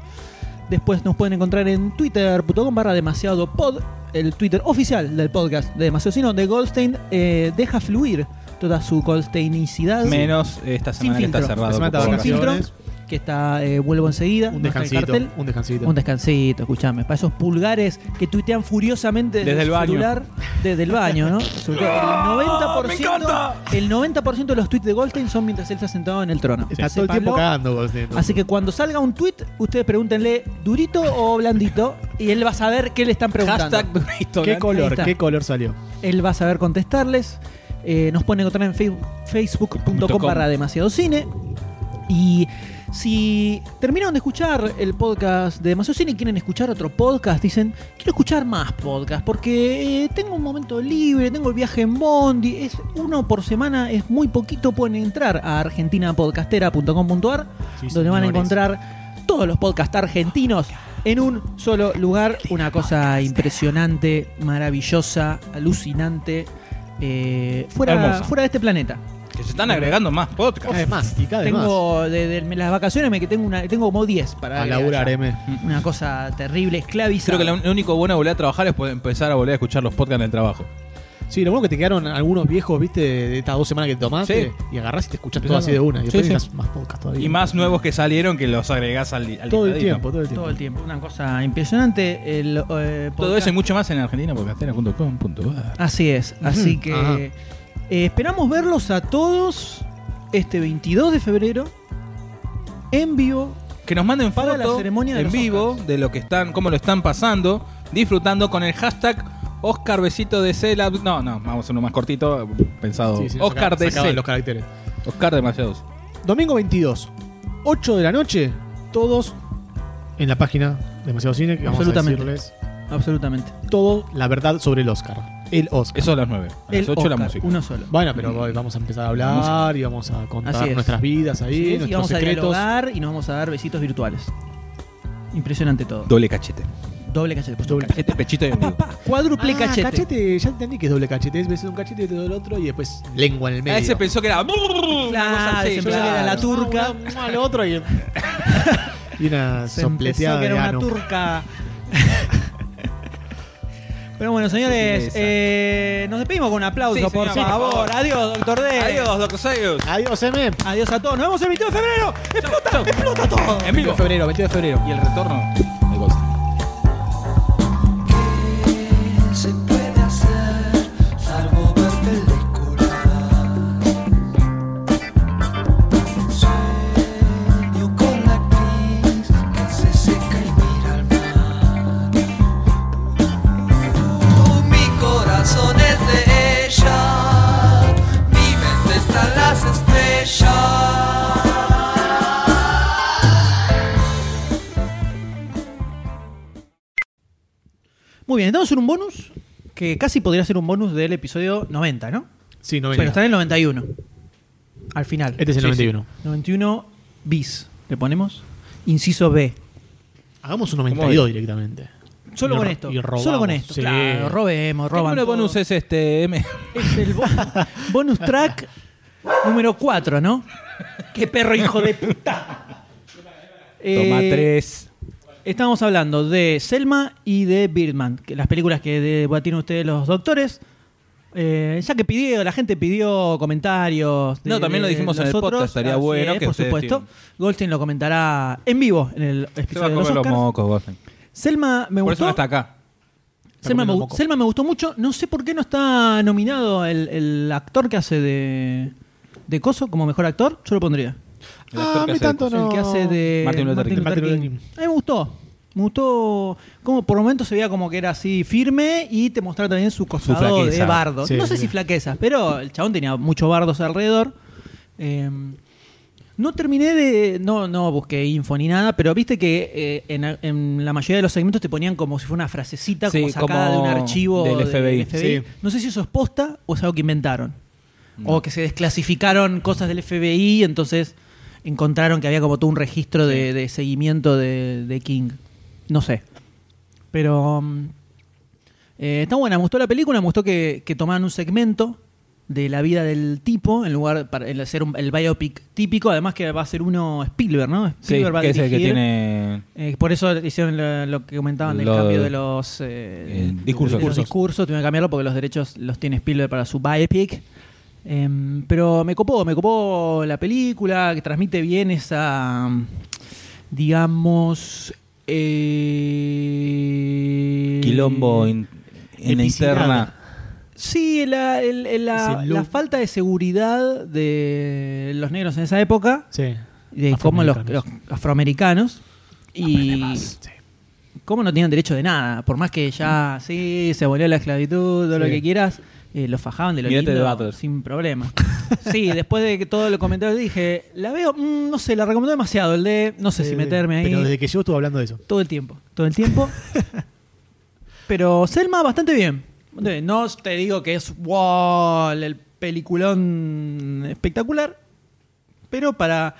Después nos pueden encontrar en twitter.com barra demasiado pod, el Twitter oficial del podcast de Demasiado Cine, donde Goldstein eh, deja fluir toda su goldsteinicidad. Menos esta semana que está cerrado. La semana de vacaciones. Que está eh, Vuelvo enseguida. Un descansito, cartel. un descansito. Un descansito, escúchame. Para esos pulgares que tuitean furiosamente desde, Desde el baño. celular. Desde el baño, ¿no? Sobre todo El 90%, el 90 de los tweets de Goldstein son mientras él está sentado en el trono. Está todo el tiempo Sépanlo. cagando. Goldstein. Así que cuando salga un tweet, ustedes pregúntenle durito o blandito y él va a saber qué le están preguntando. Hashtag durito. ¿Qué color? ¿Qué color salió? Él va a saber contestarles. Eh, nos pueden encontrar en facebook.com barra demasiado cine. Y si terminaron de escuchar el podcast de Demasiado Cine y quieren escuchar otro podcast, dicen, quiero escuchar más podcast porque eh, tengo un momento libre, tengo el viaje en Bondi, es uno por semana, es muy poquito, pueden entrar a argentinapodcastera.com.ar Sí, donde van a encontrar todos los podcasts argentinos en un solo lugar. Una cosa impresionante, maravillosa, alucinante, eh, fuera, Hermosa. fuera de este planeta. Se están agregando más podcasts. Cada vez más y cada vez más. Tengo de, de las vacaciones me que tengo una tengo como 10 para A agregar laburar, ya. M. Una cosa terrible, esclavizada. Creo que lo único bueno de volver a trabajar es poder empezar a volver a escuchar los podcasts en el trabajo. Sí, lo bueno que te quedaron algunos viejos, viste, de estas dos semanas que te tomaste Sí. y agarrás y te escuchás todo así de una. Y Sí, después sí. necesitas más podcast todavía. Y más nuevos que salieron que los agregás al, al Todo el listadito. tiempo, todo el tiempo. todo el tiempo, una cosa impresionante. El, eh, Todo podcast- eso y mucho más en argentinapodcastera.com.ar. Así es, así que Ajá. Eh, esperamos verlos a todos este 22 de febrero en vivo. Que nos manden Para la fotos ceremonia de en vivo de lo que están, cómo lo están pasando, disfrutando con el hashtag Oscar Besito de C. la- No, no, vamos a uno más cortito, pensado. Sí, sí, Oscar saca- de C. los caracteres. Oscar demasiados. Domingo 22, 8 de la noche, todos en la página Demasiado Cine, que vamos a Absolutamente. decirles Absolutamente. todo la verdad sobre el Oscar. El Oscar. Eso a las 9. A las El 8 la Oscar, música. Uno solo. Bueno, pero hoy vamos a empezar a hablar y vamos a contar es. nuestras vidas ahí, Así es, y nuestros vamos a secretos. dialogar y nos vamos a dar besitos virtuales. Impresionante todo. Doble cachete. Doble cachete. pues, Doble Cachete, pechito y ombligo. Cuádruple Ah, cachete. Ya entendí que es doble cachete. Es beso de un cachete y otro del otro y después lengua en el medio. A ese pensó que era. Claro, se pensó que era la turca. Al otro y, y una Se empezó sopleteada que de era una ano. turca. Pero bueno, señores, eh, nos despedimos con un aplauso, Sí, por señor, por favor. Adiós, doctor D. Adiós, Doctor Sayus. Adiós, M. Adiós a todos. Nos vemos el 22 de febrero. ¡Explota! ¡Explota todo! En 22 vivo. de febrero, 22 de febrero. Y el retorno Estamos en un bonus que casi podría ser un bonus del episodio 90, ¿no? Sí, no Pero venía. está en el 91. Al final. Este es el Sí, 91. sí. 91 bis. Le ponemos inciso B. Hagamos un 92 directamente. Solo Y con ro- esto. y robamos. Solo con esto. Sí. Claro, robemos, ¿Qué roban. número de todo. bonus es este, M? Es el bo- bonus track número 4, ¿no? ¡Qué perro hijo de puta! Toma Eh, 3. Estamos hablando de Selma y de Birdman, que las películas que debatieron ustedes los doctores. Eh, ya que pidió, la gente pidió comentarios. de- No, también lo de dijimos en el podcast, estaría Así bueno que por supuesto. tienen- Goldstein lo comentará en vivo en el Se va episodio a de los Oscars. mocos, Goldstein. Selma me Por eso gustó. no está acá. Me. Selma me gustó mucho. No sé por qué no está nominado el, el actor que hace de, de Coso como mejor actor. Yo lo pondría. El actor Ah, que mí hace de tanto no. El que hace de Martin Luther King. Martin Luther King. King. A mí me gustó. Me gustó como por momentos se veía como que era así firme y te mostraba también su costado de bardo. Sí, no sé sí. si flaqueza, pero el chabón tenía muchos bardos alrededor. Eh, no terminé de. No, no busqué info ni nada, pero viste que eh, en, en la mayoría de los segmentos te ponían como si fuera una frasecita Sí, como sacada como de un archivo del FBI. Sí. No sé si eso es posta o es algo que inventaron. O que se desclasificaron cosas del FBI entonces encontraron que había como todo un registro de, de seguimiento de, de King. No sé. Pero mm, eh, está buena, me gustó la película, me gustó que, que tomaran un segmento de la vida del tipo en lugar para el hacer un- el biopic típico, además que va a ser uno Spielberg, ¿no? Sí, Spielberg va a que es el que tiene. Eh, por eso hicieron lo, lo que comentaban del cambio de los eh, eh, discursos. de los discursos. Tuvieron que cambiarlo porque los derechos los tiene Spielberg para su biopic. Em, pero me copó, me copó la película, que transmite bien esa, digamos... eh, Quilombo in- en la interna. Sí, la, el- el- la- falta de seguridad de los negros en esa época, Sí. de cómo los, Afroamericanos. los afroamericanos y cómo no tenían derecho de nada, por más que ya sí se abolió la esclavitud, todo lo que quieras, eh, los fajaban de lo Mirate lindo Battle. sin problema. sí, después de que todo lo comentarios dije, la veo, mm, no sé, la recomendó demasiado, el de no sé si meterme ahí. Pero desde que yo estuve hablando de eso. Todo el tiempo, todo el tiempo. Pero Selma bastante bien. No te digo que es wow, el peliculón espectacular, pero para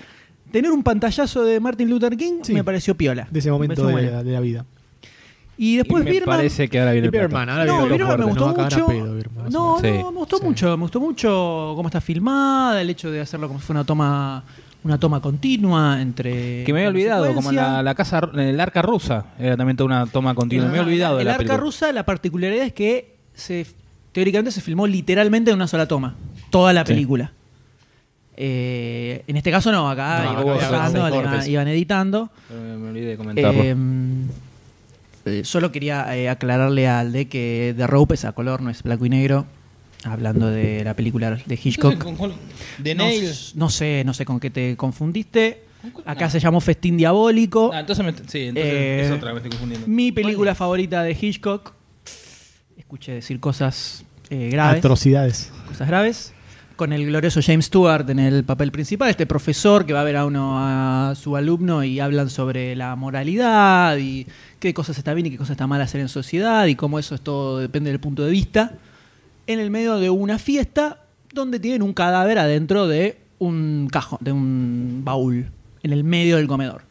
tener un pantallazo de Martin Luther King Sí. me pareció piola. De ese Me momento de, de la vida. Y después Y me parece que ahora viene el ahora No, viene Birdman me gustó a mucho. pedo. No, Sí. no, me gustó Sí. mucho, me gustó mucho cómo está filmada, el hecho de hacerlo como si fuera una toma una toma continua entre Que me había olvidado, como la, la casa, en el arca rusa, era también toda una toma continua. Me había olvidado de El la arca película. rusa, la particularidad es que se, teóricamente se filmó literalmente en una sola toma. Toda la Sí. película. Eh, en este caso no, acá No, iban, acá hubo grabando, seis le iban- editando. Pero Me, me olvidé de comentarlo. Eh, eh, solo quería eh, aclararle al de que The Rope es a color, no es blanco y negro. Hablando de la película de Hitchcock. De No, no sé, no sé con qué te confundiste. Acá se llamó Festín Diabólico. Ah, entonces me, sí, entonces Eh, es otra, me estoy confundiendo. Mi película favorita de Hitchcock. Escuché decir cosas eh, graves. Atrocidades. Cosas graves. Con el glorioso James Stewart en el papel principal, este profesor que va a ver a uno a su alumno y hablan sobre la moralidad y qué cosas está bien y qué cosas está mal hacer en sociedad y cómo eso es todo depende del punto de vista. En el medio de una fiesta donde tienen un cadáver adentro de un cajón, de un baúl, en el medio del comedor.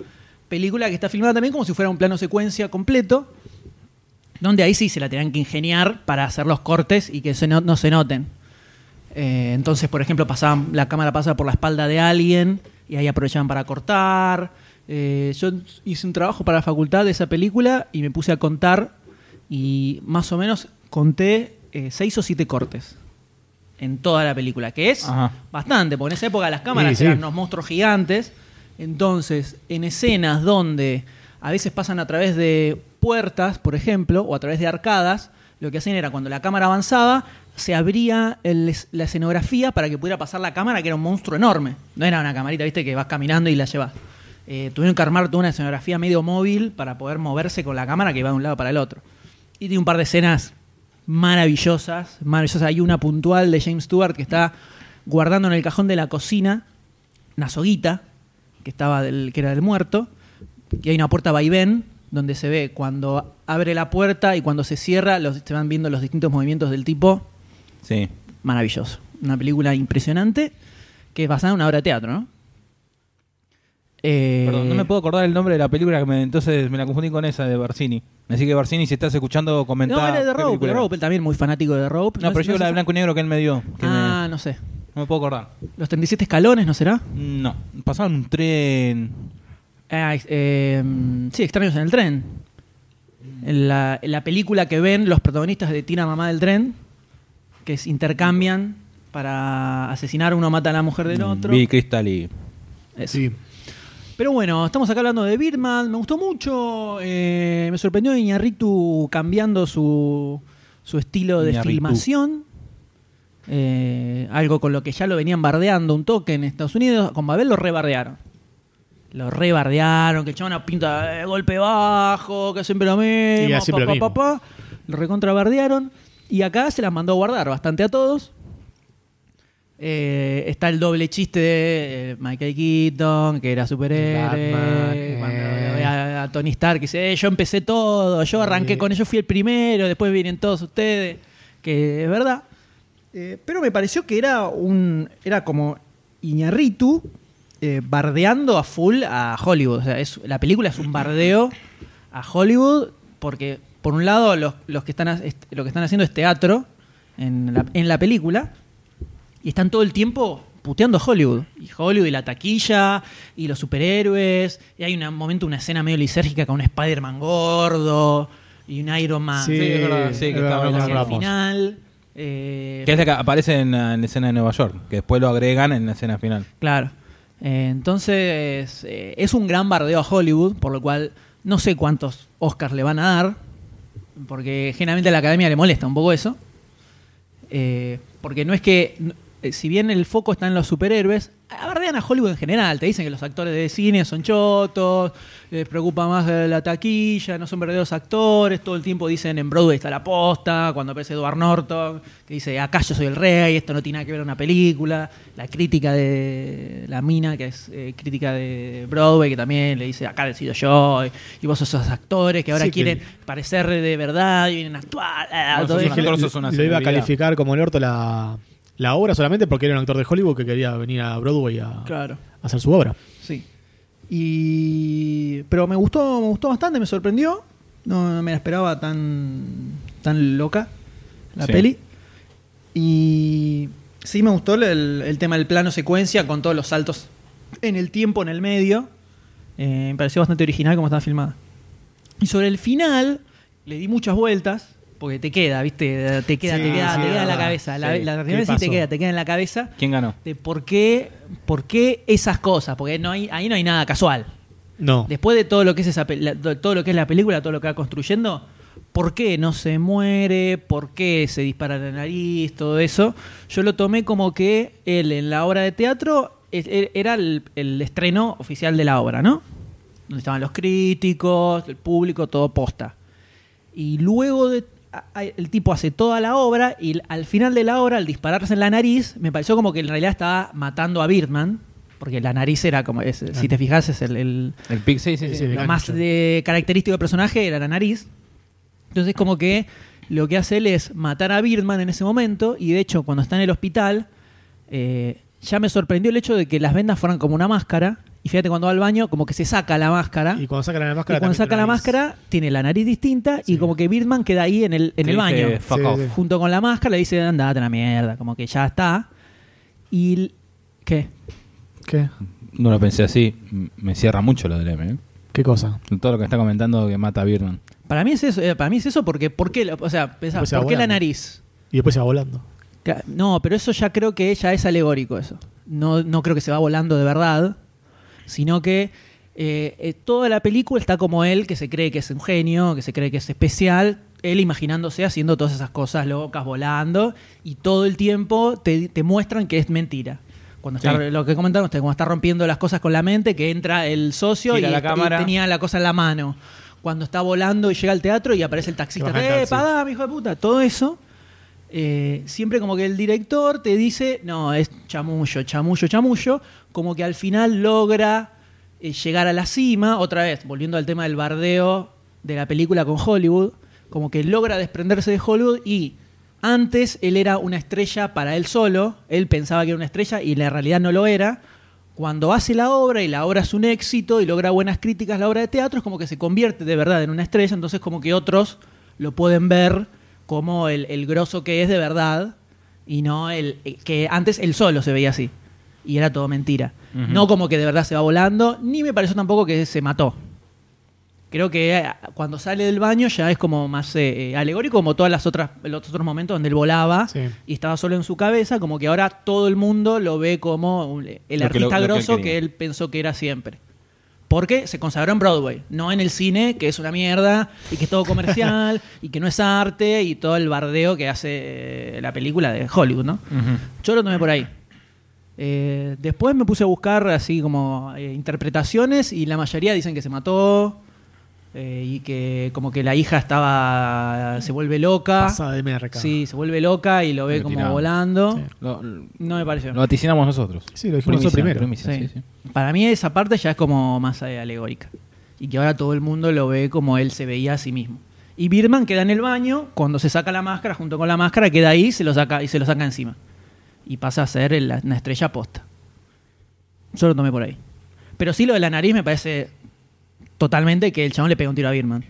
Película que está filmada también como si fuera un plano secuencia completo, donde ahí sí se la tenían que ingeniar para hacer los cortes y que se no, no se noten. Eh, entonces, por ejemplo, pasaban, la cámara pasa por la espalda de alguien y ahí aprovechaban para cortar. Eh, yo hice un trabajo para la facultad de esa película y me puse a contar y más o menos conté eh, seis o siete cortes en toda la película, que es Ajá. bastante, porque en esa época las cámaras Sí, sí. eran unos monstruos gigantes. Entonces, en escenas donde a veces pasan a través de puertas, por ejemplo, o a través de arcadas, lo que hacían era cuando la cámara avanzaba, se abría la escenografía para que pudiera pasar la cámara, que era un monstruo enorme. No era una camarita, viste, que vas caminando y la llevas. Eh, tuvieron que armar toda una escenografía medio móvil para poder moverse con la cámara que va de un lado para el otro. Y tiene un par de escenas maravillosas, maravillosas. Hay una puntual de James Stewart que está guardando en el cajón de la cocina una soguita que estaba del, que era del muerto, y hay una puerta vaivén donde se ve cuando abre la puerta y cuando se cierra, los, se van viendo los distintos movimientos del tipo. Sí. Maravilloso. Una película impresionante que es basada en una obra de teatro, ¿no? Eh, Perdón, no me puedo acordar el nombre de la película, que me- entonces me la confundí con esa de Barcini. Así que Barcini, si estás escuchando, comenta. No, era de Rope, película. Rope, él también muy fanático de Rope. No, pero es- yo la de blanco y negro que él me dio. que Ah, no sé. no me puedo acordar. Los 37 escalones, ¿no será? No, pasaban un tren. Ah, eh, sí, extraños en el tren. En la, en la película que ven los protagonistas de Tina Mamá del Tren, que se intercambian para asesinar, uno mata a la mujer del otro. Bill Crystal y. Eso. Pero bueno, estamos acá hablando de Birdman, me gustó mucho, eh, me sorprendió Iñarritu cambiando su, su estilo de filmación. Eh, algo con lo que ya lo venían bardeando un toque en Estados Unidos. Con Babel lo rebardearon. Lo rebardearon, que el chabón pinta eh, golpe bajo, que siempre lo mismo. Y siempre pa, lo pa, mismo. pa, pa. Lo recontrabardearon. Y acá se las mandó a guardar bastante a todos. Eh, está el doble chiste de eh, Michael Keaton, que era superhéroe. Batman, eh. a, a Tony Stark, que dice: "Eh, Yo empecé todo, yo arranqué con ellos, fui el primero, después vienen todos ustedes. Que es verdad. Pero me pareció que era un. Era como Iñarritu bardeando a full a Hollywood. O sea, es, la película es un bardeo a Hollywood porque, por un lado, los, los que están, lo que están haciendo es teatro en la, en la película y están todo el tiempo puteando a Hollywood. Y Hollywood y la taquilla y los superhéroes. Y hay un momento, una escena medio lisérgica con un Spider-Man gordo y un Iron Man Sí, es verdad, sí, que el hablamos. final. Eh, Que es la que aparece en la, en la escena de Nueva York, que después lo agregan en la escena final. Claro. Eh, entonces, eh, es un gran bardeo a Hollywood, por lo cual no sé cuántos Oscars le van a dar, porque generalmente a la academia le molesta un poco eso. Eh, porque no es que, eh, si bien el foco está en los superhéroes, bardean a Hollywood en general. Te dicen que los actores de cine son chotos, les preocupa más la taquilla, no son verdaderos actores. Todo el tiempo dicen en Broadway está la posta. Cuando aparece Edward Norton, que dice acá yo soy el rey, esto no tiene nada que ver con una película. La crítica de la mina, que es eh, crítica de Broadway, que también le dice acá decido yo. Y, y vos sos esos actores que ahora Sí, que- quieren parecer de verdad y vienen a actuar. No, todo sos iba a calificar como el orto la, la obra solamente porque era un actor de Hollywood que quería venir a Broadway a, Claro. a hacer su obra. Sí. Y pero me gustó, me gustó bastante, me sorprendió. No, no me la esperaba tan tan loca la Sí. peli. Y sí me gustó el, el tema del plano secuencia con todos los saltos en el tiempo, en el medio. Eh, me pareció bastante original como estaba filmada. Y sobre el final le di muchas vueltas. Porque te queda, ¿viste? Te queda, Sí, te queda, sí, te queda en la cabeza. La, sí. la ¿Qué primera sí te queda, te queda en la cabeza ¿Quién ganó? de por qué, por qué esas cosas, porque no hay, ahí no hay nada casual. No. Después de todo lo que es esa, la- todo lo que es la película, todo lo que va construyendo, ¿por qué no se muere? ¿Por qué se dispara la nariz? Todo eso. Yo lo tomé como que él en la obra de teatro e- era el, el estreno oficial de la obra, ¿no? Donde estaban los críticos, el público, todo posta. Y luego de, el tipo hace toda la obra y al final de la obra, al dispararse en la nariz, me pareció como que en realidad estaba matando a Birdman, porque la nariz era como, es- si te fijas, es el, el- El Pig, sí, sí, sí. lo más de característico del personaje era la nariz. Entonces como que lo que hace él es matar a Birdman en ese momento y de hecho cuando está en el hospital eh, ya me sorprendió el hecho de que las vendas fueran como una máscara y fíjate cuando va al baño como que se saca la máscara Y cuando saca la y máscara. cuando también saca la nariz. máscara tiene la nariz distinta y como que Birdman queda ahí en el, en el baño dice, "Fuck Sí, off". sí. junto con la máscara le dice andate a la mierda como que ya está y ¿qué? ¿Qué? No lo pensé así. Me cierra mucho lo del M. ¿eh? ¿Qué cosa? Todo lo que está comentando que mata a Birdman. Para mí es eso, eh, para mí es eso porque ¿por qué, la- o sea, pensá, Después se va ¿por qué la nariz? Y después se va volando. No, pero eso ya creo que ya es alegórico eso. No, no creo que se va volando de verdad, sino que eh, eh, toda la película está como él, que se cree que es un genio, que se cree que es especial, él imaginándose haciendo todas esas cosas locas, volando, y todo el tiempo te, te muestran que es mentira. Cuando está, Sí. lo que comentaron ustedes, cuando está rompiendo las cosas con la mente, que entra el socio y, tenía la cosa en la mano. Cuando está volando y llega al teatro y aparece el taxista, ¡eh, mi hijo de puta! Todo eso eh, siempre como que el director te dice, no, es chamullo, chamullo, chamullo, como que al final logra eh, llegar a la cima, otra vez, volviendo al tema del bardeo de la película con Hollywood, como que logra desprenderse de Hollywood y antes él era una estrella para él solo, él pensaba que era una estrella y la realidad no lo era. Cuando hace la obra y la obra es un éxito y logra buenas críticas la obra de teatro, es como que se convierte de verdad en una estrella, entonces como que otros lo pueden ver como el, el grosso que es de verdad y no el el que antes él solo se veía así y era todo mentira. No como que de verdad se va volando, ni me pareció tampoco que se mató. Creo que eh, cuando sale del baño ya es como más eh, eh, alegórico, como todas las otras los otros momentos donde él volaba Sí. y estaba solo en su cabeza, como que ahora todo el mundo lo ve como un- el Lo que lo- artista lo que él grosso que él pensó que era siempre. Porque se consagró en Broadway, no en el cine, que es una mierda y que es todo comercial y que no es arte y todo el bardeo que hace eh, la película de Hollywood, ¿no? Yo lo tomé por ahí. Eh, después me puse a buscar así como eh, interpretaciones y la mayoría dicen que se mató eh, y que como que la hija estaba se vuelve loca. Pasada de merca. Sí, se vuelve loca y lo ve como volando. Sí. Lo, No me pareció. lo vaticinamos nosotros. Sí, lo dijimos nosotros primero. primicia, Sí. sí, sí. Para mí esa parte ya es como más eh, alegórica. Y que ahora todo el mundo lo ve como él se veía a sí mismo. Y Birdman queda en el baño, cuando se saca la máscara, junto con la máscara, queda ahí y se lo saca, y se lo saca encima. Y pasa a ser el- una estrella posta. Yo lo tomé por ahí. Pero sí lo de la nariz me parece totalmente que el chabón le pega un tiro a Birdman.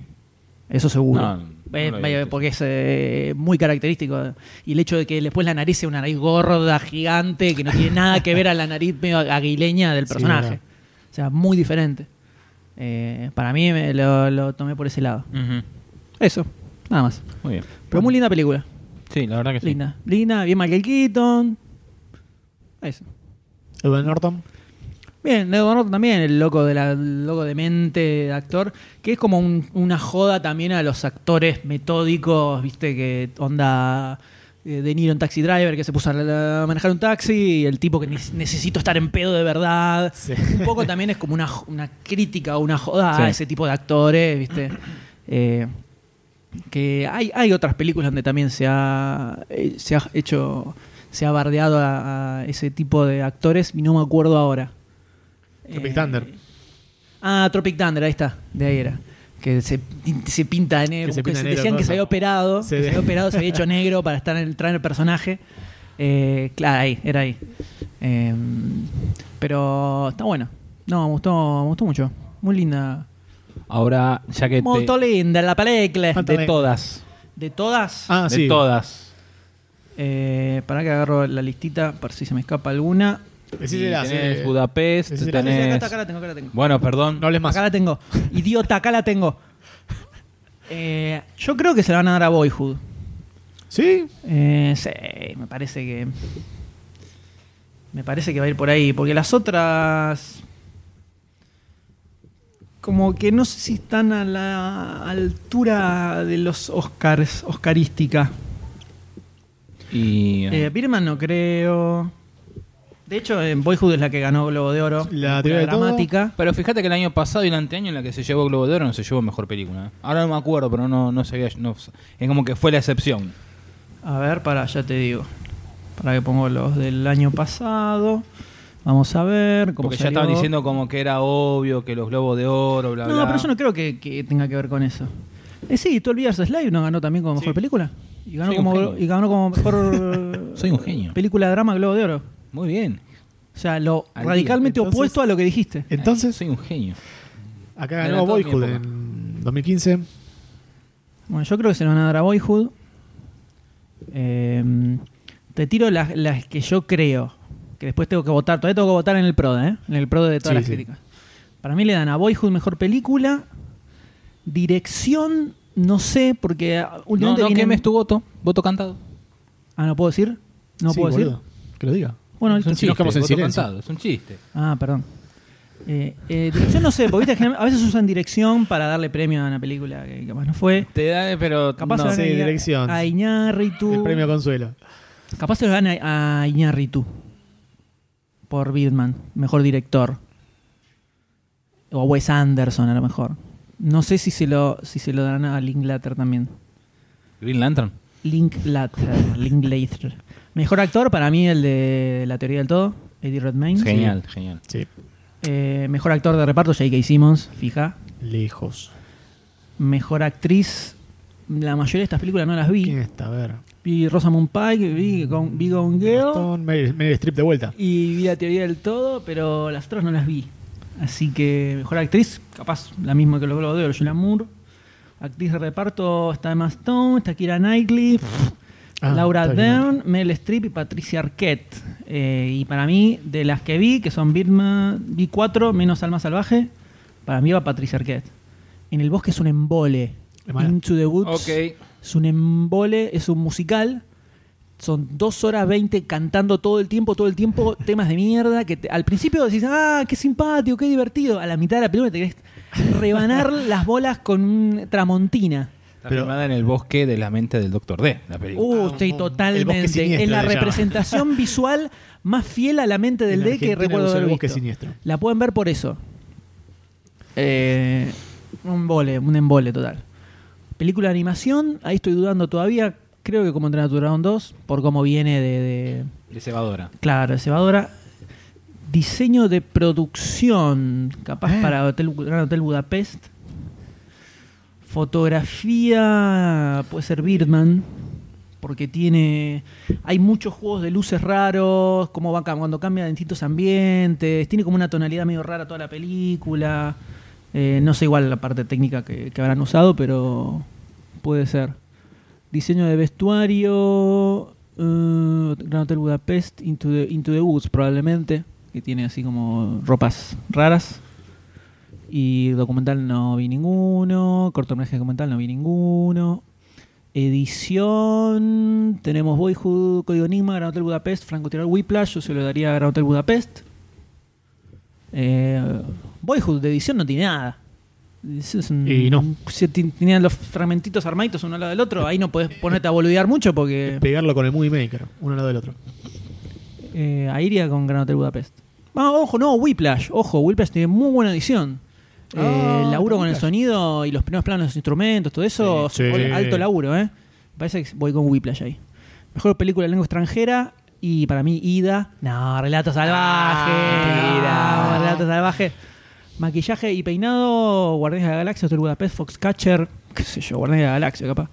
Eso seguro. No, no Eh, porque es eh, muy característico. Y el hecho de que después la nariz sea una nariz gorda, gigante, que no tiene nada que ver a la nariz medio aguileña del personaje. o sea, muy diferente. Eh, para mí me lo, lo tomé por ese lado. Eso, nada más. Muy bien. Pero muy linda película. Sí, la verdad que sí. Linda. Linda, bien Michael Keaton. Eso. Edward Norton. Bien, Edward Norton también, el loco de la el loco de mente de actor, que es como un- una joda también a los actores metódicos, viste, que onda eh, De Niro en Taxi Driver, que se puso a, a manejar un taxi, y el tipo que ne- necesito estar en pedo de verdad. Un poco también es como una, crítica o una joda Sí. a ese tipo de actores, viste. Eh, que hay, hay otras películas donde también se ha, eh, se ha hecho, se ha bardeado a, a ese tipo de actores, y no me acuerdo ahora. Tropic Eh, Thunder. Ah, Tropic Thunder, ahí está, de ahí era. Que se, se pinta de negro. Que se como que pinta de se- negro decían que se había operado, que se había operado, se había hecho negro para estar en el, traer el personaje. Eh, claro, ahí, era ahí. Eh, pero está bueno. No, me gustó, me gustó mucho. Muy linda. Ahora, ya que Muy te, linda la película. de todas, ¿De todas? Ah, de sí. todas. Eh, para que agarro la listita, por si se me escapa alguna. Decísela, Y tenés sí. Budapest, Decísela. Acá tenés... acá la tengo, acá la tengo. Bueno, perdón. No hables más. Acá la tengo. Idiota, acá la tengo. Eh, yo creo que se la van a dar a Boyhood. ¿Sí? Eh, sí, me parece que. Me parece que va a ir por ahí. Porque las otras. Como que no sé si están a la altura de los Oscars, Oscarística. Y... Eh, Birman no creo. De hecho, en Boyhood es la que ganó Globo de Oro. La teoría de todo. dramática. Pero fíjate que el año pasado y el anteaño en la que se llevó Globo de Oro no se llevó mejor película. ¿eh? Ahora no me acuerdo, pero no, no sabía. No, es como que fue la excepción. A ver, para, ya te digo. Para que pongo los del año pasado. Vamos a ver cómo Porque ya estaban diciendo como que era obvio que los Globos de Oro, bla, No, bla. pero yo no creo que, que tenga que ver con eso. Eh, sí, tú olvidas Slave no ganó también como mejor película. Y ganó, Soy como, y ganó como mejor Soy un genio. película de drama Globo de Oro. Muy bien. O sea, lo Al radicalmente. Entonces- opuesto a lo que dijiste. Entonces, Soy un genio. acá ganó Boyhood en 2015. Bueno, yo creo que se lo van a dar a Boyhood. Eh, te tiro las, las que yo creo. Que después tengo que votar. Todavía tengo que votar en el PRO, ¿eh? En el PRO de todas Sí, las sí. críticas. Para mí le dan a Boyhood mejor película. Dirección, no sé, porque ah, No, últimamente no vienen- quemes tu voto. Voto cantado. Ah, ¿no puedo decir? ¿No Sí, puedo decir? boludo. Que lo diga. Bueno, es un chiste. nos quedamos en silencio. cantado, es un chiste. Ah, perdón. Eh, eh, dirección no sé, porque viste, a veces usan dirección para darle premio a una película que capaz no fue. Te da, pero. Capaz no. sí, dirección. a Iñárritu. El premio Consuelo. Capaz se lo dan a, a Iñárritu. Por Bidman, mejor director. O a Wes Anderson, a lo mejor. No sé si se lo, si se lo darán a Linklater también. Green Lantern. Linklater. Linklater. Mejor actor, para mí, el de La Teoría del Todo, Eddie Redmayne. Genial, genial. Sí. Eh, mejor actor de reparto, J.K. Simmons, fija. Lejos. Mejor actriz, la mayoría de estas películas no las vi. ¿Quién está? A ver. Vi Rosamund Pike, vi Gone, vi Gone Girl Meryl, Streep de vuelta. y vi La Teoría del Todo, pero las otras no las vi. Así que mejor actriz, capaz la misma que los Globos de Oro, Julianne Moore. Actriz de reparto está Emma Stone, está Kira Knightley, Ah, Laura. Dern, Mel Streep y Patricia Arquette. Eh, y para mí, de las que vi, que son Birdman, vi cuatro, menos Alma Salvaje, para mí va Patricia Arquette. En el bosque es un embole. Into the Woods Ok. es un embole, es un musical. Son dos horas veinte cantando todo el tiempo, todo el tiempo, temas de mierda. Que te- al principio decís, ah, qué simpático, qué divertido. A la mitad de la película te querés rebanar las bolas con un tramontina. Está Pero- filmada en el bosque de la mente del Doctor D, la película. Uh, Ah, sí, bosque totalmente. Es la representación visual más fiel a la mente del En D que recuerdo el haber bosque visto. siniestro. La pueden ver por eso. Eh, un embole, un embole total. Película de animación, ahí estoy dudando todavía. Creo que como Entrenar a tu Dragón 2, por cómo viene de, de- De cebadora. Claro, de cebadora. Diseño de producción, capaz Eh. para Hotel, Gran Hotel Budapest. Fotografía, puede ser Birdman, porque tiene. Hay muchos juegos de luces raros, cómo va cuando cambia de distintos ambientes. Tiene como una tonalidad medio rara toda la película. Eh, no sé igual la parte técnica que, habrán usado, pero puede ser. Diseño de vestuario. eh, Gran Hotel Budapest, Into the, Into the Woods probablemente, que tiene así como ropas raras. Y documental no vi ninguno, cortometraje documental no vi ninguno. Edición. Tenemos Boyhood, Código Enigma, Gran Hotel Budapest, Francotirador Whiplash. Yo se lo daría a Gran Hotel Budapest. Eh, Boyhood de edición no tiene nada. Es- es un- Y no. si tenían los fragmentitos armaditos uno al lado del otro. Ahí no podés ponerte a boludear mucho porque. Pegarlo con el Movie Maker, uno al lado del otro. Eh, ahí iría con Gran Hotel Budapest. Ah, ojo, no, Whiplash. Ojo, Whiplash tiene muy buena edición. Eh, Ah, laburo con el sonido y los primeros planos de los instrumentos, todo eso. Sí. Alto laburo, ¿eh? Me parece que voy con Whiplash ahí. Mejor película de lengua extranjera y para mí Ida. No, Relato Salvaje. Ida. No, Relato Salvaje. Maquillaje y peinado, Guardianes de la Galaxia, Hotel Budapest, Foxcatcher. ¿Qué sé yo? Guardianes de la Galaxia, capaz.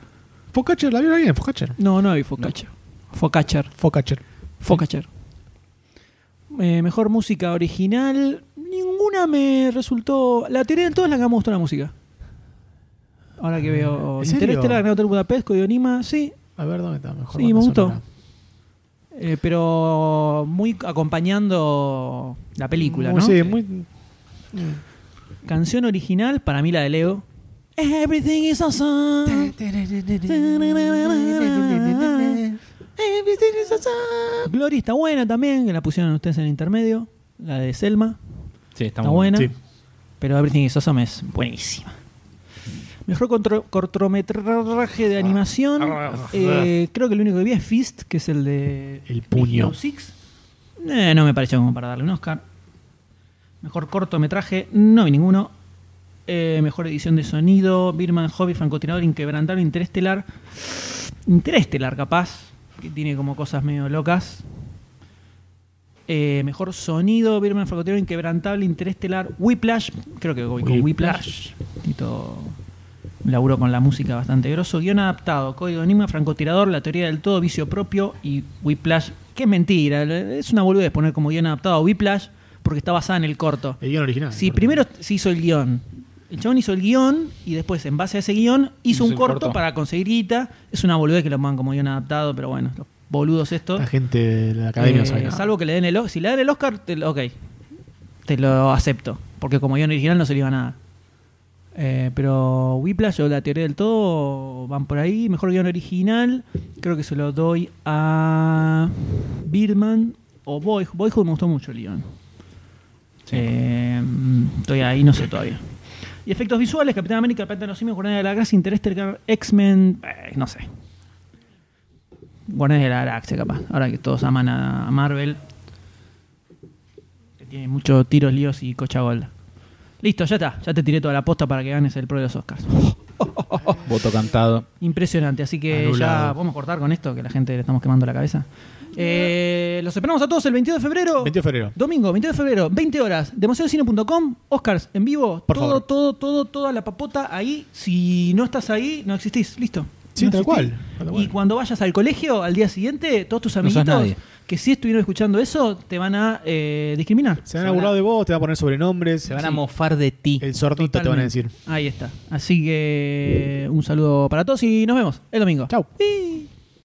Focatcher, la vieron bien, Focatcher. No, no hay Foxcatcher. Foxcatcher. Focatcher. Focatcher. Eh, mejor música original. Ninguna me resultó. La teoría del todo es la que me gustó la música. Ahora que veo ¿En? Interestelar, Gran Hotel Budapest, Código Anima, sí. A ver, ¿dónde está? Mejor Sí, me gustó. Eh, pero muy acompañando la película, Muy- ¿no? Sí, muy. Canción original, para mí la de Leo. Everything is awesome. Glory está buena también, que la pusieron ustedes en el intermedio. La de Selma. Sí, está, muy buena. bueno. Pero Everything is Awesome es buenísima. Mejor cortometraje de animación. eh, creo que el único que vi es Fist, que es el de. El puño. Six. Eh, no me pareció como para darle un Oscar. Mejor cortometraje, no vi ninguno. Eh, mejor edición de sonido, Birman, Hobby, Francotirador, Inquebrantable, Interestelar. Interestelar, capaz, que tiene como cosas medio locas. Eh, mejor sonido, Birman, Francotirador, Inquebrantable, Interestelar, Whiplash. Creo que voy con Whiplash. Tito laburó con la música bastante grosso. Guión adaptado, Código Enigma, Francotirador, La Teoría del Todo, Vicio Propio y Whiplash. Que es mentira, es una boludez poner como guion adaptado a Whiplash porque está basada en el corto. El guion original. Sí, primero se hizo el guion. El chabón hizo el guion y después, en base a ese guion, hizo Hizo un corto. para conseguir guita. Es una boludez que lo pongan como guion adaptado, pero bueno, los boludos estos. La gente de la academia Eh, no sabe nada. salvo que le den el Oscar. Si le dan el Oscar, te, ok. Te lo acepto. Porque como guion original no se le iba a nada. Eh, pero Whiplash o la teoría del todo van por ahí. Mejor guion original. Creo que se lo doy a Birdman o Boy. Boyhood me gustó mucho el guion. Eh, estoy ahí, no sé todavía. Y efectos visuales, Capitán América, los Simios, Guardianes de la Galaxia, Interestelar, X-Men, eh, no sé. Guardianes de la Galaxia, capaz. Ahora que todos aman a a Marvel. Que tiene muchos tiros, líos y cocha golda. Listo, ya está. Ya te tiré toda la posta para que ganes el pro de los Oscars. Voto cantado. Impresionante. Así que Anulado. ya podemos cortar con esto, que la gente le estamos quemando la cabeza. Eh, los esperamos a todos el 22 de febrero. 22 de febrero. Domingo, 22 de febrero, 20 horas. Demasiadocine.com, Oscars en vivo. Por todo, favor. todo, todo, toda la papota ahí. Si no estás ahí, no existís. Listo. Sí, No tal cual, tal cual. Y cuando vayas al colegio al día siguiente, todos tus amiguitos que sí estuvieron escuchando eso te van a eh, discriminar. Se van a burlar de vos, te van a poner sobrenombres. Se van a mofar de ti. El sordito te van a decir. Ahí está. Así que un saludo para todos y nos vemos el domingo. Chau. Y-